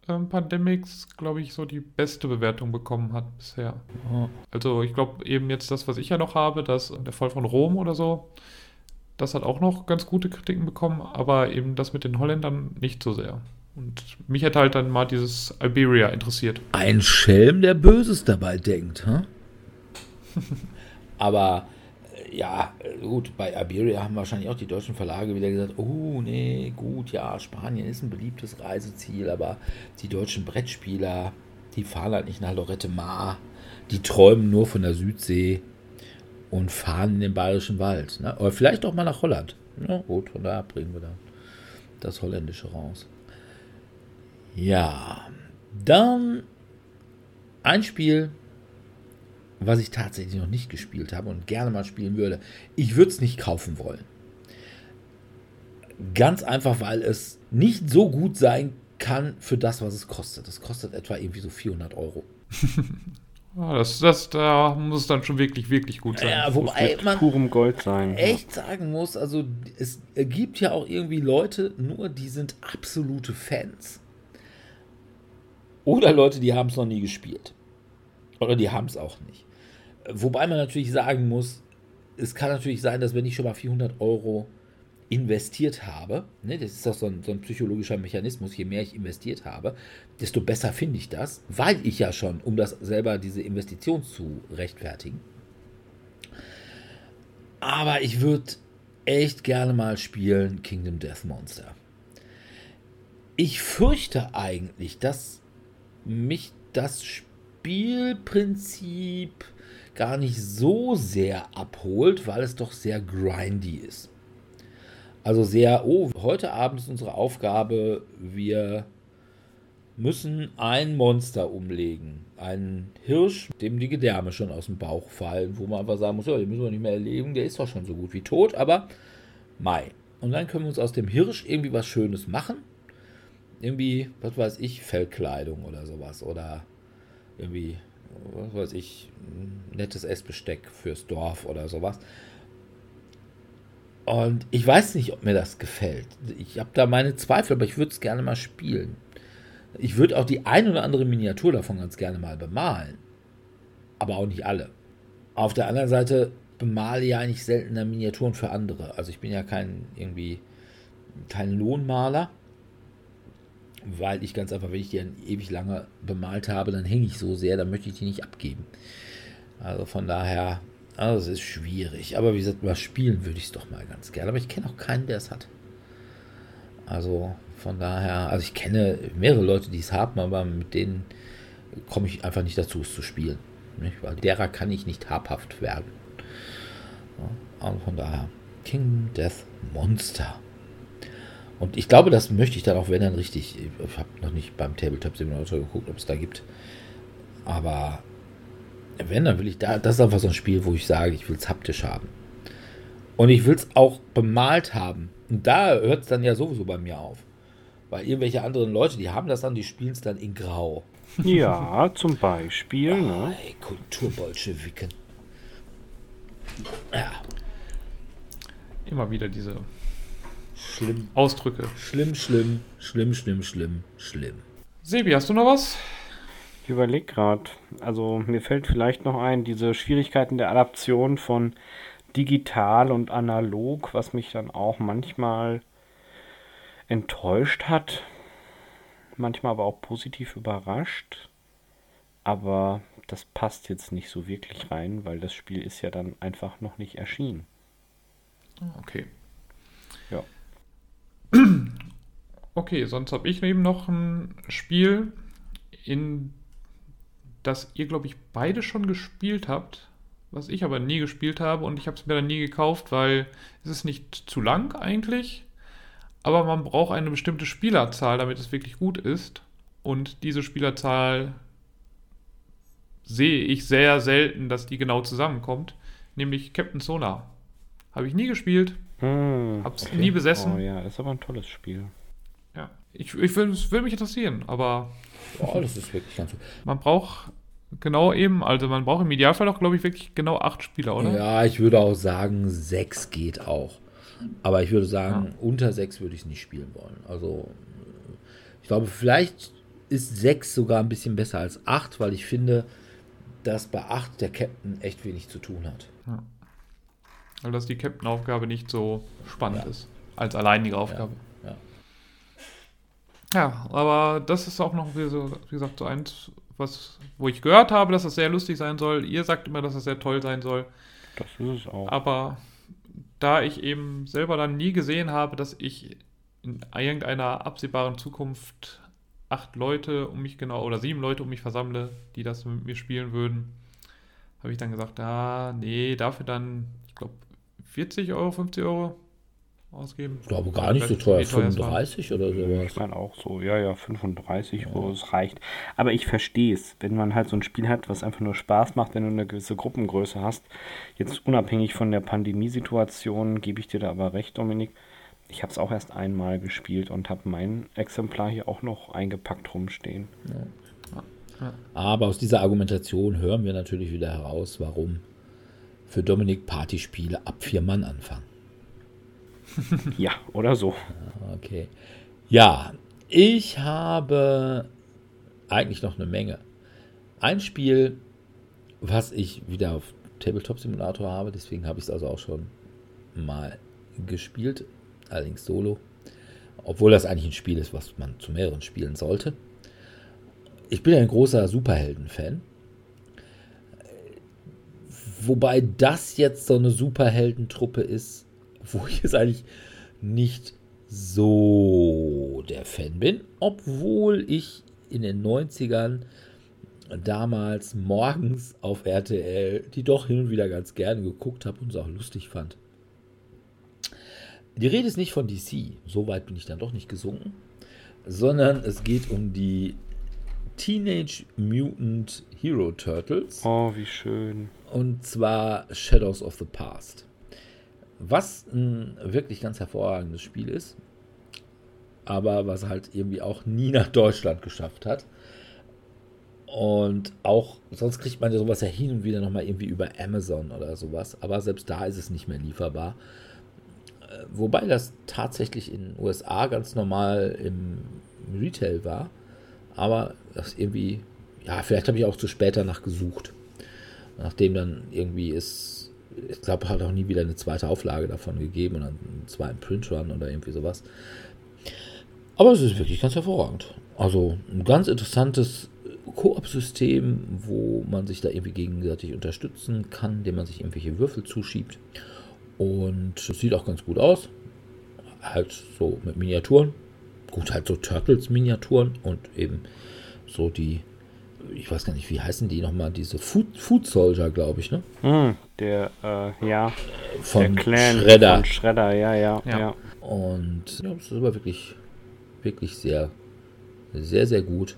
ähm, Pandemics, glaube ich, so die beste Bewertung bekommen hat bisher. Also ich glaube eben jetzt das, was ich ja noch habe, das der Fall von Rom oder so, das hat auch noch ganz gute Kritiken bekommen, aber eben das mit den Holländern nicht so sehr. Und mich hätte halt dann mal dieses Iberia interessiert. Ein Schelm, der Böses dabei denkt, hä? *laughs* Aber äh, ja, gut, bei Iberia haben wahrscheinlich auch die deutschen Verlage wieder gesagt, oh nee, gut, ja, Spanien ist ein beliebtes Reiseziel, aber die deutschen Brettspieler, die fahren halt nicht nach Lorette Mar, die träumen nur von der Südsee und fahren in den Bayerischen Wald. Ne? Oder vielleicht auch mal nach Holland. Ja, gut, von daher bringen wir dann das Holländische raus. Ja, dann ein Spiel, was ich tatsächlich noch nicht gespielt habe und gerne mal spielen würde. Ich würde es nicht kaufen wollen. Ganz einfach, weil es nicht so gut sein kann für das, was es kostet. Es kostet etwa irgendwie so 400 Euro. *laughs* Ja, das, das, da muss es dann schon wirklich, wirklich gut sein. Ja, wobei man purem Gold sein. echt sagen muss, also es gibt ja auch irgendwie Leute, nur die sind absolute Fans. Oder Leute, die haben es noch nie gespielt. Oder die haben es auch nicht. Wobei man natürlich sagen muss, es kann natürlich sein, dass wenn ich schon mal 400 Euro investiert habe, ne, das ist doch so ein, so ein psychologischer Mechanismus, je mehr ich investiert habe, desto besser finde ich das, weil ich ja schon, um das selber diese Investition zu rechtfertigen, aber ich würde echt gerne mal spielen Kingdom Death Monster. Ich fürchte eigentlich, dass mich das Spielprinzip gar nicht so sehr abholt, weil es doch sehr grindy ist. Also sehr, oh, heute Abend ist unsere Aufgabe, wir müssen ein Monster umlegen. Einen Hirsch, dem die Gedärme schon aus dem Bauch fallen, wo man einfach sagen muss, ja, den müssen wir nicht mehr erleben, der ist doch schon so gut wie tot, aber Mai. Und dann können wir uns aus dem Hirsch irgendwie was Schönes machen. Irgendwie, was weiß ich, Fellkleidung oder sowas. Oder irgendwie, was weiß ich, nettes Essbesteck fürs Dorf oder sowas. Und ich weiß nicht, ob mir das gefällt. Ich habe da meine Zweifel, aber ich würde es gerne mal spielen. Ich würde auch die ein oder andere Miniatur davon ganz gerne mal bemalen. Aber auch nicht alle. Auf der anderen Seite bemale ja eigentlich seltener Miniaturen für andere. Also ich bin ja kein irgendwie kein Lohnmaler, weil ich ganz einfach, wenn ich die dann ewig lange bemalt habe, dann hänge ich so sehr, dann möchte ich die nicht abgeben. Also von daher Also es ist schwierig. Aber wie gesagt, mal spielen würde ich es doch mal ganz gerne. Aber ich kenne auch keinen, der es hat. Also von daher, also ich kenne mehrere Leute, die es haben, aber mit denen komme ich einfach nicht dazu, es zu spielen. Nicht? Weil derer kann ich nicht habhaft werden. Und von daher, King Death Monster. Und ich glaube, das möchte ich dann auch, wenn dann richtig. Ich habe noch nicht beim Tabletop Simulator geguckt, ob es da gibt. Aber wenn, dann will ich da. Das ist einfach so ein Spiel, wo ich sage, ich will es haptisch haben. Und ich will es auch bemalt haben. Und da hört es dann ja sowieso bei mir auf. Weil irgendwelche anderen Leute, die haben das dann, die spielen es dann in Grau. Ja, zum Beispiel. Oh, ne? ey, Kulturbolschewiken. Ja, Immer wieder diese schlimm, Ausdrücke. schlimm, schlimm, schlimm, schlimm, schlimm, schlimm. Sebi, hast du noch was? Ich überlege gerade. Also mir fällt vielleicht noch ein, diese Schwierigkeiten der Adaption von digital und analog, was mich dann auch manchmal enttäuscht hat, manchmal aber auch positiv überrascht. Aber das passt jetzt nicht so wirklich rein, weil das Spiel ist ja dann einfach noch nicht erschienen. Okay. Ja. *clears throat* Okay, sonst habe ich eben noch ein Spiel, in das ihr, glaube ich, beide schon gespielt habt, was ich aber nie gespielt habe und ich habe es mir dann nie gekauft, weil es ist nicht zu lang eigentlich, aber man braucht eine bestimmte Spielerzahl, damit es wirklich gut ist. Und diese Spielerzahl sehe ich sehr selten, dass die genau zusammenkommt, nämlich Captain Sonar. Habe ich nie gespielt, Hm, hab's nie besessen. Oh ja, ist aber ein tolles Spiel. Ja, ich, ich will, es würde mich interessieren, aber Oh, das ist wirklich ganz. man braucht genau eben, also man braucht im Idealfall auch, glaube ich, wirklich genau acht Spieler, oder? Ja, ich würde auch sagen, sechs geht auch. Aber ich würde sagen, unter sechs würde ich es nicht spielen wollen. Also, ich glaube, vielleicht ist sechs sogar ein bisschen besser als acht, weil ich finde, dass bei acht der Captain echt wenig zu tun hat. Weil dass die Captain-Aufgabe nicht so spannend Ja. ist als alleinige Aufgabe. ja. Ja, aber das ist auch noch, wie, so, wie gesagt, so eins, was, wo ich gehört habe, dass das sehr lustig sein soll. Ihr sagt immer, dass das sehr toll sein soll. Das ist es auch. Aber da ich eben selber dann nie gesehen habe, dass ich in irgendeiner absehbaren Zukunft acht Leute um mich genau oder sieben Leute um mich versammle, die das mit mir spielen würden, habe ich dann gesagt, ah, nee, dafür dann, ich glaube, 40 Euro, 50 Euro ausgeben. Ich glaube gar nicht so teuer, es war. 35 oder Ich sowas. meine auch so, ja, ja, 35 Euro, es reicht. Aber ich verstehe es, wenn man halt so ein Spiel hat, was einfach nur Spaß macht, wenn du eine gewisse Gruppengröße hast. Jetzt unabhängig von der Pandemiesituation gebe ich dir da aber recht, Dominik. Ich habe es auch erst einmal gespielt und habe mein Exemplar hier auch noch eingepackt rumstehen. Aber aus dieser Argumentation hören wir natürlich wieder heraus, warum für Dominik Partyspiele ab vier Mann anfangen. *laughs* Ja, oder so. Okay. Ja, ich habe eigentlich noch eine Menge. Ein Spiel, was ich wieder auf Tabletop Simulator habe, deswegen habe ich es also auch schon mal gespielt, allerdings solo. Obwohl das eigentlich ein Spiel ist, was man zu mehreren spielen sollte. Ich bin ein großer Superhelden-Fan. Wobei das jetzt so eine Superheldentruppe ist, wo ich jetzt eigentlich nicht so der Fan bin, obwohl ich in den 90ern damals morgens auf RTL die doch hin und wieder ganz gerne geguckt habe und es auch lustig fand. Die Rede ist nicht von DC, so weit bin ich dann doch nicht gesunken, sondern es geht um die Teenage Mutant Hero Turtles. Oh, wie schön. Und zwar Shadows of the Past. Was ein wirklich ganz hervorragendes Spiel ist, aber was halt irgendwie auch nie *laughs* nach Deutschland geschafft hat. Und auch, sonst kriegt man ja sowas ja hin und wieder nochmal irgendwie über Amazon oder sowas, aber selbst da ist es nicht mehr lieferbar. Äh, Wobei das tatsächlich in den USA ganz normal im Retail war, aber das irgendwie, ja, vielleicht habe ich auch zu spät danach gesucht. Nachdem dann irgendwie ist, ich glaube, hat auch nie wieder eine zweite Auflage davon gegeben und einen zweiten Printrun oder irgendwie sowas. Aber es ist wirklich ganz hervorragend. Also ein ganz interessantes Koop-System, wo man sich da irgendwie gegenseitig unterstützen kann, indem man sich irgendwelche Würfel zuschiebt. Und es sieht auch ganz gut aus. Halt so mit Miniaturen. Gut, halt so Turtles-Miniaturen und eben so die, ich weiß gar nicht, wie heißen die nochmal, diese Food, Food Soldier, glaube ich, ne? Hm, der, äh, ja. Von der Clan Shredder. Von Shredder, ja, ja, Ja. ja. Und ja, es ist aber wirklich, wirklich sehr, sehr, sehr gut.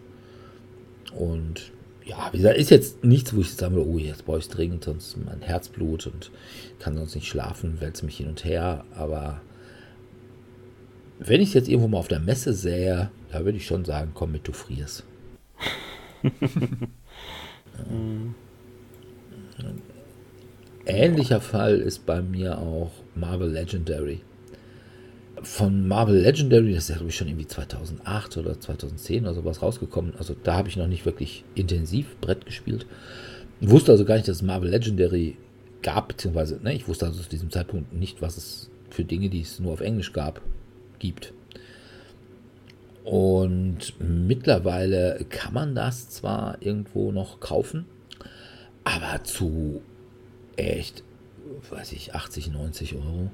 Und ja, wie gesagt, ist jetzt nichts, wo ich sagen will, oh, jetzt brauche ich es dringend, sonst mein Herzblut und kann sonst nicht schlafen, wälze mich hin und her. Aber wenn ich es jetzt irgendwo mal auf der Messe sähe, da würde ich schon sagen, komm mit, du frierst. *laughs* Ähnlicher Fall ist bei mir auch Marvel Legendary. Von Marvel Legendary, das ist ja glaube ich schon irgendwie 2008 oder 2010 oder sowas rausgekommen. Also da habe ich noch nicht wirklich intensiv Brett gespielt. Wusste also gar nicht, dass es Marvel Legendary gab, beziehungsweise ne, ich wusste also zu diesem Zeitpunkt nicht, was es für Dinge, die es nur auf Englisch gab, gibt. Und mittlerweile kann man das zwar irgendwo noch kaufen, aber zu echt, weiß ich, 80, 90 Euro. Und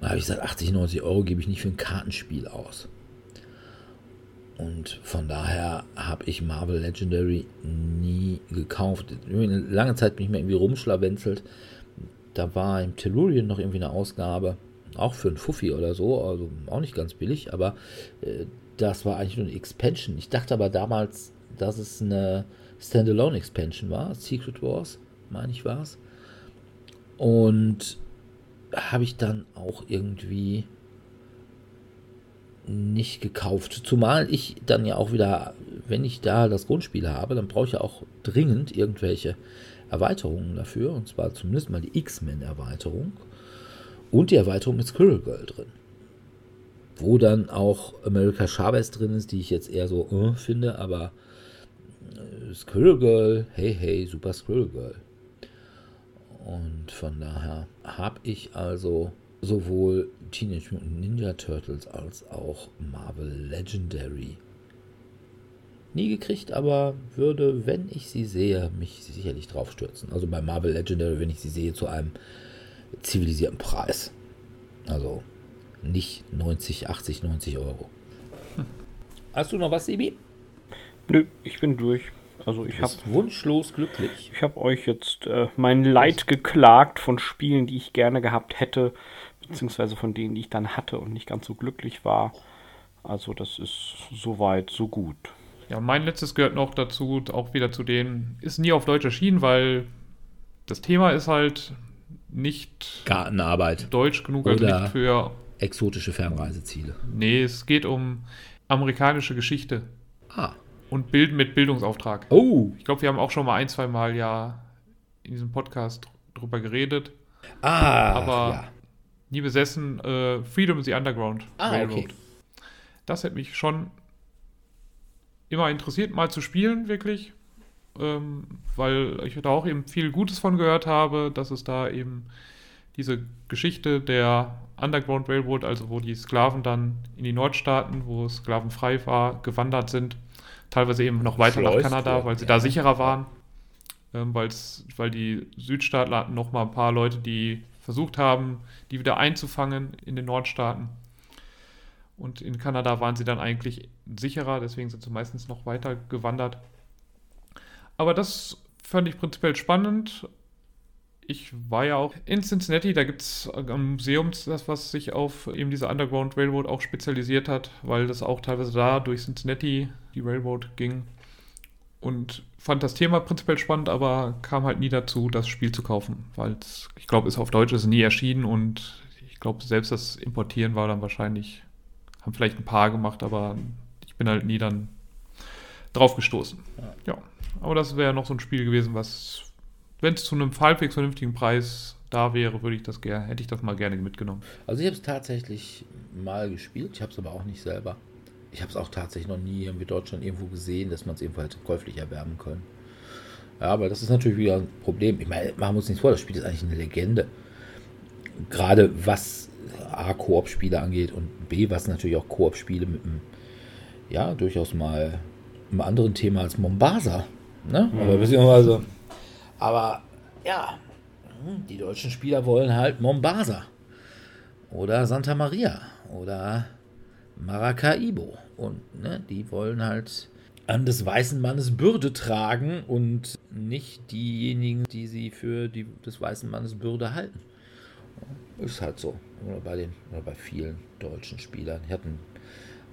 da habe ich gesagt, 80, 90 Euro gebe ich nicht für ein Kartenspiel aus. Und von daher habe ich Marvel Legendary nie gekauft. Lange Zeit bin ich mir irgendwie rumschlawenzelt. Da war im Tellurien noch irgendwie eine Ausgabe, auch für ein Fuffi oder so, also auch nicht ganz billig, aber äh, das war eigentlich nur eine Expansion. Ich dachte aber damals, dass es eine Standalone Expansion war, Secret Wars, meine ich war es. Und habe ich dann auch irgendwie nicht gekauft. Zumal ich dann ja auch wieder, wenn ich da das Grundspiel habe, dann brauche ich ja auch dringend irgendwelche Erweiterungen dafür. Und zwar zumindest mal die X-Men-Erweiterung und die Erweiterung mit Squirrel Girl drin. Wo dann auch America Chavez drin ist, die ich jetzt eher so äh, finde, aber äh, Squirrel Girl, hey, hey, super Squirrel Girl. Und von daher habe ich also sowohl Teenage Mutant Ninja Turtles als auch Marvel Legendary nie gekriegt, aber würde, wenn ich sie sehe, mich sicherlich drauf stürzen. Also bei Marvel Legendary, wenn ich sie sehe, zu einem zivilisierten Preis. Also nicht 90, 80, 90 Euro. Hast du noch was, Sibi? Nö, ich bin durch. Also ich habe wunschlos glücklich. ich hab euch jetzt äh, mein Leid geklagt von Spielen, die ich gerne gehabt hätte, beziehungsweise von denen, die ich dann hatte und nicht ganz so glücklich war. Also das ist soweit so gut. Ja, mein letztes gehört noch dazu, auch wieder zu denen, ist nie auf Deutsch erschienen, weil das Thema ist halt nicht Gartenarbeit, deutsch genug, also Oder- nicht für. Exotische Fernreiseziele. Nee, es geht um amerikanische Geschichte Ah. und Bild mit Bildungsauftrag. Oh. Ich glaube, wir haben auch schon mal ein, zwei Mal ja in diesem Podcast drüber geredet. Ah. Aber ja. nie besessen, äh, Freedom is the Underground Ah, Railroad. okay. Das hätte mich schon immer interessiert, mal zu spielen, wirklich. Ähm, weil ich da auch eben viel Gutes von gehört habe, dass es da eben diese Geschichte der Underground Railroad, also wo die Sklaven dann in die Nordstaaten, wo es sklavenfrei war, gewandert sind, teilweise eben noch weiter nach Schleust Kanada, worden, weil sie ja. da sicherer waren, ähm, weil's, weil die Südstaaten hatten noch mal ein paar Leute, die versucht haben, die wieder einzufangen in den Nordstaaten. Und in Kanada waren sie dann eigentlich sicherer, deswegen sind sie meistens noch weiter gewandert. Aber das fand ich prinzipiell spannend. Ich war ja auch in Cincinnati, da gibt es am Museum das, was sich auf eben diese Underground Railroad auch spezialisiert hat, weil das auch teilweise da durch Cincinnati die Railroad ging. Und fand das Thema prinzipiell spannend, aber kam halt nie dazu, das Spiel zu kaufen, weil ich glaube, ist auf Deutsch ist nie erschienen und ich glaube, selbst das Importieren war dann wahrscheinlich, haben vielleicht ein paar gemacht, aber ich bin halt nie dann drauf gestoßen. Ja, aber das wäre noch so ein Spiel gewesen, was, wenn es zu einem halbwegs vernünftigen Preis da wäre, würde ich das gerne, hätte ich das mal gerne mitgenommen. Also ich habe es tatsächlich mal gespielt, ich habe es aber auch nicht selber. Ich habe es auch tatsächlich noch nie in Deutschland irgendwo gesehen, dass man es irgendwo hätte käuflich erwerben können. Ja, aber das ist natürlich wieder ein Problem. Ich meine, machen wir uns nichts vor, das Spiel ist eigentlich eine Legende. Gerade was A, Koop-Spiele angeht und B, was natürlich auch Koop-Spiele mit einem, ja, durchaus mal einem anderen Thema als Mombasa. Ne? Mhm. Aber beziehungsweise, aber ja, hm, die deutschen Spieler wollen halt Mombasa oder Santa Maria oder Maracaibo. Und ne, die wollen halt an des weißen Mannes Bürde tragen und nicht diejenigen, die sie für die, des weißen Mannes Bürde halten. Ist halt so. Oder bei, den, oder bei vielen deutschen Spielern. Hatten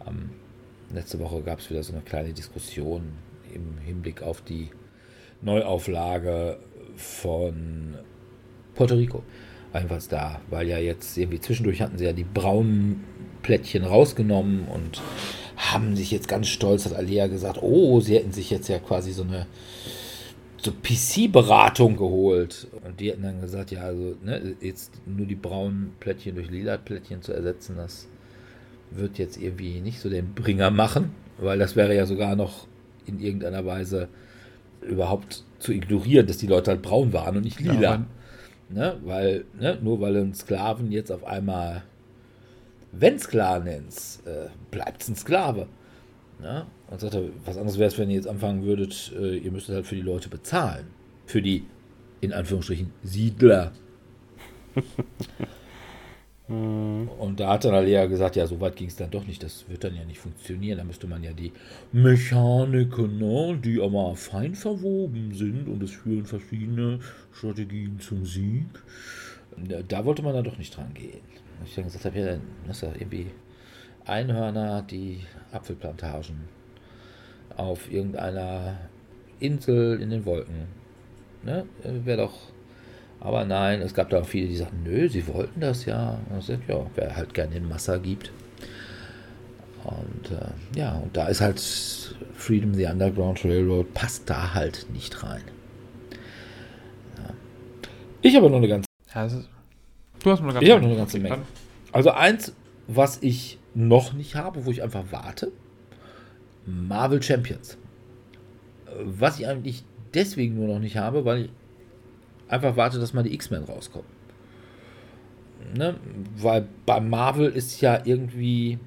ähm, letzte Woche gab es wieder so eine kleine Diskussion im Hinblick auf die Neuauflage von Puerto Rico. Einfach da, weil ja jetzt irgendwie zwischendurch hatten sie ja die braunen Plättchen rausgenommen und haben sich jetzt ganz stolz, hat Alia gesagt, oh, sie hätten sich jetzt ja quasi so eine so PC-Beratung geholt. Und die hätten dann gesagt, ja, also ne, jetzt nur die braunen Plättchen durch lila Plättchen zu ersetzen, das wird jetzt irgendwie nicht so den Bringer machen, weil das wäre ja sogar noch in irgendeiner Weise überhaupt zu ignorieren, dass die Leute halt braun waren und nicht lila. Ja, ne? Weil, ne? nur weil ein Sklaven jetzt auf einmal, wenn es klar nennst, äh, bleibt es ein Sklave. Ne? Und sagt er, was anderes wäre es, wenn ihr jetzt anfangen würdet, äh, ihr müsstet halt für die Leute bezahlen. Für die, in Anführungsstrichen, Siedler. *laughs* Mhm. Und da hat dann Alea gesagt, ja, so weit ging es dann doch nicht, das wird dann ja nicht funktionieren. Da müsste man ja die Mechaniken, ne, die aber fein verwoben sind und es führen verschiedene Strategien zum Sieg. Da wollte man dann doch nicht dran gehen. Ich dann gesagt habe, ja, dann ist ja irgendwie Einhörner, die Apfelplantagen auf irgendeiner Insel in den Wolken. Ne? Wäre doch aber nein, es gab da auch viele, die sagten, nö, sie wollten das ja. Und sind, ja, wer halt gerne den Massa gibt. Und äh, ja, und da ist halt Freedom the Underground Railroad, passt da halt nicht rein. Ja. Ich habe noch eine ganze. Ist, du hast noch eine ganze, ich habe noch eine ganze Menge. Also eins, was ich noch nicht habe, wo ich einfach warte: Marvel Champions. Was ich eigentlich deswegen nur noch nicht habe, weil ich einfach warte, dass mal die X-Men rauskommen. Ne? Weil bei Marvel ist ja irgendwie.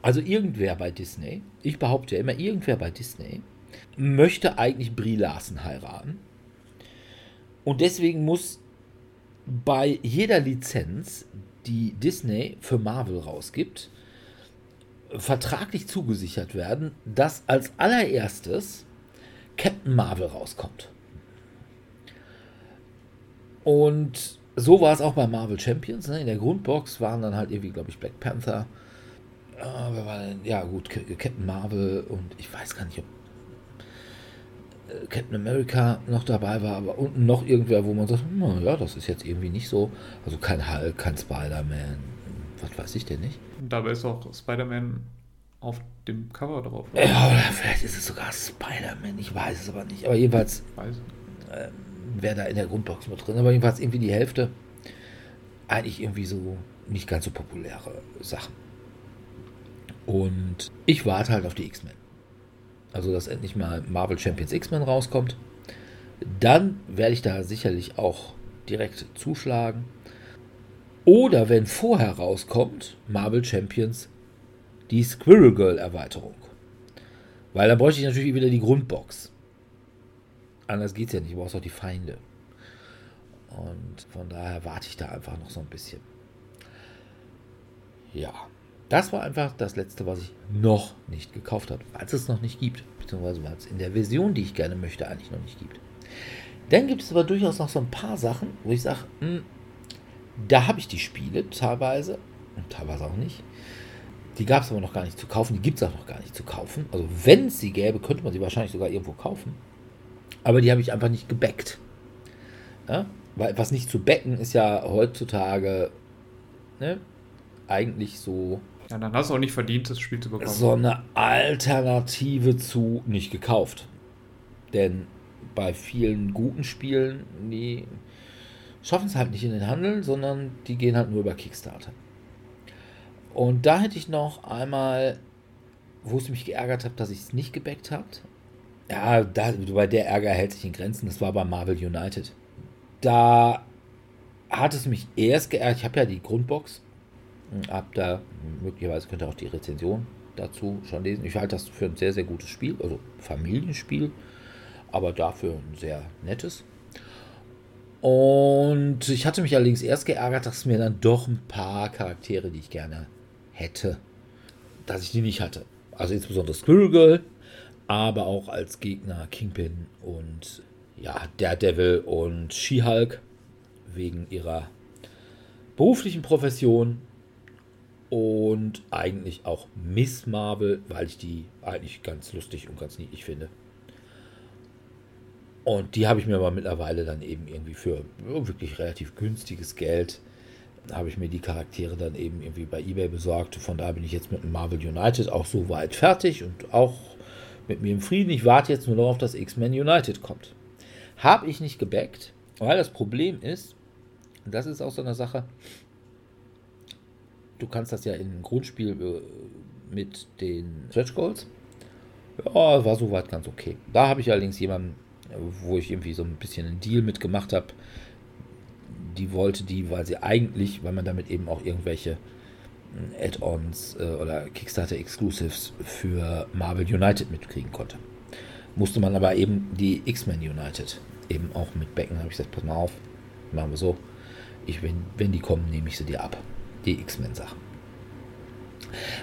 Also irgendwer bei Disney, ich behaupte ja immer, irgendwer bei Disney möchte eigentlich Brie Larson heiraten. Und deswegen muss bei jeder Lizenz, die Disney für Marvel rausgibt, vertraglich zugesichert werden, dass als allererstes Captain Marvel rauskommt. Und so war es auch bei Marvel Champions. Ne? In der Grundbox waren dann halt irgendwie, glaube ich, Black Panther. Äh, ja, gut, Captain Marvel und ich weiß gar nicht, ob äh, Captain America noch dabei war, aber unten noch irgendwer, wo man sagt, hm, ja, das ist jetzt irgendwie nicht so. Also kein Hulk, kein Spider-Man, was weiß ich denn nicht. Dabei ist auch Spider-Man auf dem Cover drauf. Ja, oder vielleicht ist es sogar Spider-Man, ich weiß es aber nicht. Aber jedenfalls. Weiß. Ähm, wäre da in der Grundbox mit drin. Aber jedenfalls irgendwie die Hälfte. Eigentlich irgendwie so nicht ganz so populäre Sachen. Und ich warte halt auf die X-Men. Also, dass endlich mal Marvel Champions X-Men rauskommt. Dann werde ich da sicherlich auch direkt zuschlagen. Oder wenn vorher rauskommt, Marvel Champions die Squirrel Girl Erweiterung. Weil da bräuchte ich natürlich wieder die Grundbox. Anders geht es ja nicht, du brauchst auch die Feinde. Und von daher warte ich da einfach noch so ein bisschen. Ja, das war einfach das letzte, was ich noch nicht gekauft habe, weil es es noch nicht gibt. Beziehungsweise weil es in der Version, die ich gerne möchte, eigentlich noch nicht gibt. Dann gibt es aber durchaus noch so ein paar Sachen, wo ich sage, hm, da habe ich die Spiele teilweise und teilweise auch nicht. Die gab es aber noch gar nicht zu kaufen, die gibt es auch noch gar nicht zu kaufen. Also wenn es sie gäbe, könnte man sie wahrscheinlich sogar irgendwo kaufen. Aber die habe ich einfach nicht gebackt. Ja? Weil was nicht zu backen ist ja heutzutage ne, eigentlich so. Ja, dann hast du auch nicht verdient, das Spiel zu bekommen. So eine Alternative zu nicht gekauft. Denn bei vielen guten Spielen, die schaffen es halt nicht in den Handel, sondern die gehen halt nur über Kickstarter. Und da hätte ich noch einmal, wo es mich geärgert hat, dass ich es nicht gebackt habe, ja, da, bei der Ärger hält sich in Grenzen. Das war bei Marvel United. Da hat es mich erst geärgert. Ich habe ja die Grundbox. Hab da, möglicherweise könnt ihr auch die Rezension dazu schon lesen. Ich halte das für ein sehr, sehr gutes Spiel, also Familienspiel, aber dafür ein sehr nettes. Und ich hatte mich allerdings erst geärgert, dass mir dann doch ein paar Charaktere, die ich gerne hätte, dass ich die nicht hatte. Also insbesondere Squirrel Girl, aber auch als Gegner Kingpin und ja, Daredevil und She-Hulk wegen ihrer beruflichen Profession und eigentlich auch Miss Marvel, weil ich die eigentlich ganz lustig und ganz niedlich finde. Und die habe ich mir aber mittlerweile dann eben irgendwie für wirklich relativ günstiges Geld habe ich mir die Charaktere dann eben irgendwie bei eBay besorgt. Von da bin ich jetzt mit Marvel United auch so weit fertig und auch mit mir im Frieden. Ich warte jetzt nur noch auf, dass X-Men United kommt. Habe ich nicht gebackt, weil das Problem ist, das ist auch so eine Sache, du kannst das ja im Grundspiel äh, mit den Stretch Goals. Ja, war soweit ganz okay. Da habe ich allerdings jemanden, wo ich irgendwie so ein bisschen einen Deal mitgemacht habe. Die wollte die, weil sie eigentlich, weil man damit eben auch irgendwelche Add-ons äh, oder Kickstarter Exclusives für Marvel United mitkriegen konnte. Musste man aber eben die X-Men United eben auch mitbacken. Da habe ich gesagt, pass mal auf, machen wir so. Ich, wenn, wenn die kommen, nehme ich sie dir ab die X-Men-Sachen.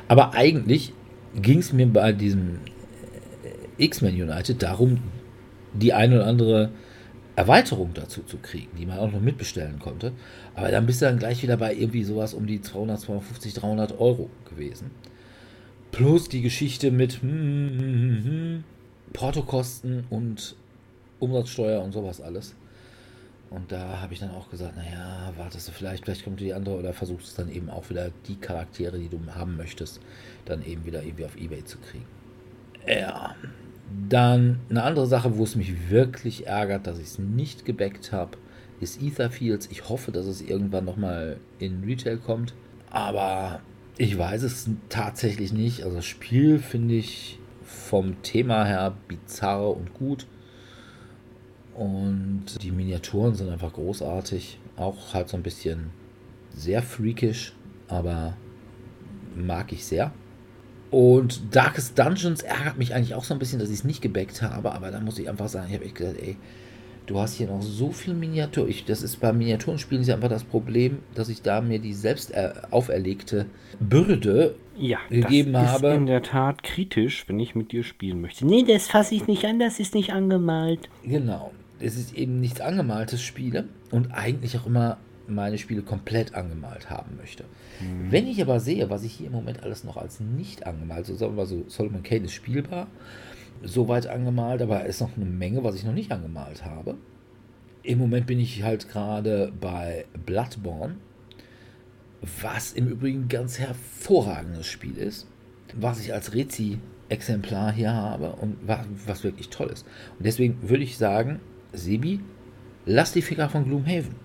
Aber eigentlich ging es mir bei diesem äh, X-Men United darum, die eine oder andere Erweiterung dazu zu kriegen, die man auch noch mitbestellen konnte. Aber dann bist du dann gleich wieder bei irgendwie sowas um die 200, 250, 300 Euro gewesen. Plus die Geschichte mit hm, hm, hm, hm Portokosten und Umsatzsteuer und sowas alles. Und da habe ich dann auch gesagt, naja, wartest du vielleicht, vielleicht kommt die andere oder versuchst es dann eben auch wieder die Charaktere, die du haben möchtest, dann eben wieder irgendwie auf Ebay zu kriegen. Ja. Dann eine andere Sache, wo es mich wirklich ärgert, dass ich es nicht gebackt habe, ist Etherfields. Ich hoffe, dass es irgendwann nochmal in Retail kommt. Aber ich weiß es tatsächlich nicht. Also das Spiel finde ich vom Thema her bizarr und gut. Und die Miniaturen sind einfach großartig. Auch halt so ein bisschen sehr freakish, aber mag ich sehr. Und Darkest Dungeons ärgert mich eigentlich auch so ein bisschen, dass ich es nicht gebackt habe, aber da muss ich einfach sagen, ich habe echt gesagt, ey, du hast hier noch so viel Miniatur. Ich, das ist bei Miniaturenspielen ist ja einfach das Problem, dass ich da mir die selbst auferlegte Bürde ja, gegeben das habe. ist in der Tat kritisch, wenn ich mit dir spielen möchte. Nee, das fasse ich nicht an, das ist nicht angemalt. Genau es ist eben nichts angemaltes Spiele und eigentlich auch immer meine Spiele komplett angemalt haben möchte. Mhm. Wenn ich aber sehe, was ich hier im Moment alles noch als nicht angemalt, so sagen wir so, Solomon Kane ist spielbar, soweit angemalt, aber es ist noch eine Menge, was ich noch nicht angemalt habe. Im Moment bin ich halt gerade bei Bloodborne, was im Übrigen ein ganz hervorragendes Spiel ist, was ich als Rezi-Exemplar hier habe und was wirklich toll ist. Und deswegen würde ich sagen, Sebi, lass die Finger von Gloomhaven.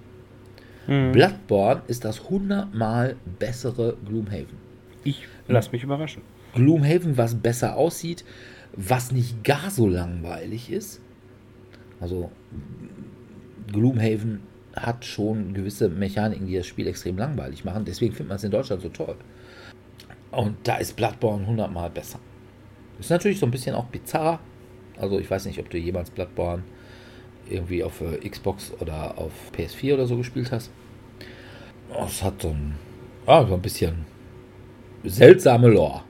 Mhm. Bloodborne ist das hundertmal bessere Gloomhaven. Ich lass mich überraschen. Gloomhaven, was besser aussieht, was nicht gar so langweilig ist. Also Gloomhaven hat schon gewisse Mechaniken, die das Spiel extrem langweilig machen. Deswegen findet man es in Deutschland so toll. Und da ist Bloodborne hundertmal besser. Ist natürlich so ein bisschen auch bizarr. Also ich weiß nicht, ob du jemals Bloodborne irgendwie auf äh, Xbox oder auf PS4 oder so gespielt hast. Oh, es hat so ein, ah, so ein bisschen seltsame Lore.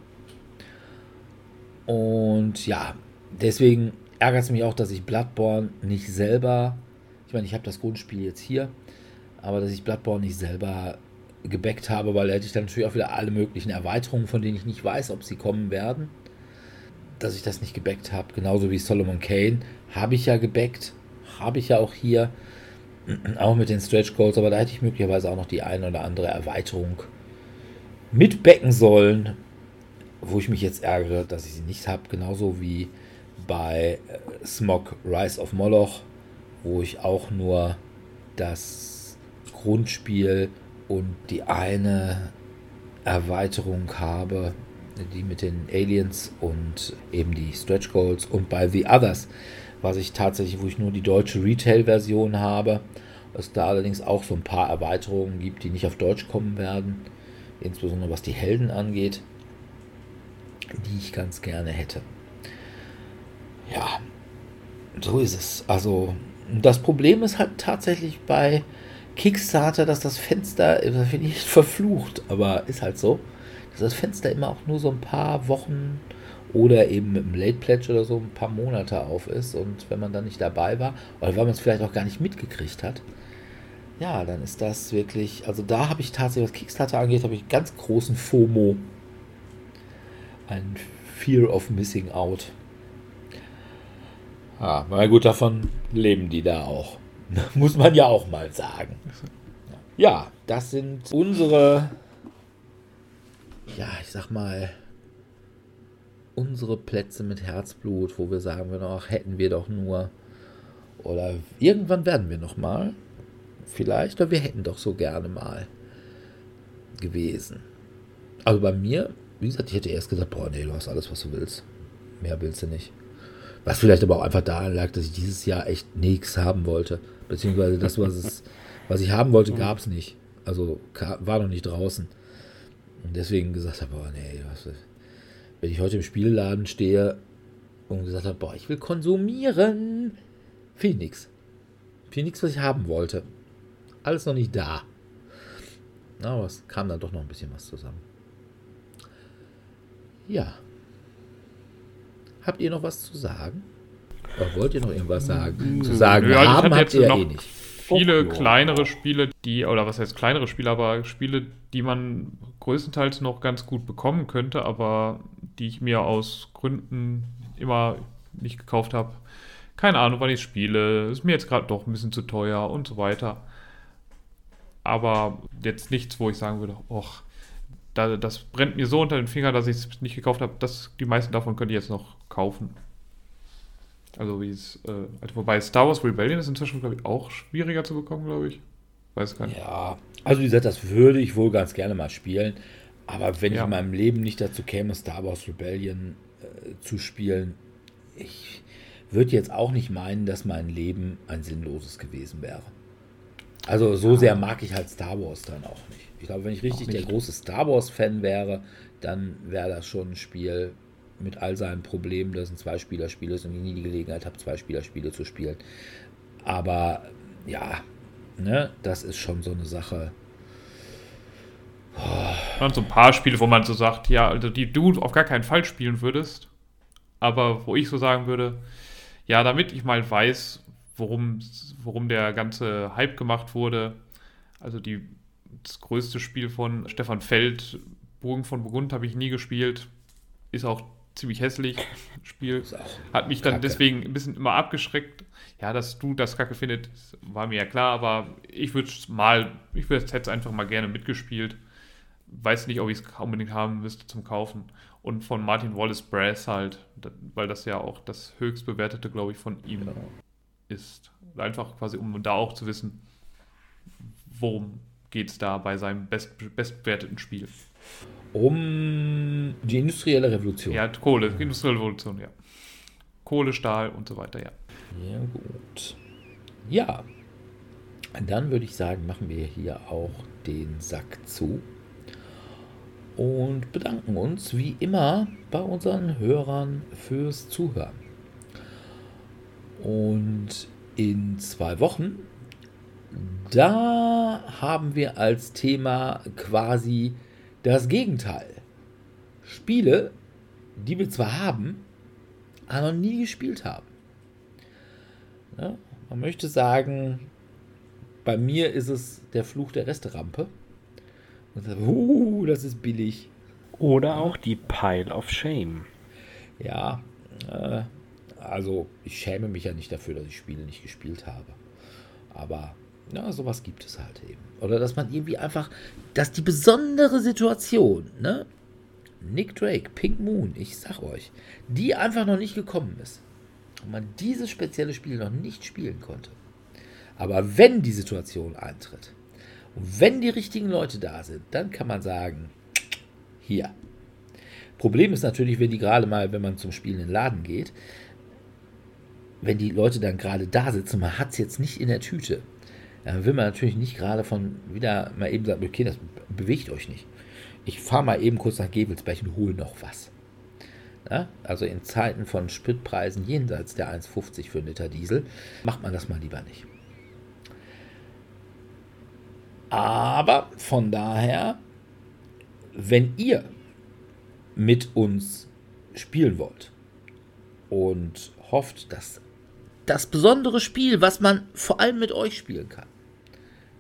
Und ja, deswegen ärgert es mich auch, dass ich Bloodborne nicht selber, ich meine, ich habe das Grundspiel jetzt hier, aber dass ich Bloodborne nicht selber gebackt habe, weil da hätte ich dann natürlich auch wieder alle möglichen Erweiterungen, von denen ich nicht weiß, ob sie kommen werden. Dass ich das nicht gebackt habe, genauso wie Solomon Kane, habe ich ja gebackt, habe ich ja auch hier, *clears throat* auch mit den Stretch Goals, aber da hätte ich möglicherweise auch noch die eine oder andere Erweiterung mitbecken sollen, wo ich mich jetzt ärgere, dass ich sie nicht habe, genauso wie bei äh, Smog Rise of Moloch, wo ich auch nur das Grundspiel und die eine Erweiterung habe, die mit den Aliens und eben die Stretch Goals und bei The Others was ich tatsächlich, wo ich nur die deutsche Retail-Version habe. Es da allerdings auch so ein paar Erweiterungen gibt, die nicht auf Deutsch kommen werden, insbesondere was die Helden angeht. Die ich ganz gerne hätte. Ja, so ist es. Also, das Problem ist halt tatsächlich bei Kickstarter, dass das Fenster, das finde ich *laughs* verflucht, aber ist halt so, dass das Fenster immer auch nur so ein paar Wochen oder eben mit dem Late Pledge oder so ein paar Monate auf ist und wenn man dann nicht dabei war oder weil man es vielleicht auch gar nicht mitgekriegt hat, ja, dann ist das wirklich, also da habe ich tatsächlich, was Kickstarter angeht, habe ich ganz großen FOMO, ein Fear of Missing Out. Ja, na gut, davon leben die da auch. *laughs* Muss man ja auch mal sagen. Ja, das sind unsere, ja, ich sag mal, unsere Plätze mit Herzblut, wo wir sagen wir hätten wir doch nur. Oder irgendwann werden wir noch mal. Vielleicht, oder wir hätten doch so gerne mal gewesen. Also bei mir, wie gesagt, ich hätte erst gesagt, boah, nee, du hast alles, was du willst. Mehr willst du nicht. Was vielleicht aber auch einfach daran lag, dass ich dieses Jahr echt nichts haben wollte. Beziehungsweise das, was, es, was ich haben wollte, gab es nicht. Also war noch nicht draußen. Und deswegen gesagt habe, boah, nee, was, wenn ich heute im Spielladen stehe und gesagt habe, boah, ich will konsumieren, ich nichts. Finde nichts, was ich haben wollte. Alles noch nicht da. Aber es kam dann doch noch ein bisschen was zusammen. Ja. Habt ihr noch was zu sagen? Oder wollt ihr noch irgendwas sagen? Zu sagen, Ja, ich haben hatte habt jetzt ihr ja eh nicht. viele ja. kleinere Spiele, die, oder was heißt kleinere Spiele, aber Spiele, die man größtenteils noch ganz gut bekommen könnte, aber die ich mir aus Gründen immer nicht gekauft habe. Keine Ahnung, wann ich spiele. Ist mir jetzt gerade doch ein bisschen zu teuer und so weiter. Aber jetzt nichts, wo ich sagen würde, och, da, das brennt mir so unter den Finger, dass ich es nicht gekauft habe. Die meisten davon könnte ich jetzt noch kaufen. Also wie es, äh, also wobei Star Wars Rebellion ist inzwischen, glaube ich, auch schwieriger zu bekommen, glaube ich. Weiß gar nicht. Ja, also wie gesagt, das würde ich wohl ganz gerne mal spielen. Aber wenn Ja. ich in meinem Leben nicht dazu käme, Star Wars Rebellion äh, zu spielen, ich würde jetzt auch nicht meinen, dass mein Leben ein sinnloses gewesen wäre. Also so sehr mag ich halt Star Wars dann auch nicht. Ich glaube, wenn ich richtig der große Star Wars-Fan wäre, dann wäre das schon ein Spiel mit all seinen Problemen, dass es ein Zwei-Spieler-Spiel ist und ich nie die Gelegenheit habe, Zwei-Spieler-Spiele zu spielen. Aber ja, ne, das ist schon so eine Sache. Und so ein paar Spiele, wo man so sagt, ja, also die du auf gar keinen Fall spielen würdest, aber wo ich so sagen würde, ja, damit ich mal weiß, worum, worum der ganze Hype gemacht wurde, also die, das größte Spiel von Stefan Feld, Burgen von Burgund, habe ich nie gespielt, ist auch ziemlich hässlich, *laughs* Spiel. Hat mich dann Kacke. deswegen ein bisschen immer abgeschreckt. Ja, dass du das Kacke findest, war mir ja klar, aber ich würde es mal, ich würde es jetzt einfach mal gerne mitgespielt. Weiß nicht, ob ich es unbedingt haben müsste zum Kaufen. Und von Martin Wallace Brass halt, weil das ja auch das höchst bewertete, glaube ich, von ihm Genau. ist. Einfach quasi, um da auch zu wissen, worum geht es da bei seinem best, bestbewerteten Spiel. Um die industrielle Revolution. Ja, Kohle, Industrielle Revolution, ja. Kohle, Stahl und so weiter, ja. Ja, gut. Ja, dann würde ich sagen, machen wir hier auch den Sack zu und bedanken uns wie immer bei unseren Hörern fürs Zuhören. Und in zwei Wochen, da haben wir als Thema quasi das Gegenteil. Spiele, die wir zwar haben, aber noch nie gespielt haben. Ja, man möchte sagen, bei mir ist es der Fluch der Resterampe. Und sagt, uh, das ist billig. Oder auch die Pile of Shame. Ja, äh, also ich schäme mich ja nicht dafür, dass ich Spiele nicht gespielt habe. Aber ja, sowas gibt es halt eben. Oder dass man irgendwie einfach, dass die besondere Situation, ne? Nick Drake, Pink Moon, ich sag euch, die einfach noch nicht gekommen ist. Und man dieses spezielle Spiel noch nicht spielen konnte. Aber wenn die Situation eintritt und wenn die richtigen Leute da sind, dann kann man sagen, hier. Problem ist natürlich, wenn die gerade mal, wenn man zum Spielen in den Laden geht, wenn die Leute dann gerade da sitzen, man hat es jetzt nicht in der Tüte, dann will man natürlich nicht gerade von wieder mal eben sagen, okay, das bewegt euch nicht. Ich fahre mal eben kurz nach Gevelsberg und hole noch was. Ja, also in Zeiten von Spritpreisen jenseits der 1,50 für einen Liter Diesel macht man das mal lieber nicht. Aber von daher, wenn ihr mit uns spielen wollt und hofft, dass das besondere Spiel, was man vor allem mit euch spielen kann,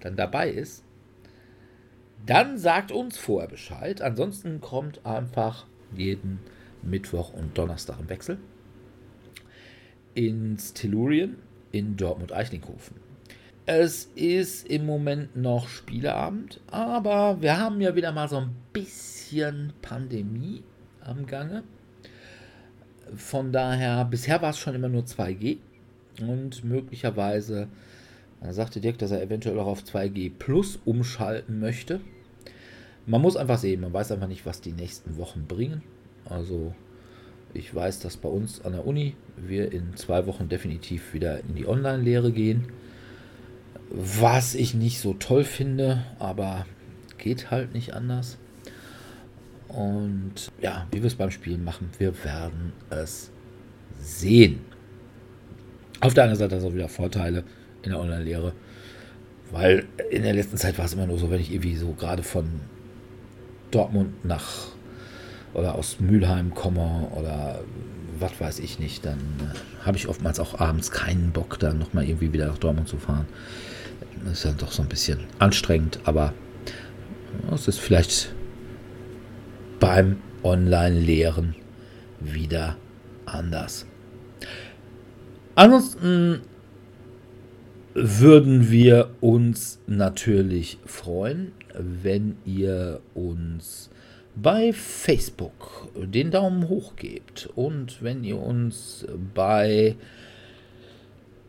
dann dabei ist, dann sagt uns vorher Bescheid. Ansonsten kommt einfach jeden Mittwoch und Donnerstag im Wechsel ins Tellurien in Dortmund-Eichlinghofen. Es ist im Moment noch Spieleabend, aber wir haben ja wieder mal so ein bisschen Pandemie am Gange. Von daher, bisher war es schon immer nur 2G und möglicherweise dann sagte Dirk, dass er eventuell auch auf 2G Plus umschalten möchte. Man muss einfach sehen, man weiß einfach nicht, was die nächsten Wochen bringen. Also ich weiß, dass bei uns an der Uni wir in zwei Wochen definitiv wieder in die Online-Lehre gehen. Was ich nicht so toll finde, aber geht halt nicht anders. Und ja, wie wir es beim Spielen machen, wir werden es sehen. Auf der anderen Seite hat es auch wieder Vorteile in der Online-Lehre. Weil in der letzten Zeit war es immer nur so, wenn ich irgendwie so gerade von Dortmund nach oder aus Mülheim komme oder was weiß ich nicht, dann äh, habe ich oftmals auch abends keinen Bock, dann nochmal irgendwie wieder nach Dortmund zu fahren. Das ist ja doch so ein bisschen anstrengend, aber es ist vielleicht beim Online-Lehren wieder anders. Ansonsten würden wir uns natürlich freuen, wenn ihr uns bei Facebook den Daumen hoch gebt und wenn ihr uns bei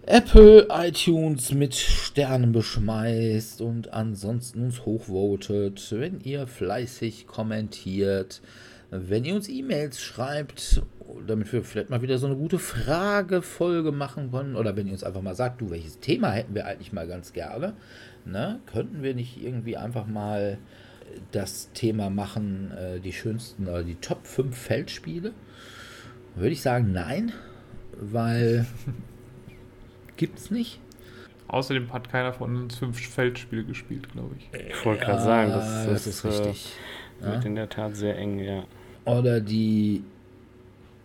Apple iTunes mit Sternen beschmeißt und ansonsten uns hochvotet, wenn ihr fleißig kommentiert, wenn ihr uns E-Mails schreibt damit wir vielleicht mal wieder so eine gute Fragefolge machen können. Oder wenn ihr uns einfach mal sagt, du, welches Thema hätten wir eigentlich mal ganz gerne? Ne? Könnten wir nicht irgendwie einfach mal das Thema machen, äh, die schönsten oder die Top 5 Feldspiele? Würde ich sagen, nein, weil *laughs* gibt es nicht. Außerdem hat keiner von uns fünf Feldspiele gespielt, glaube ich. Ich wollte gerade sagen, das, das ist, ist richtig. Äh, wird ja. in der Tat sehr eng, ja. Oder die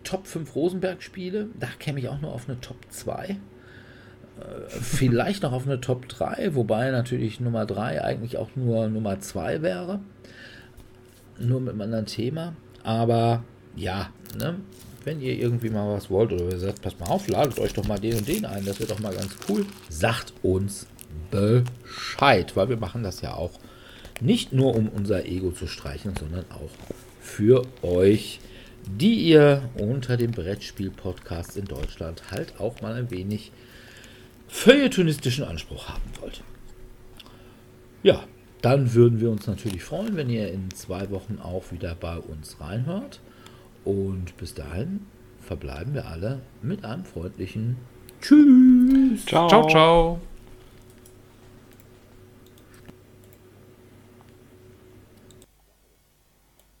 Top 5 Rosenberg-Spiele. Da käme ich auch nur auf eine Top 2. Äh, vielleicht noch auf eine Top 3, wobei natürlich Nummer 3 eigentlich auch nur Nummer 2 wäre. Nur mit einem anderen Thema. Aber ja, ne, wenn ihr irgendwie mal was wollt oder ihr sagt, passt mal auf, ladet euch doch mal den und den ein, das wird doch mal ganz cool. Sagt uns Bescheid, weil wir machen das ja auch nicht nur um unser Ego zu streichen, sondern auch für euch die ihr unter dem Brettspiel-Podcast in Deutschland halt auch mal ein wenig feuilletonistischen Anspruch haben wollt. Ja, dann würden wir uns natürlich freuen, wenn ihr in zwei Wochen auch wieder bei uns reinhört. Und bis dahin verbleiben wir alle mit einem freundlichen Tschüss. Ciao, ciao. ciao.